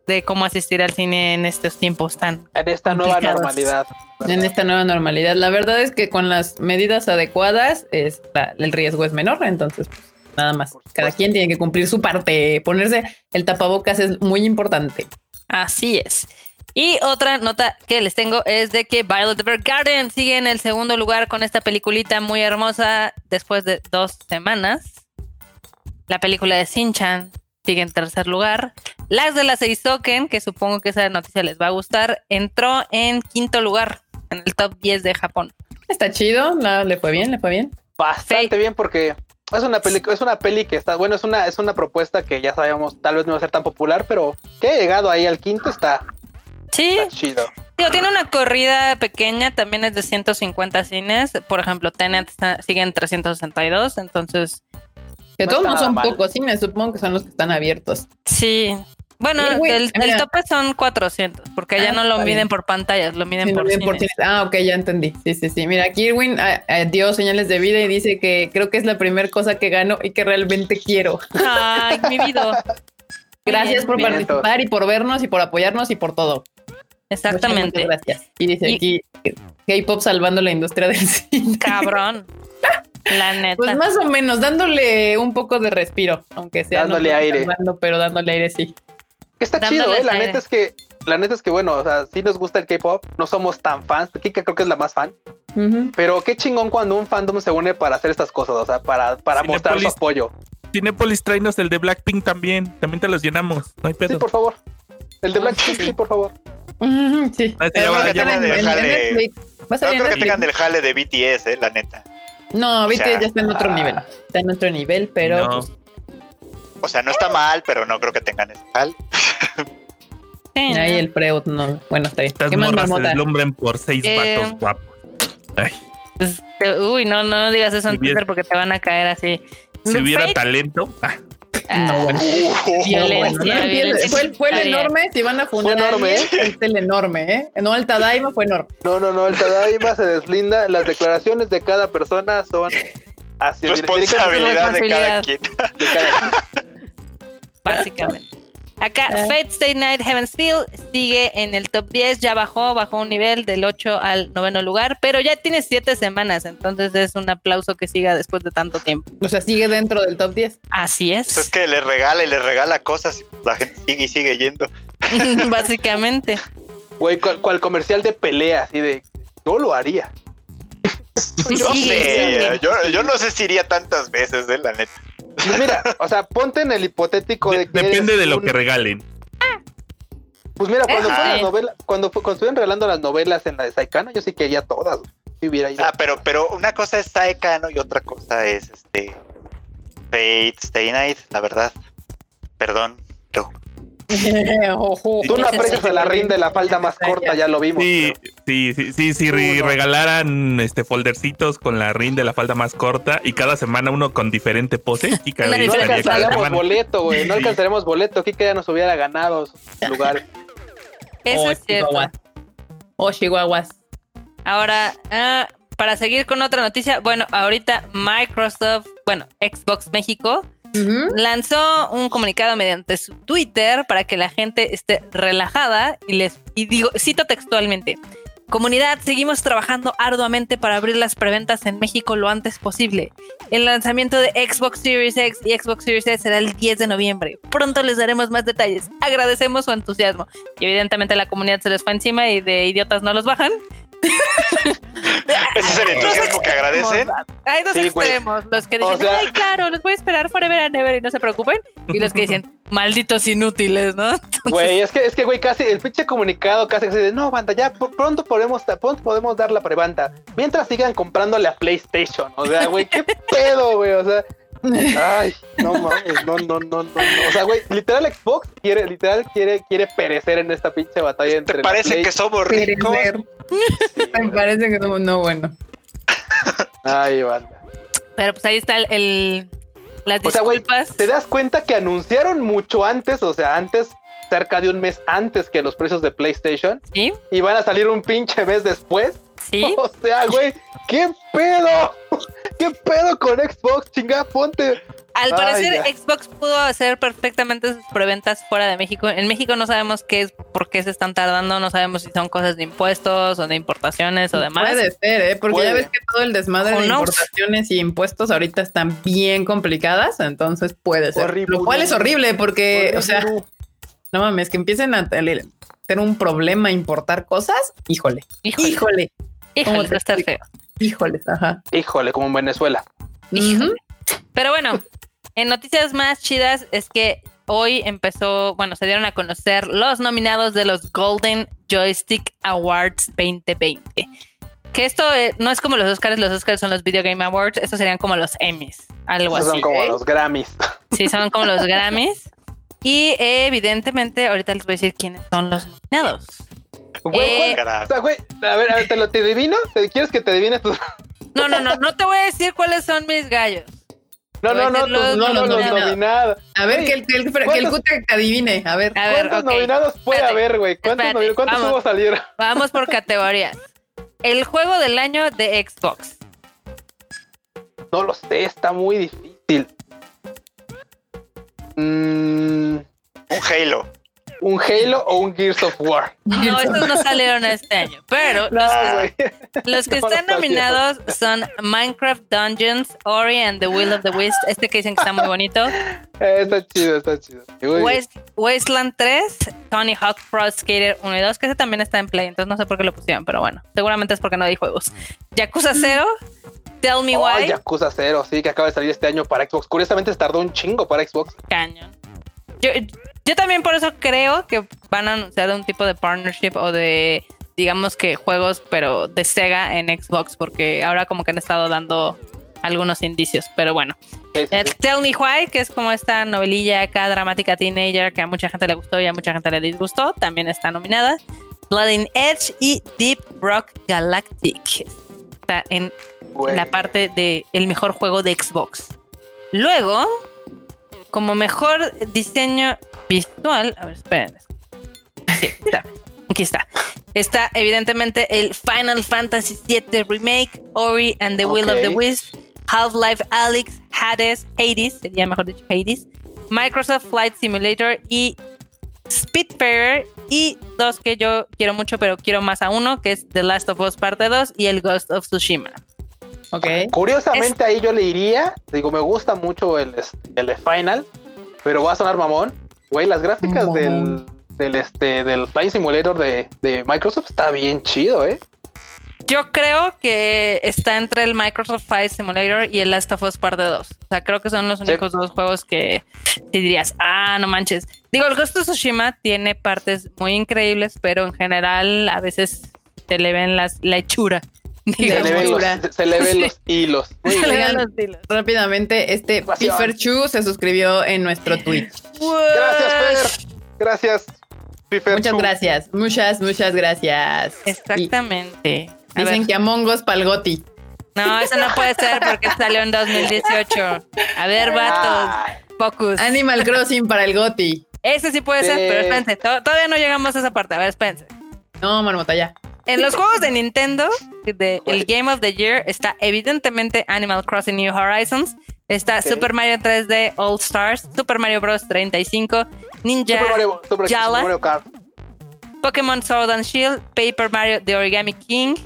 de cómo asistir al cine en estos tiempos tan. En esta nueva normalidad. En esta nueva normalidad. La verdad es que con las medidas adecuadas es el riesgo es menor, entonces pues, nada más. Cada quien tiene que cumplir su parte. Ponerse el tapabocas es muy importante. Así es. Y otra nota que les tengo es de que Violet Evergarden sigue en el segundo lugar con esta peliculita muy hermosa después de dos semanas. La película de Shin-Chan sigue en tercer lugar. Las de la Seisoken, que supongo que esa noticia les va a gustar, entró en quinto lugar en el top 10 de Japón. Está chido, le fue bien, le fue bien. Bastante bien porque es una peli, es una peli que está, bueno, es una, es una propuesta que ya sabemos, tal vez no va a ser tan popular, pero que ha llegado ahí al quinto está, sí. chido. tiene una corrida pequeña, también es de 150 cines. Por ejemplo, Tenet sigue en 362, entonces que todos no son pocos me supongo que son los que están abiertos. Sí. Bueno, el, tope son 400, porque ya ah, no lo miden por pantallas, lo miden por, cines. Ah, ok, ya entendí. Sí, sí, sí. Mira, Kirwin ah, ah, dio señales de vida y dice que creo que es la primera cosa que gano y que realmente quiero. Ay, mi vida. Gracias por participar y por vernos y por apoyarnos y por todo. Exactamente. gracias. Y dice aquí K-pop salvando la industria del cine. Cabrón. La neta. Pues más o menos, dándole un poco de respiro, aunque sea. Dándole aire. pero dándole aire sí. Que está chido, ¿eh? La neta es que, la neta es que, bueno, o sea, sí nos gusta el K-pop, no somos tan fans. Kika creo que es la más fan. Pero qué chingón cuando un fandom se une para hacer estas cosas, o sea, para, para mostrar su apoyo. Cinepolis, tráenos el de Blackpink también. También te los llenamos. No hay pedo. Sí, por favor. El de Blackpink, sí, por favor. sí. No creo que tengan del jale de BTS, eh, la neta. No, viste, ya está en otro nivel. Está en otro nivel, pero. Pues, o sea, no está mal, pero no creo que tengan ese tal. Ahí el Freud, no. Bueno, está bien. Estas ¿Qué morras se deslumbren por seis eh, vatos guapos. Pues, uy, no, no digas eso en Twitter porque te van a caer así. Si hubiera talento. Ah. No. Fue, el enorme, si van a fundar fue enorme, ¿eh? el enorme, ¿eh? No, el Tadaima fue enorme. No, no, no, el Tadaima se deslinda. Las declaraciones de cada persona son así. Responsabilidad de cada quien. Básicamente. Acá ah. Fate Stay Night Heaven's Feel sigue en el top 10, ya bajó, bajó un nivel del 8 al noveno lugar, pero ya tiene 7 semanas, entonces es un aplauso que siga después de tanto tiempo. O sea, sigue dentro del top 10. Así es. Pues es que le regala y le regala cosas y la gente sigue y sigue yendo. Básicamente. Güey, cual, comercial de pelea, así de, no lo haría. yo sé, yo, no sé si iría tantas veces, de eh, la neta. Pues mira, o sea, ponte en el hipotético de, que Depende de lo que regalen. Pues mira, cuando fue la novela, cuando, cuando estuvieron regalando las novelas en la de Saikano, yo sí quería todas. Si hubiera ido. Ah, pero, pero una cosa es Saikano y otra cosa es este Fate Stay Night, la verdad. Perdón, Tú no aprecias a la rin de la falda más corta, ya lo vimos. Sí, sí, sí, sí, si regalaran este foldercitos con la rin de la falda más corta y cada semana uno con diferente pose. Y no alcanzaremos boleto, güey. No alcanzaremos boleto. Kika ya nos hubiera ganado su lugar. Eso es cierto. O chihuahuas. Ahora, ah, para seguir con otra noticia, bueno, ahorita Microsoft, bueno, Xbox México lanzó un comunicado mediante su Twitter para que la gente esté relajada y les y digo, cito textualmente. Comunidad, seguimos trabajando arduamente para abrir las preventas en México lo antes posible. El lanzamiento de Xbox Series X y Xbox Series S será el 10 de noviembre. Pronto les daremos más detalles. Agradecemos su entusiasmo. Y evidentemente la comunidad se les fue encima y de idiotas no los bajan. Ese es el entusiasmo que agradecen. Hay dos extremos, los que dicen, ay, claro, los voy a esperar forever and ever y no se preocupen, y los que dicen, malditos inútiles, ¿no? Güey, es que, es que, güey, casi, el pinche comunicado casi que de, no, banda, ya pronto podemos, pronto podemos dar la preventa, mientras sigan comprándole a PlayStation, o sea, güey, qué pedo, güey, o sea, Ay, no mames, no, no, no, no, O sea, güey, literal Xbox quiere, literal quiere, quiere perecer en esta pinche batalla entre. ¿Te parece que somos ricos? Me parece que somos no bueno. Ay, banda. Pero pues ahí está el, el las o sea, güey, te das cuenta que anunciaron mucho antes, o sea, antes cerca de un mes antes que los precios de PlayStation. ¿Sí? Y van a salir un pinche mes después. Sí. O sea, güey, ¿qué pedo? ¿Qué pedo con Xbox? Chinga, ponte. Al parecer, Xbox pudo hacer perfectamente sus preventas fuera de México. En México no sabemos qué es, por qué se están tardando, no sabemos si son cosas de impuestos o de importaciones o demás. Puede ser, ¿eh? porque ya ves que todo el desmadre de importaciones y impuestos ahorita están bien complicadas, entonces puede ser. Horrible, Lo cual es horrible porque, o sea, no mames, que empiecen a tener un problema importar cosas, híjole, híjole. Híjole, híjole feo. Híjole, ajá. Híjole, como en Venezuela. Pero bueno, en noticias más chidas es que hoy empezó, bueno, se dieron a conocer los nominados de los Golden Joystick Awards 2020. Que esto eh, no es como los Oscars, los Oscars son los Video Game Awards, estos serían como los Emmys, algo así. Son como los Grammys. Sí, son como los Grammys. Y evidentemente, ahorita les voy a decir quiénes son los nominados. Güey, eh, güey, a ver, a ver, ¿te lo te adivino? ¿Quieres que te adivine tú? No, no, no, no te voy a decir cuáles son mis gallos. No, no, no, no, no, los nominados. A ver, que el, que el, que el Cute adivine. A ver. ¿Cuántos nominados puede haber, güey? ¿Cuántos, ¿cuántos hubo salir? Vamos por categorías. El juego del año de Xbox. No lo sé, está muy difícil. Mm. Un Halo un Halo o un Gears of War. No, estos no salieron este año, pero los, que, están nominados son Minecraft Dungeons, Ori and the Will of the Wisp, este que dicen que está muy bonito. Eh, está chido, está chido. Wasteland 3, Tony Hawk Pro Skater 1 y 2, que ese también está en Play, entonces no sé por qué lo pusieron, pero bueno, seguramente es porque no hay juegos. Yakuza 0, Tell Me Why. Yakuza 0, sí, que acaba de salir este año para Xbox. Curiosamente se tardó un chingo para Xbox. Cañón. Yo, yo también por eso creo que van a anunciar un tipo de partnership o de, digamos que juegos, pero de Sega en Xbox, porque ahora como que han estado dando algunos indicios, pero bueno. Eh, Tell Me Why, que es como esta novelilla acá dramática teenager que a mucha gente le gustó y a mucha gente le disgustó, también está nominada. Blood Edge y Deep Rock Galactic. Está en la parte de el mejor juego de Xbox. Luego, como mejor diseño visual. A ver, esperen. Sí, está. Aquí está. Está evidentemente el Final Fantasy VII Remake, Ori and the Will of the Wisp, Half-Life Alyx, Hades, Hades, sería mejor dicho Hades, Microsoft Flight Simulator y Spitfire y dos que yo quiero mucho, pero quiero más a uno, que es The Last of Us Parte 2 y el Ghost of Tsushima. Okay. Curiosamente ahí yo le diría, digo, me gusta mucho el, el Final, pero va a sonar mamón. Güey, las gráficas del, del, este, del Flying Simulator de, de Microsoft está bien chido, ¿eh? Yo creo que está entre el Microsoft Flight Simulator y el Last of Us Parte 2. O sea, creo que son los únicos dos juegos que te dirías, ah, no manches. Digo, el Ghost of Tsushima tiene partes muy increíbles, pero en general a veces se le ven las, la hechura. Se le, ven los, se le ven los hilos. Se le ven los hilos. Rápidamente, este Pifer Chu se suscribió en nuestro Twitch. Gracias, Fer. Gracias. Muchas gracias. Muchas, muchas gracias. Exactamente. Dicen que Among Us Palgoti. No, eso no puede ser porque salió en 2018. A ver, vatos. Focus. Animal Crossing para el Goti. Ese sí puede ser, pero espérense. Todavía no llegamos a esa parte. A ver, espérense. No, marmota, ya. En los juegos de Nintendo, de, el Game of the Year, está evidentemente Animal Crossing New Horizons. Está Super Mario 3D All Stars, Super Mario Bros. 35, Ninja Jala, Pokémon Sword and Shield, Paper Mario The Origami King,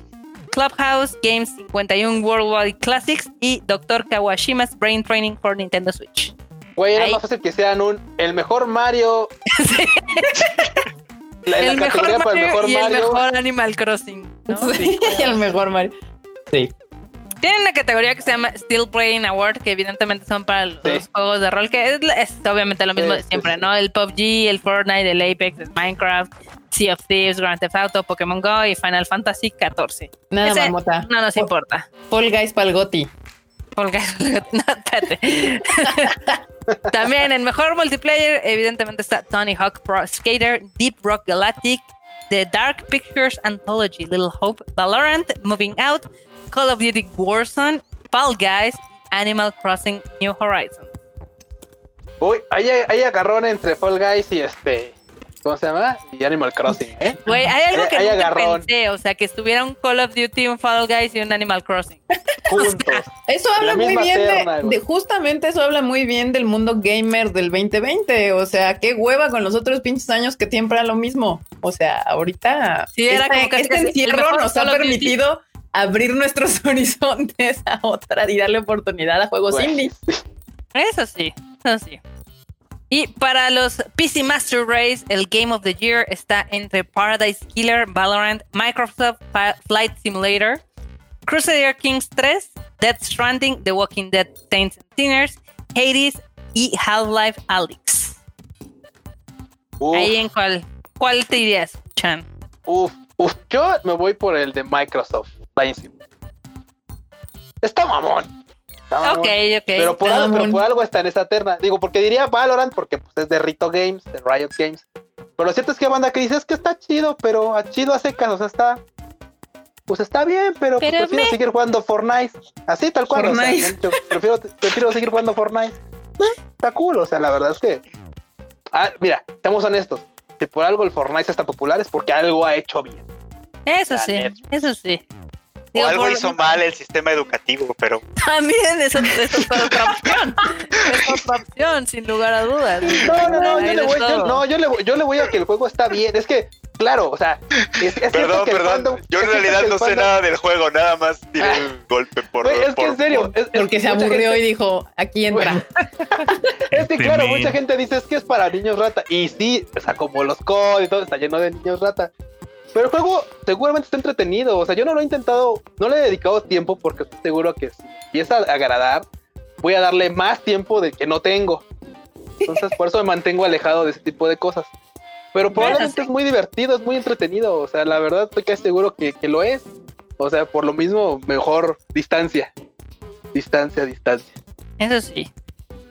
Clubhouse, Games 51 Worldwide Classics y Dr. Kawashima's Brain Training for Nintendo Switch. Güey, era más fácil que sean un el mejor Mario. el, mejor Mario y el mejor Animal Crossing. Sí, el mejor Mario. Sí. Tienen una categoría que se llama Still Playing Award, que evidentemente son para los juegos de rol, que es, obviamente lo mismo de siempre, ¿no? El PUBG, el Fortnite, el Apex, el Minecraft, Sea of Thieves, Grand Theft Auto, Pokémon Go y Final Fantasy XIV. Nada más, Mota. No nos importa. Fall Guys Palgotti. Fall Guys No, espérate. También en mejor multiplayer, evidentemente está Tony Hawk Pro Skater, Deep Rock Galactic, The Dark Pictures Anthology, Little Hope, Valorant, Moving Out, Call of Duty Warzone, Fall Guys, Animal Crossing New Horizons. Uy, hay, hay agarrón entre Fall Guys y este ¿Cómo se llama? Y Animal Crossing, ¿eh? Güey, hay algo que no pensé, o sea, que estuviera un Call of Duty, un Fall Guys y un Animal Crossing. Juntos. eso habla muy bien de, justamente eso habla muy bien del mundo gamer del 2020, o sea, qué hueva con los otros pinches años que siempre era lo mismo. O sea, ahorita sí, era este, como este encierro nos ha permitido abrir nuestros horizontes a otra y darle oportunidad a juegos indie. Eso sí, eso sí. Y para los PC Master Race, el Game of the Year está entre Paradise Killer, Valorant, Microsoft Flight Simulator, Crusader Kings 3, Death Stranding, The Walking Dead Saints and Sinners, Hades y Half-Life Alyx. Ahí en cuál, cuál te irías, Chan? Uf, uf, yo me voy por el de Microsoft Flight Simulator. Está mamón. Ok, ok. Pero por, algo, está en esa terna. Digo, porque diría Valorant, porque pues, es de Rito Games, de Riot Games. Pero lo cierto es que banda que dice es que está chido, pero a chido hace caso, o sea, está. Pues está bien, pero, pues, prefiero seguir jugando Fortnite. Así tal cual. prefiero, prefiero seguir jugando Fortnite. Eh, está cool, o sea, la verdad es que. Ah, mira, seamos honestos. Si por algo el Fortnite está popular es porque algo ha hecho bien. Eso sí, eso sí o algo hizo mal el sistema educativo, pero. También eso, eso es otra opción. es otra opción, sin lugar a dudas. No, no, no, yo le, voy, yo, no yo, le, yo le voy a que el juego está bien. Es que, claro, o sea. Es, perdón, perdón. yo en realidad no sé nada del juego, nada más tiré ah. un golpe por. es que en serio. Es, porque se aburrió y dijo, aquí entra. es que, claro, mucha gente dice es que es para niños rata. Y sí, o sea, como los COD y todo está lleno de niños rata. Pero el juego seguramente está entretenido. O sea, yo no lo he intentado, no le he dedicado tiempo porque estoy seguro que si empieza a agradar, voy a darle más tiempo de que no tengo. Entonces, por eso me mantengo alejado de ese tipo de cosas. Pero probablemente es muy divertido, es muy entretenido. O sea, la verdad estoy casi seguro que, que lo es. O sea, por lo mismo, mejor distancia. Distancia, distancia. Eso sí.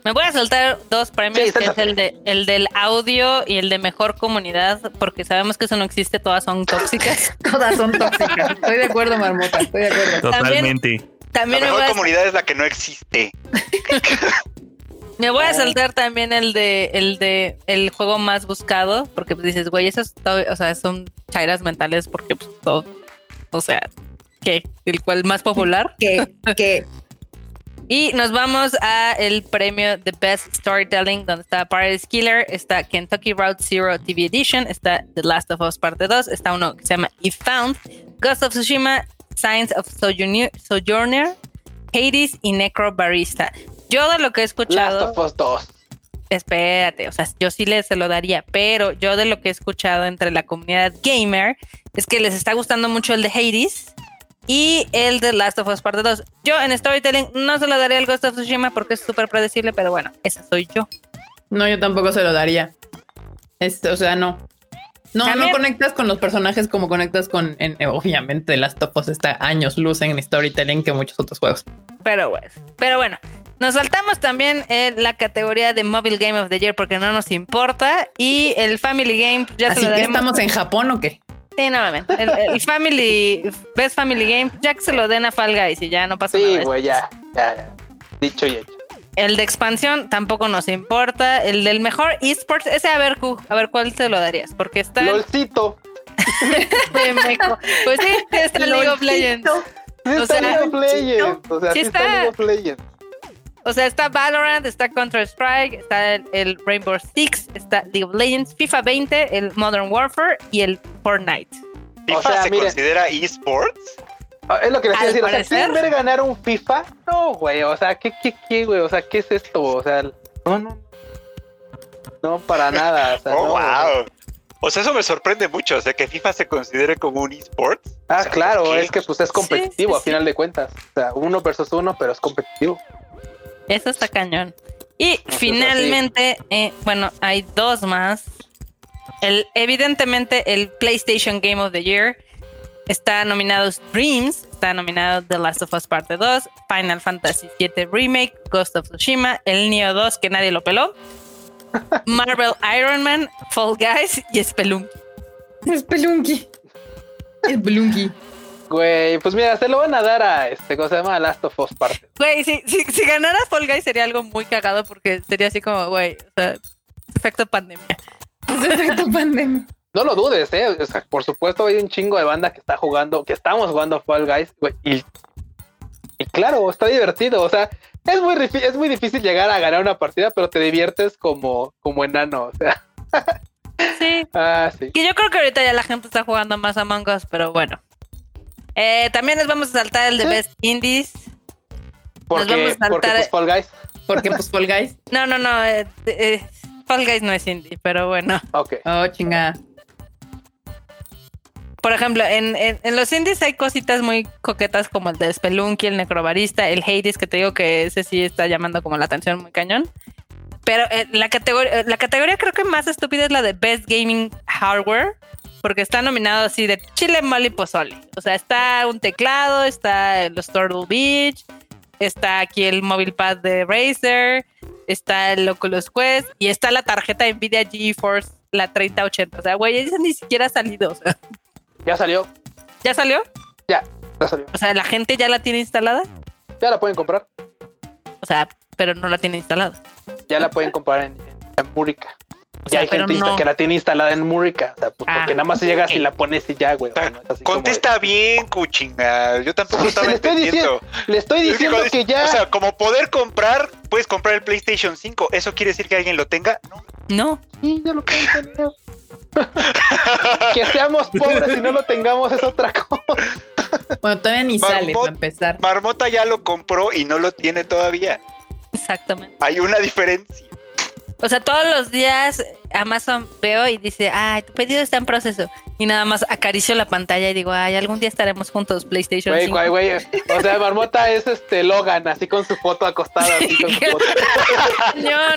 Me voy a soltar dos premios, que es el, de, el del audio y el de mejor comunidad, porque sabemos que eso no existe, todas son tóxicas. todas son tóxicas. Estoy de acuerdo, Marmota, estoy de acuerdo. Totalmente. También, la mejor comunidad es la que no existe. Me voy a saltar también el de el de el juego más buscado, porque pues dices, güey, esos o sea, son chairas mentales porque pues todo, o sea, ¿qué? ¿El cual más popular? ¿Qué? ¿Qué? Y nos vamos a el premio The Best Storytelling, donde está Paradise Killer, está Kentucky Route Zero TV Edition, está The Last of Us Parte 2, está uno que se llama If Found, Ghost of Tsushima, Signs of Sojourner, Hades y Necro Barista. Yo de lo que he escuchado. Last of Us 2. Espérate, o sea, yo sí les se lo daría, pero yo de lo que he escuchado entre la comunidad gamer es que les está gustando mucho el de Hades y el de Last of Us Parte 2. Yo en Storytelling no se lo daría al Ghost of Tsushima porque es súper predecible, pero bueno, esa soy yo. No, yo tampoco se lo daría. o sea, no. No, no conectas con los personajes como conectas con, en, obviamente, Last of Us está años luz en Storytelling que muchos otros juegos. Pero bueno, pero bueno, nos saltamos también en la categoría de Mobile Game of the Year porque no nos importa y el Family Game ya Así se lo que estamos en Japón o qué? Sí, nuevamente. El, Family, Best Family Game, ya que se lo den a Fall Guys y ya no pasa nada. Sí, güey, ya, ya, Dicho y hecho. El de expansión tampoco nos importa. El del mejor esports, ese a ver, a ver cuál te lo darías, porque está. LOLcito. pues sí, está League of Legends. o sea, League of Legends. O sea, sí está League of Legends. O sea, está Valorant, está Counter-Strike, está el, Rainbow Six, está League of Legends, FIFA 20, el Modern Warfare y el Fortnite. ¿FIFA o sea, se considera esports? Ah, es lo que les quiero decir. O sea, ¿quieren ver ganar un FIFA? No, güey. O sea, ¿qué, qué, qué, güey? O sea, ¿qué es esto? O sea, no, no. No, para nada. O sea, oh, wow. O sea, eso me sorprende mucho, o sea, que FIFA se considere como un eSport. Ah, claro, es que pues es competitivo a final de cuentas. O sea, uno versus uno, pero es competitivo. Eso está cañón. Y finalmente, eh, bueno, hay dos más. El, evidentemente, el PlayStation Game of the Year está nominado Dreams, está nominado The Last of Us Parte 2, Final Fantasy VII Remake, Ghost of Tsushima, el Neo 2 que nadie lo peló, Marvel Iron Man, Fall Guys y Spelunky. Spelunky. Spelunky. Güey, pues mira, se lo van a dar a este, ¿cómo se llama? Last of Us Parte. Güey, si, si, si ganara Fall Guys sería algo muy cagado porque sería así como, güey, o sea, efecto pandemia. efecto pandemia. No lo dudes, eh. O sea, por supuesto hay un chingo de banda que está jugando, que estamos jugando Fall Guys, güey, y, y claro, está divertido. O sea, es muy, es muy difícil llegar a ganar una partida, pero te diviertes como, como enano, o sea. Sí. ah, sí. Y yo creo que ahorita ya la gente está jugando más Among Us, pero bueno. Eh, también les vamos a saltar el de Best Indies. ¿Por qué? Vamos a saltar... pues Fall Guys. Porque pues Fall Guys. No, no, no. Eh, eh, Fall Guys no es indie, pero bueno. Ok. Oh, chingada. Por ejemplo, en, en, los indies hay cositas muy coquetas como el de Spelunky, el Necrobarista, el Hades, que te digo que ese sí está llamando como la atención muy cañón. Pero la, categoría, la categoría creo que más estúpida es la de Best Gaming Hardware, porque está nominado así de chile, mole y pozole. O sea, está un teclado, está los Turtle Beach, está aquí el Mobile Pad de Razer, está el Oculus Quest y está la tarjeta Nvidia GeForce, la 3080. O sea, güey, esa ni siquiera ha salido. O sea. Ya salió. ¿Ya salió? Ya, ya salió. O sea, ¿la gente ya la tiene instalada? Ya la pueden comprar. O sea, pero no la tiene instalada. Ya la pueden comprar en, en ya hay gente que la tiene instalada en Murica. O sea, pues, porque ah, nada más llegas y la pones y ya, güey. contesta bien, cuchinga. Yo tampoco estaba le estoy diciendo, le estoy diciendo que, ya. O sea, como poder comprar, puedes comprar el PlayStation 5. ¿Eso quiere decir que alguien lo tenga? No. No. Sí, ya lo pueden tener. que seamos pobres y no lo tengamos es otra cosa. Bueno, todavía ni sale para empezar. Marmota ya lo compró y no lo tiene todavía. Exactamente. Hay una diferencia. O sea, todos los días Amazon veo y dice, ay, tu pedido está en proceso. Y nada más acaricio la pantalla y digo, ay, algún día estaremos juntos, PlayStation güey, Güey, güey, o sea, Marmota es este Logan, así con su foto acostada, así con su foto.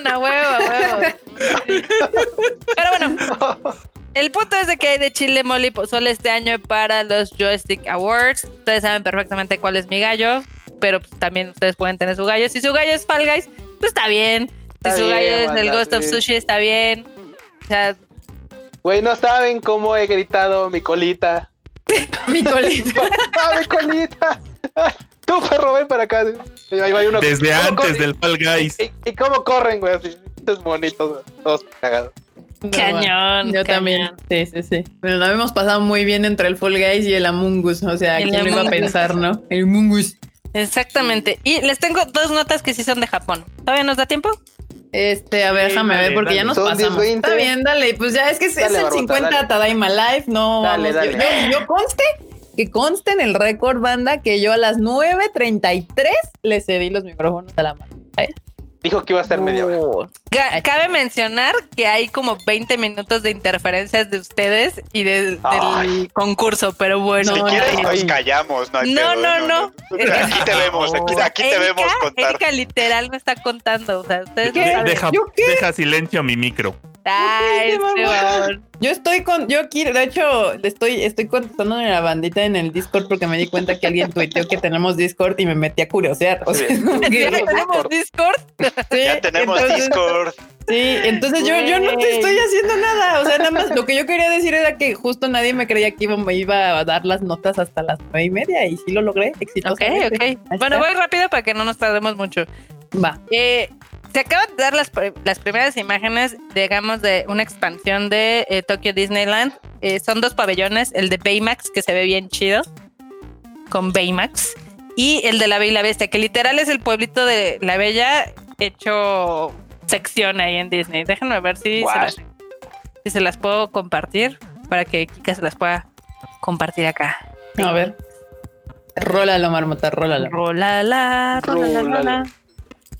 a huevo, a huevo. Pero bueno, el punto es de que hay de chile, mole y pozole este año para los Joystick Awards. Ustedes saben perfectamente cuál es mi gallo, pero pues, también ustedes pueden tener su gallo. Si su gallo es Fall Guys, pues está bien. Si su gallo es el Ghost of Sushi, está bien. O sea. Güey, no saben cómo he gritado mi colita. mi colita. ¡Ah, mi colita! Tú, perro, ven para acá. Desde antes del Fall Guys. ¿Y, cómo corren, güey? Así, es bonito, todos cagados. Cañón. Yo también. Sí, sí, sí. Pero lo hemos pasado muy bien entre el Fall Guys y el Among Us. O sea, ¿quién lo iba a pensar, no? El Among Us. Exactamente. Y les tengo dos notas que sí son de Japón. ¿Todavía nos da tiempo? Este, a ver, déjame ver porque ya nos pasamos. Está bien, dale, pues ya es que es el 50 Tadaima Live, no. Dale, dale. Yo, conste, que conste en el récord banda que yo a las 9.33 le cedí los micrófonos a la mano. Dijo que iba a ser media hora. Cabe mencionar que hay como 20 minutos de interferencias de ustedes y del concurso, pero bueno. Si quieres nos callamos, no no, no, no, Aquí te vemos, aquí, te vemos contar. Erika literal me está contando, o sea, ustedes Deja, deja silencio a mi micro. Yo estoy con, yo quiero, de hecho, estoy, estoy contestando en la bandita en el Discord porque me di cuenta que alguien tuiteó que tenemos Discord y me metí a curiosear. O sea, tenemos Discord? Sí, ya tenemos Discord. Sí, entonces yo, yo no te estoy haciendo nada. O sea, nada más lo que yo quería decir era que justo nadie me creía que iba, me iba a dar las notas hasta las nueve y media y sí lo logré exitosamente. Ok, ok. Bueno, voy rápido para que no nos tardemos mucho. Va. Eh, se acaban de dar las, las, primeras imágenes, digamos, de una expansión de eh, Tokyo Disneyland. Eh, son dos pabellones, el de Baymax, que se ve bien chido, con Baymax, y el de la Bella y la Bestia, que literal es el pueblito de la Bella hecho sección ahí en Disney. Déjenme ver si, se las, si se las puedo compartir para que Kika se las pueda compartir acá. A ver. Rólalo, marmota, rólalo. Rólala, rólala, rólala.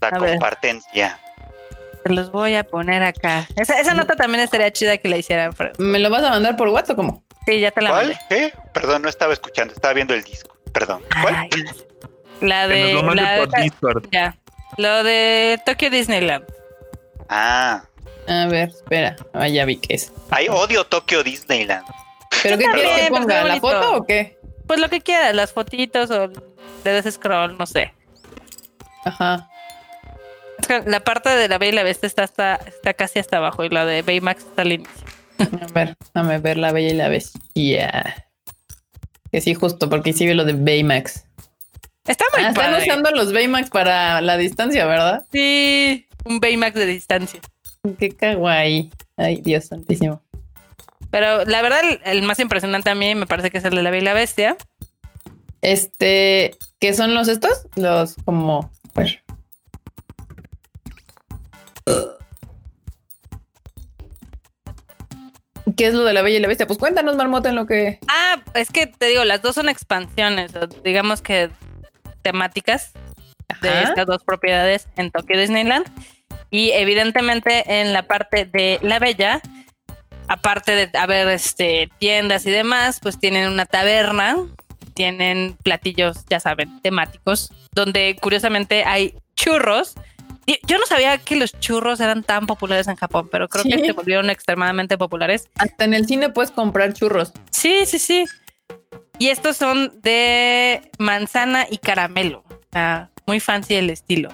La compartencia. Te los voy a poner acá. Esa, nota también estaría chida que la hicieran. ¿Me lo vas a mandar por WhatsApp o cómo? Sí, ya te la ¿Cuál? ¿Qué? Perdón, no estaba escuchando, estaba viendo el disco. Perdón. ¿Cuál? la de. Lo la de, ya. Lo de Tokyo Disneyland. Ah. A ver, espera. Ah, ya vi que es. Hay odio Tokyo Disneyland. ¿Pero qué quieres que ponga? ¿La foto o qué? Pues lo que quieras, las fotitos o le des scroll, no sé. Ajá la parte de la B y la Bestia está, hasta, está casi hasta abajo y la de Baymax está al inicio. A ver, déjame ver la Bella y la Bestia. Que sí, justo, porque sí ve lo de Baymax. Está muy ah, Están usando los Baymax para la distancia, ¿verdad? Sí, un Baymax de distancia. Qué kawaii. Ay, Dios santísimo. Pero la verdad, el, más impresionante a mí me parece que es el de la Bella y la Bestia. Este, ¿qué son los estos? Los como, pues, ¿Qué es lo de la Bella y la Bestia? Pues cuéntanos, Marmota, en lo que. Ah, es que te digo, las dos son expansiones, digamos que temáticas de estas dos propiedades en Tokyo Disneyland. Y evidentemente en la parte de la Bella, aparte de haber este, tiendas y demás, pues tienen una taberna, tienen platillos, ya saben, temáticos, donde curiosamente hay churros yo no sabía que los churros eran tan populares en Japón, pero creo que se volvieron extremadamente populares. Hasta en el cine puedes comprar churros. Sí, sí, sí. Y estos son de manzana y caramelo. Muy fancy el estilo.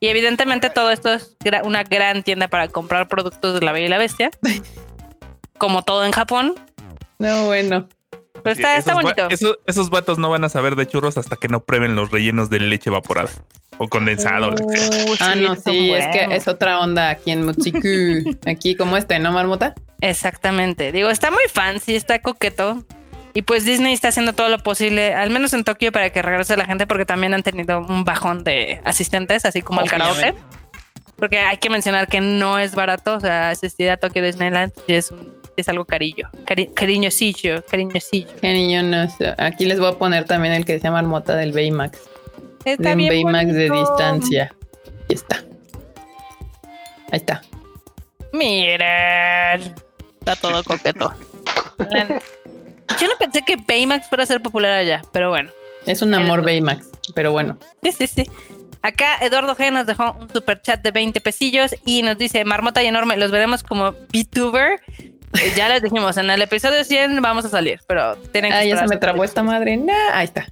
Y evidentemente todo esto es una gran tienda para comprar productos de la Bella y la Bestia. como todo en Japón. No, bueno. Pero está, está bonito. esos vatos no van a saber de churros hasta que no prueben los rellenos de leche evaporada o condensado. Uh, ah, no, sí, es que es otra onda aquí en Mutsiku. aquí como este, ¿no, Marmota? Exactamente. Digo, está muy fancy, está coqueto. Y pues Disney está haciendo todo lo posible, al menos en Tokio, para que regrese la gente, porque también han tenido un bajón de asistentes, así como el karaoke. Porque hay que mencionar que no es barato, o sea, asistir a Tokio Disneyland es, es algo carillo, cari cariñosillo, cariñosillo. Cariño, no Aquí les voy a poner también el que se llama Marmota del Baymax. Está de un Baymax de distancia. Ahí está. Ahí está. Miren. Está todo coqueto. Yo no pensé que Baymax fuera a ser popular allá, pero bueno. Es un amor Baymax, pero bueno. Sí, sí, sí. Acá Eduardo G nos dejó un super chat de 20 pesillos y nos dice, Marmota y Enorme, los veremos como VTuber. Eh, ya les dijimos, en el episodio 100 vamos a salir, pero tienen que... Ah, ya se me trabó esta madre. ahí está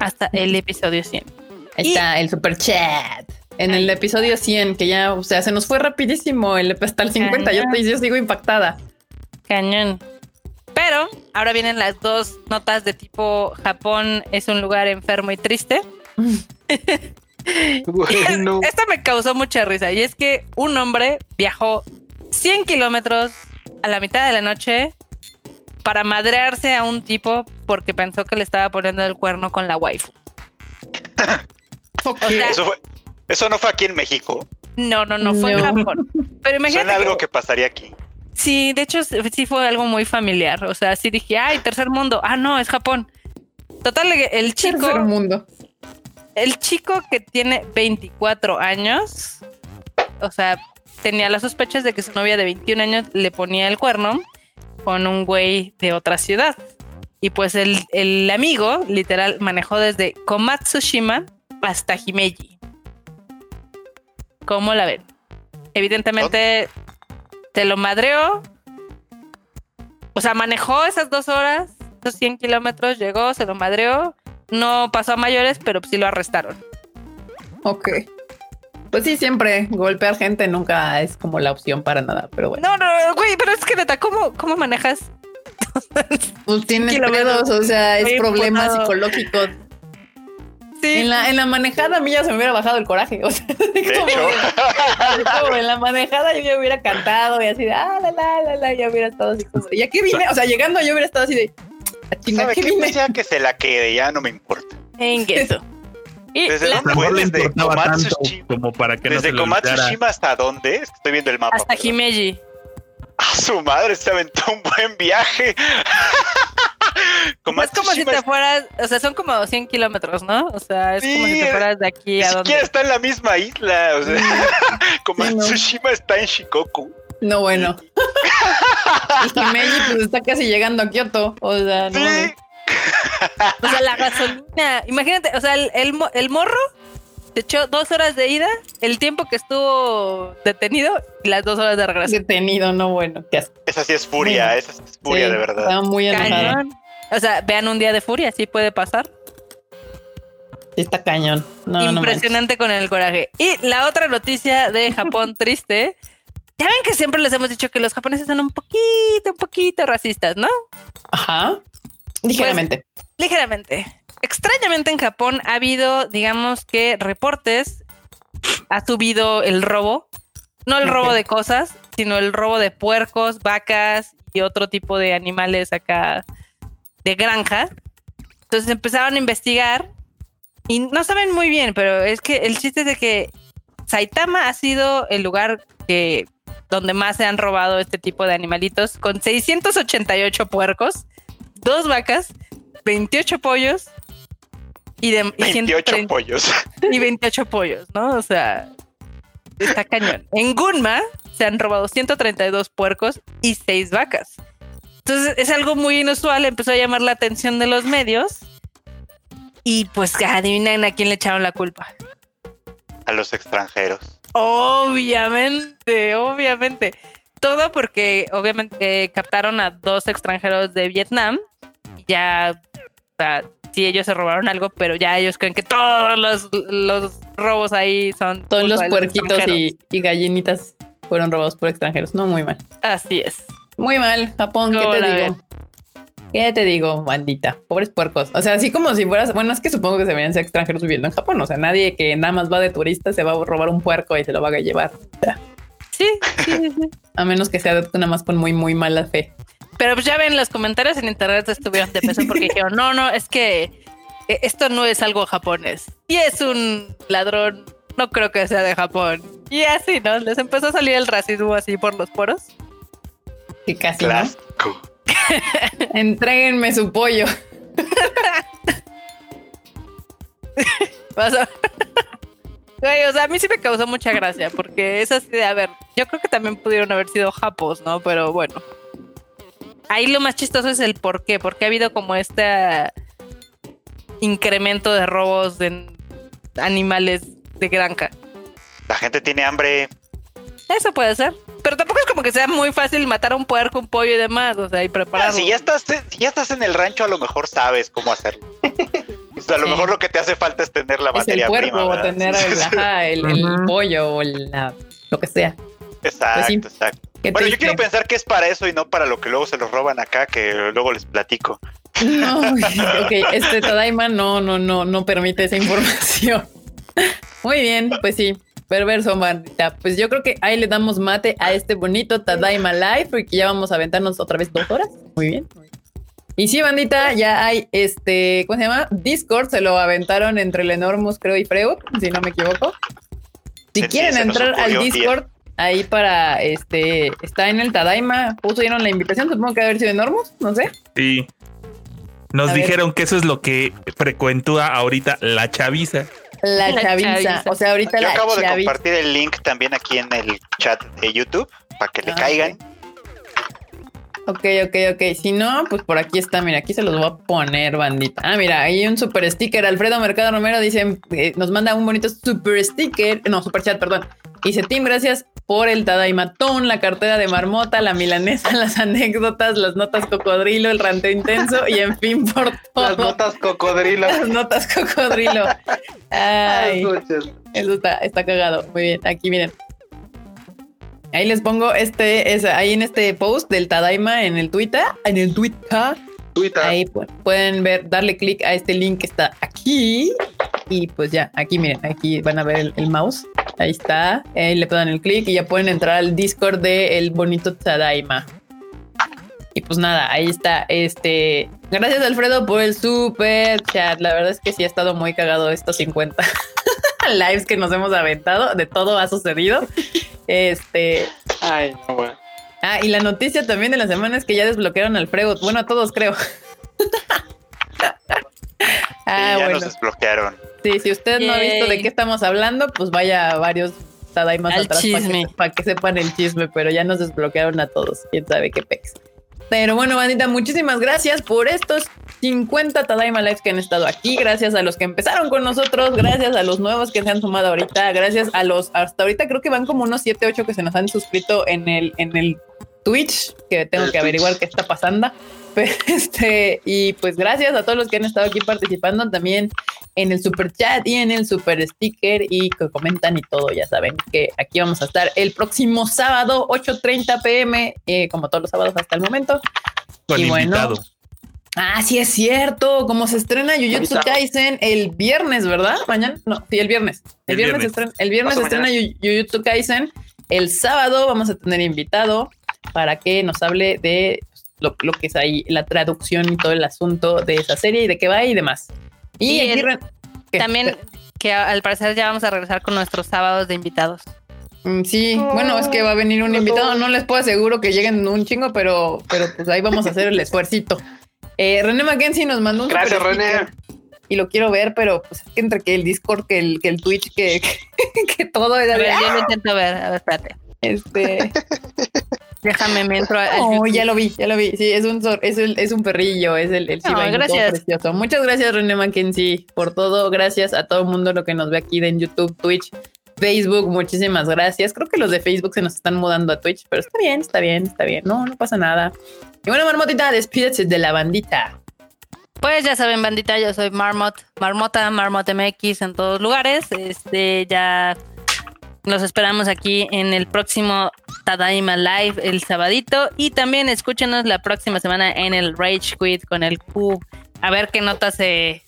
hasta el episodio 100. Ahí está el super chat. En el episodio 100, que ya, o sea, se nos fue rapidísimo el hasta el 50. Yo, yo sigo impactada. Cañón. Pero ahora vienen las dos notas de tipo Japón es un lugar enfermo y triste. Esta me causó mucha risa y es que un hombre viajó 100 kilómetros a la mitad de la noche para madrearse a un tipo porque pensó que le estaba poniendo el cuerno con la waifu. eso, no fue aquí en México. No, no, no, fue en Japón. Pero imagínate. algo que pasaría aquí. Sí, de hecho sí fue algo muy familiar. O sea, sí dije, ay, tercer mundo. Ah, no, es Japón. Total, el chico. Tercer mundo. El chico que tiene 24 años, o sea, tenía las sospechas de que su novia de 21 años le ponía el cuerno con un güey de otra ciudad. Y pues el, el amigo, literal, manejó desde Komatsushima hasta Himeji. ¿Cómo la ven? Evidentemente te lo madreó. O sea, manejó esas dos horas, esos 100 kilómetros, llegó, se lo madreó. No pasó a mayores, pero sí lo arrestaron. Ok. Pues sí, siempre golpear gente nunca es como la opción para nada, pero bueno. No, no, güey, pero es que neta, ¿cómo, cómo manejas? pues tienes pedos, o sea, es problema psicológico. Sí. En la, en la manejada a mí ya se me hubiera bajado el coraje. O sea, como, en la manejada yo ya hubiera cantado y así de ah, la, la, la, la, ya hubiera estado así como. ¿Y aquí vine? O sea, llegando yo hubiera estado así de. ¿A chingar, ¿qué vine? sea que se la quede, ya no me importa. En eso. Y ¿Desde dónde fue? Desde Komatsushima. Como para que ¿Desde no Komatsushima hasta dónde? Estoy viendo el mapa. Hasta Himeji. A su madre se aventó un buen viaje. es como si te fueras, o sea, son como 100 kilómetros, ¿no? O sea, es como si te fueras de aquí a donde. Ni está en la misma isla, o sea, como Tsushima está en Shikoku. No, bueno. y Himeji pues está casi llegando a Kioto, o sea, no. O sea, la gasolina, imagínate, o sea, el, el, morro se echó dos horas de ida, el tiempo que estuvo detenido y las dos horas de regreso. Detenido, no bueno, qué Esa sí es furia, esa sí es furia de verdad. Estaba muy enojada. O sea, vean un día de furia, sí puede pasar. está cañón. Impresionante con el coraje. Y la otra noticia de Japón triste. Ya ven que siempre les hemos dicho que los japoneses son un poquito, un poquito racistas, ¿no? Ajá. Ligeramente. Pues, ligeramente. Extrañamente en Japón ha habido, digamos que reportes, ha subido el robo, no el robo de cosas, sino el robo de puercos, vacas y otro tipo de animales acá de granja. Entonces empezaron a investigar y no saben muy bien, pero es que el chiste es de que Saitama ha sido el lugar que donde más se han robado este tipo de animalitos con 688 puercos dos vacas, 28 pollos y de 28 pollos. Y 28 pollos, ¿no? O sea, está cañón. En Gunma se han robado 132 puercos y 6 vacas. Entonces es algo muy inusual, empezó a llamar la atención de los medios y pues adivinen a quién le echaron la culpa. A los extranjeros. Obviamente, obviamente. Todo porque obviamente captaron a dos extranjeros de Vietnam ya, o sea, sí ellos se robaron algo, pero ya ellos creen que todos los, robos ahí son... Todos los puerquitos y, gallinitas fueron robados por extranjeros. No, muy mal. Así es. Muy mal, Japón, ¿qué te digo? ¿Qué te digo, bandita? Pobres puercos. O sea, así como si fueras, bueno, es que supongo que se verían ser extranjeros viviendo en Japón. O sea, nadie que nada más va de turista se va a robar un puerco y se lo va a llevar. Sí, sí, sí. A menos que sea nada más con muy, muy mala fe. Pero pues ya ven, los comentarios en internet estuvieron de peso porque dijeron, no, no, es que eh, esto no es algo japonés. Y es un ladrón, no creo que sea de Japón. Y así, ¿no? Les empezó a salir el racismo así por los poros. Y casi. ¿no? Entréguenme su pollo. o sea, a mí sí me causó mucha gracia porque es así de, a ver, yo creo que también pudieron haber sido japos, ¿no? Pero bueno ahí lo más chistoso es el por qué, porque ha habido como este incremento de robos de animales de granja. La gente tiene hambre. Eso puede ser. Pero tampoco es como que sea muy fácil matar a un puerco, un pollo y demás, o sea, y prepararlo. si ya estás, ya estás en el rancho, a lo mejor sabes cómo hacerlo. o sea, a lo mejor lo que te hace falta es tener la materia es el puerco, O tener el, pollo o lo que sea. Exacto, pues exacto. Bueno, yo quiero pensar que es para eso y no para lo que luego se los roban acá, que luego les platico. No, ok, este Tadaima no, no, no, no permite esa información. Muy bien, pues sí, perverso, bandita. Pues yo creo que ahí le damos mate a este bonito Tadaima Live, porque ya vamos a aventarnos otra vez dos horas. Muy bien. Y sí, bandita, ya hay este, ¿cómo se llama? Discord, se lo aventaron entre Lenormus, creo, y Freud, si no me equivoco. Si quieren entrar al Discord, ahí para este, está en el Tadaima, pusieron la invitación, supongo que debe haber sido Enormous, no sé. Sí. Nos dijeron que eso es lo que frecuentúa ahorita la chaviza. La, chaviza. O sea, ahorita Yo la acabo de compartir el link también aquí en el chat de YouTube para que le ah, caigan. Ok, ok, ok. Si no, pues por aquí está. Mira, aquí se los voy a poner, bandita. Ah, mira, hay un super sticker. Alfredo Mercado Romero dice, eh, nos manda un bonito super sticker. No, super chat, perdón. Dice, Tim, gracias por el Tadaimatón, la cartera de marmota, la milanesa, las anécdotas, las notas cocodrilo, el ranteo intenso y en fin por todo. Las notas cocodrilo. Las notas cocodrilo. Ay, eso está, está cagado. Muy bien, aquí miren. Ahí les pongo este, es ahí en este post del Tadaima en el Twitter, en el Twitter. Twitter. Ahí pueden ver, darle clic a este link que está aquí. Y pues ya, aquí miren, aquí van a ver el, mouse. Ahí está. Ahí le dan el clic y ya pueden entrar al Discord de el bonito Tadaima. Y pues nada, ahí está. Este. Gracias, Alfredo, por el super chat. La verdad es que sí ha estado muy cagado estos 50 lives que nos hemos aventado. De todo ha sucedido. Este. Ay, bueno. Ah, y la noticia también de la semana es que ya desbloquearon al Freud. Bueno, a todos creo. ah, ya nos desbloquearon. Sí, si usted no ha visto de qué estamos hablando, pues vaya a varios Tadaimas atrás para que, sepan el chisme, pero ya nos desbloquearon a todos. Quién sabe qué pex. Pero bueno, bandita, muchísimas gracias por estos 50 Tadaima Lives que han estado aquí. Gracias a los que empezaron con nosotros. Gracias a los nuevos que se han sumado ahorita. Gracias a los, hasta ahorita creo que van como unos 7, 8 que se nos han suscrito en el, en el Twitch, que tengo que averiguar qué está pasando. este, y pues gracias a todos los que han estado aquí participando también en el super chat y en el super sticker y que comentan y todo. Ya saben que aquí vamos a estar el próximo sábado, 8:30 pm, eh, como todos los sábados hasta el momento. Con y invitado. Ah, sí es cierto. Como se estrena Jujutsu Kaisen el viernes, ¿verdad? Mañana, no, sí, el viernes. El, viernes, Estrena, el viernes se estrena Jujutsu Kaisen. El sábado vamos a tener invitado para que nos hable de lo, que es ahí, la traducción y todo el asunto de esa serie y de qué va y demás. Y, también que al parecer ya vamos a regresar con nuestros sábados de invitados. Mm, sí, bueno, es que va a venir un invitado. No les puedo aseguro que lleguen un chingo, pero, pero pues ahí vamos a hacer el esfuercito. Eh, René Mackenzie nos mandó un Gracias, René. Y lo quiero ver, pero pues es que entre que el Discord, que el, que el Twitch, que, que, todo. A ver, yo lo intento ver. A ver, espérate. Este. Déjame, me entro. Oh, ya lo vi, ya lo vi. Sí, es un, es, es un perrillo, es el, el gracias. precioso. Muchas gracias, René Mackenzie, por todo. Gracias a todo el mundo lo que nos ve aquí en YouTube, Twitch, Facebook. Muchísimas gracias. Creo que los de Facebook se nos están mudando a Twitch, pero está bien, está bien, está bien. No, no pasa nada. Y bueno, Marmotita, despídete de la bandita. Pues ya saben, bandita, yo soy Marmot, Marmota, Marmot MX en todos lugares. Este, ya los esperamos aquí en el próximo Tadaima Live el sabadito. Y también escúchenos la próxima semana en el Rage Quit con el Q. A ver qué notas se,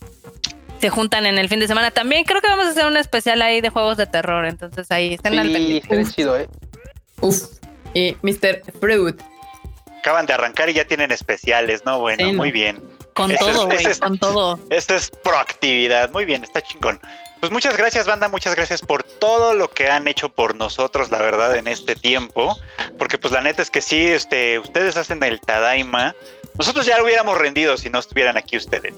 se juntan en el fin de semana. También creo que vamos a hacer un especial ahí de juegos de terror. Entonces ahí están al pendiente. chido, ¿eh? Uf. Y Mr. Fruit. Acaban de arrancar y ya tienen especiales, ¿no? Bueno, muy bien. Con todo, güey, con todo. Esto es proactividad. Muy bien, está chingón. Pues muchas gracias, banda, muchas gracias por todo lo que han hecho por nosotros, la verdad, en este tiempo. Porque pues la neta es que sí, este, ustedes hacen el Tadaima nosotros ya lo hubiéramos rendido si no estuvieran aquí ustedes,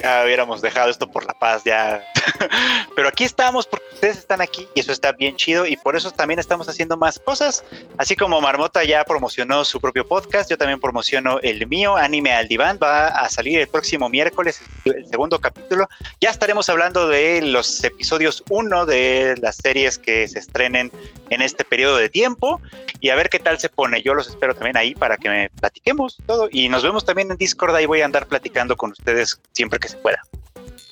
Ya hubiéramos dejado esto por la paz, ya. Pero aquí estamos porque ustedes están aquí y eso está bien chido y por eso también estamos haciendo más cosas. Así como Marmota ya promocionó su propio podcast, yo también promociono el mío, Anime al Diván. Va a salir el próximo miércoles, el segundo capítulo. Ya estaremos hablando de los episodios 1 de las series que se estrenen en este periodo de tiempo y a ver qué tal se pone. Yo los espero también ahí para que me platiquemos todo y nos vemos también en Discord, ahí voy a andar platicando con ustedes siempre que se pueda.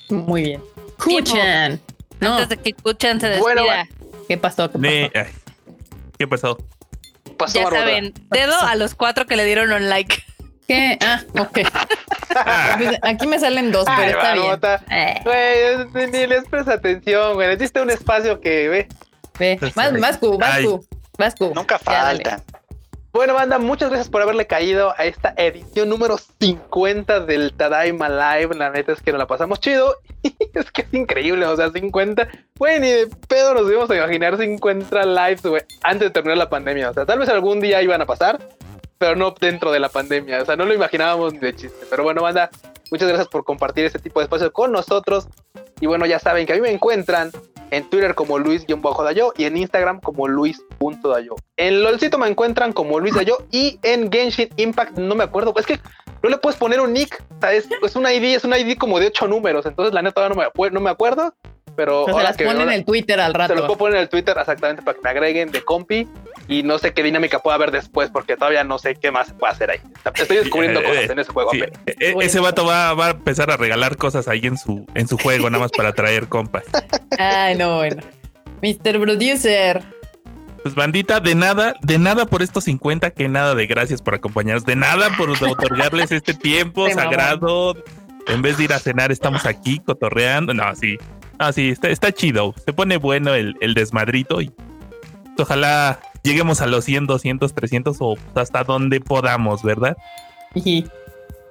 Muy bien. Kuchan. No. Antes de que Kuchan se despida. ¿Qué pasó? ¿Qué pasó? ¿Qué pasó? ya saben, dedo a los cuatro que le dieron un like. ¿Qué? Ah, ok. Aquí me salen dos, pero está bien. Güey, ni les presta atención, güey. Necesita un espacio que ve. Ve. Más, más, Vascu, Vascu. Nunca falta. Bueno, banda, muchas gracias por haberle caído a esta edición número 50 del Tadaima Live. La neta es que nos la pasamos chido. es que es increíble, o sea, 50. Güey, ni de pedo nos íbamos a imaginar 50 lives, antes de terminar la pandemia. O sea, tal vez algún día iban a pasar, pero no dentro de la pandemia. O sea, no lo imaginábamos ni de chiste. Pero bueno, banda, muchas gracias por compartir este tipo de espacio con nosotros. Y bueno, ya saben que a mí me encuentran en Twitter como Luis-Dayo y en Instagram como Luis.dayo. En LOLcito me encuentran como Luis Dayo y en Genshin Impact no me acuerdo. Es que no le puedes poner un nick. es, es un ID, es un ID como de ocho números. Entonces la neta no me, no me acuerdo. Pero se las ponen en el Twitter al rato. Se lo puedo poner en el Twitter exactamente para que me agreguen de compi y no sé qué dinámica pueda haber después porque todavía no sé qué más puede hacer ahí. Estoy descubriendo cosas en ese juego. E, e, ese vato va, a empezar a regalar cosas ahí en su, en su juego, nada más para traer compas. Ay, no, bueno. Mr. Producer. Pues bandita, de nada, de nada por estos 50, que nada de gracias por acompañarnos, de nada por otorgarles este tiempo sagrado. En vez de ir a cenar, estamos aquí cotorreando. No, sí, Ah, sí, está, está chido. Se pone bueno el, el desmadrito y ojalá lleguemos a los 100, 200, 300 o hasta donde podamos, ¿verdad? Y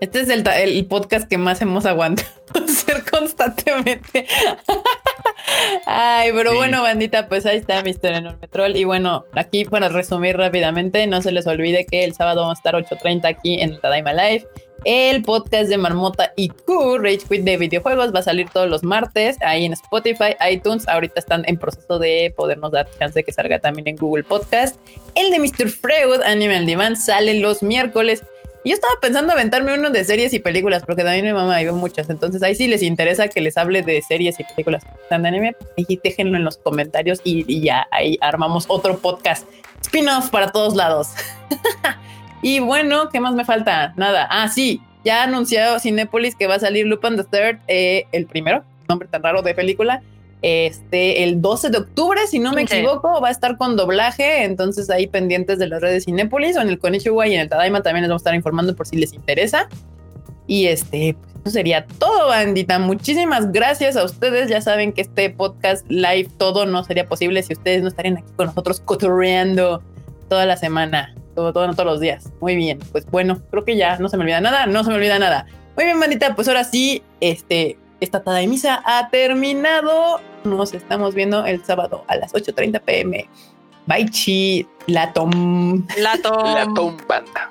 este es el, el podcast que más hemos aguantado hacer constantemente. Ay, pero bueno, bandita, pues ahí está Mr. Enorme Troll. Y bueno, aquí para resumir rápidamente, no se les olvide que el sábado vamos a estar 8.30 aquí en el Tadaima Live. El podcast de Marmota y Q, Rage Quit de videojuegos, va a salir todos los martes ahí en Spotify, iTunes. Ahorita están en proceso de podernos dar chance de que salga también en Google Podcast. El de Mr. Freud, Animal Demand, sale los miércoles. Yo estaba pensando aventarme uno de series y películas, porque también mi mamá vio muchas. Entonces ahí sí les interesa que les hable de series y películas de anime, y déjenlo en los comentarios y, y ya ahí armamos otro podcast. Spin-off para todos lados. Y bueno, ¿qué más me falta? Nada. Ah, sí, ya ha anunciado Cinepolis que va a salir Lupin the Third, eh, el primero, nombre tan raro de película. Este, el 12 de octubre, si no me equivoco, va a estar con doblaje. Entonces, ahí pendientes de las redes Cinépolis o en el Konichiwa y en el Tadaima también les vamos a estar informando por si les interesa. Y este, pues eso sería todo, bandita. Muchísimas gracias a ustedes. Ya saben que este podcast live todo no sería posible si ustedes no estarían aquí con nosotros cotorreando toda la semana todo, todo, todos los días. Muy bien, pues bueno, creo que ya no se me olvida nada, no se me olvida nada. Muy bien, manita, pues ahora sí, este, esta tada de misa ha terminado. Nos estamos viendo el sábado a las 8.30 pm. Bye, chi, la tom. La tom. La tom, banda.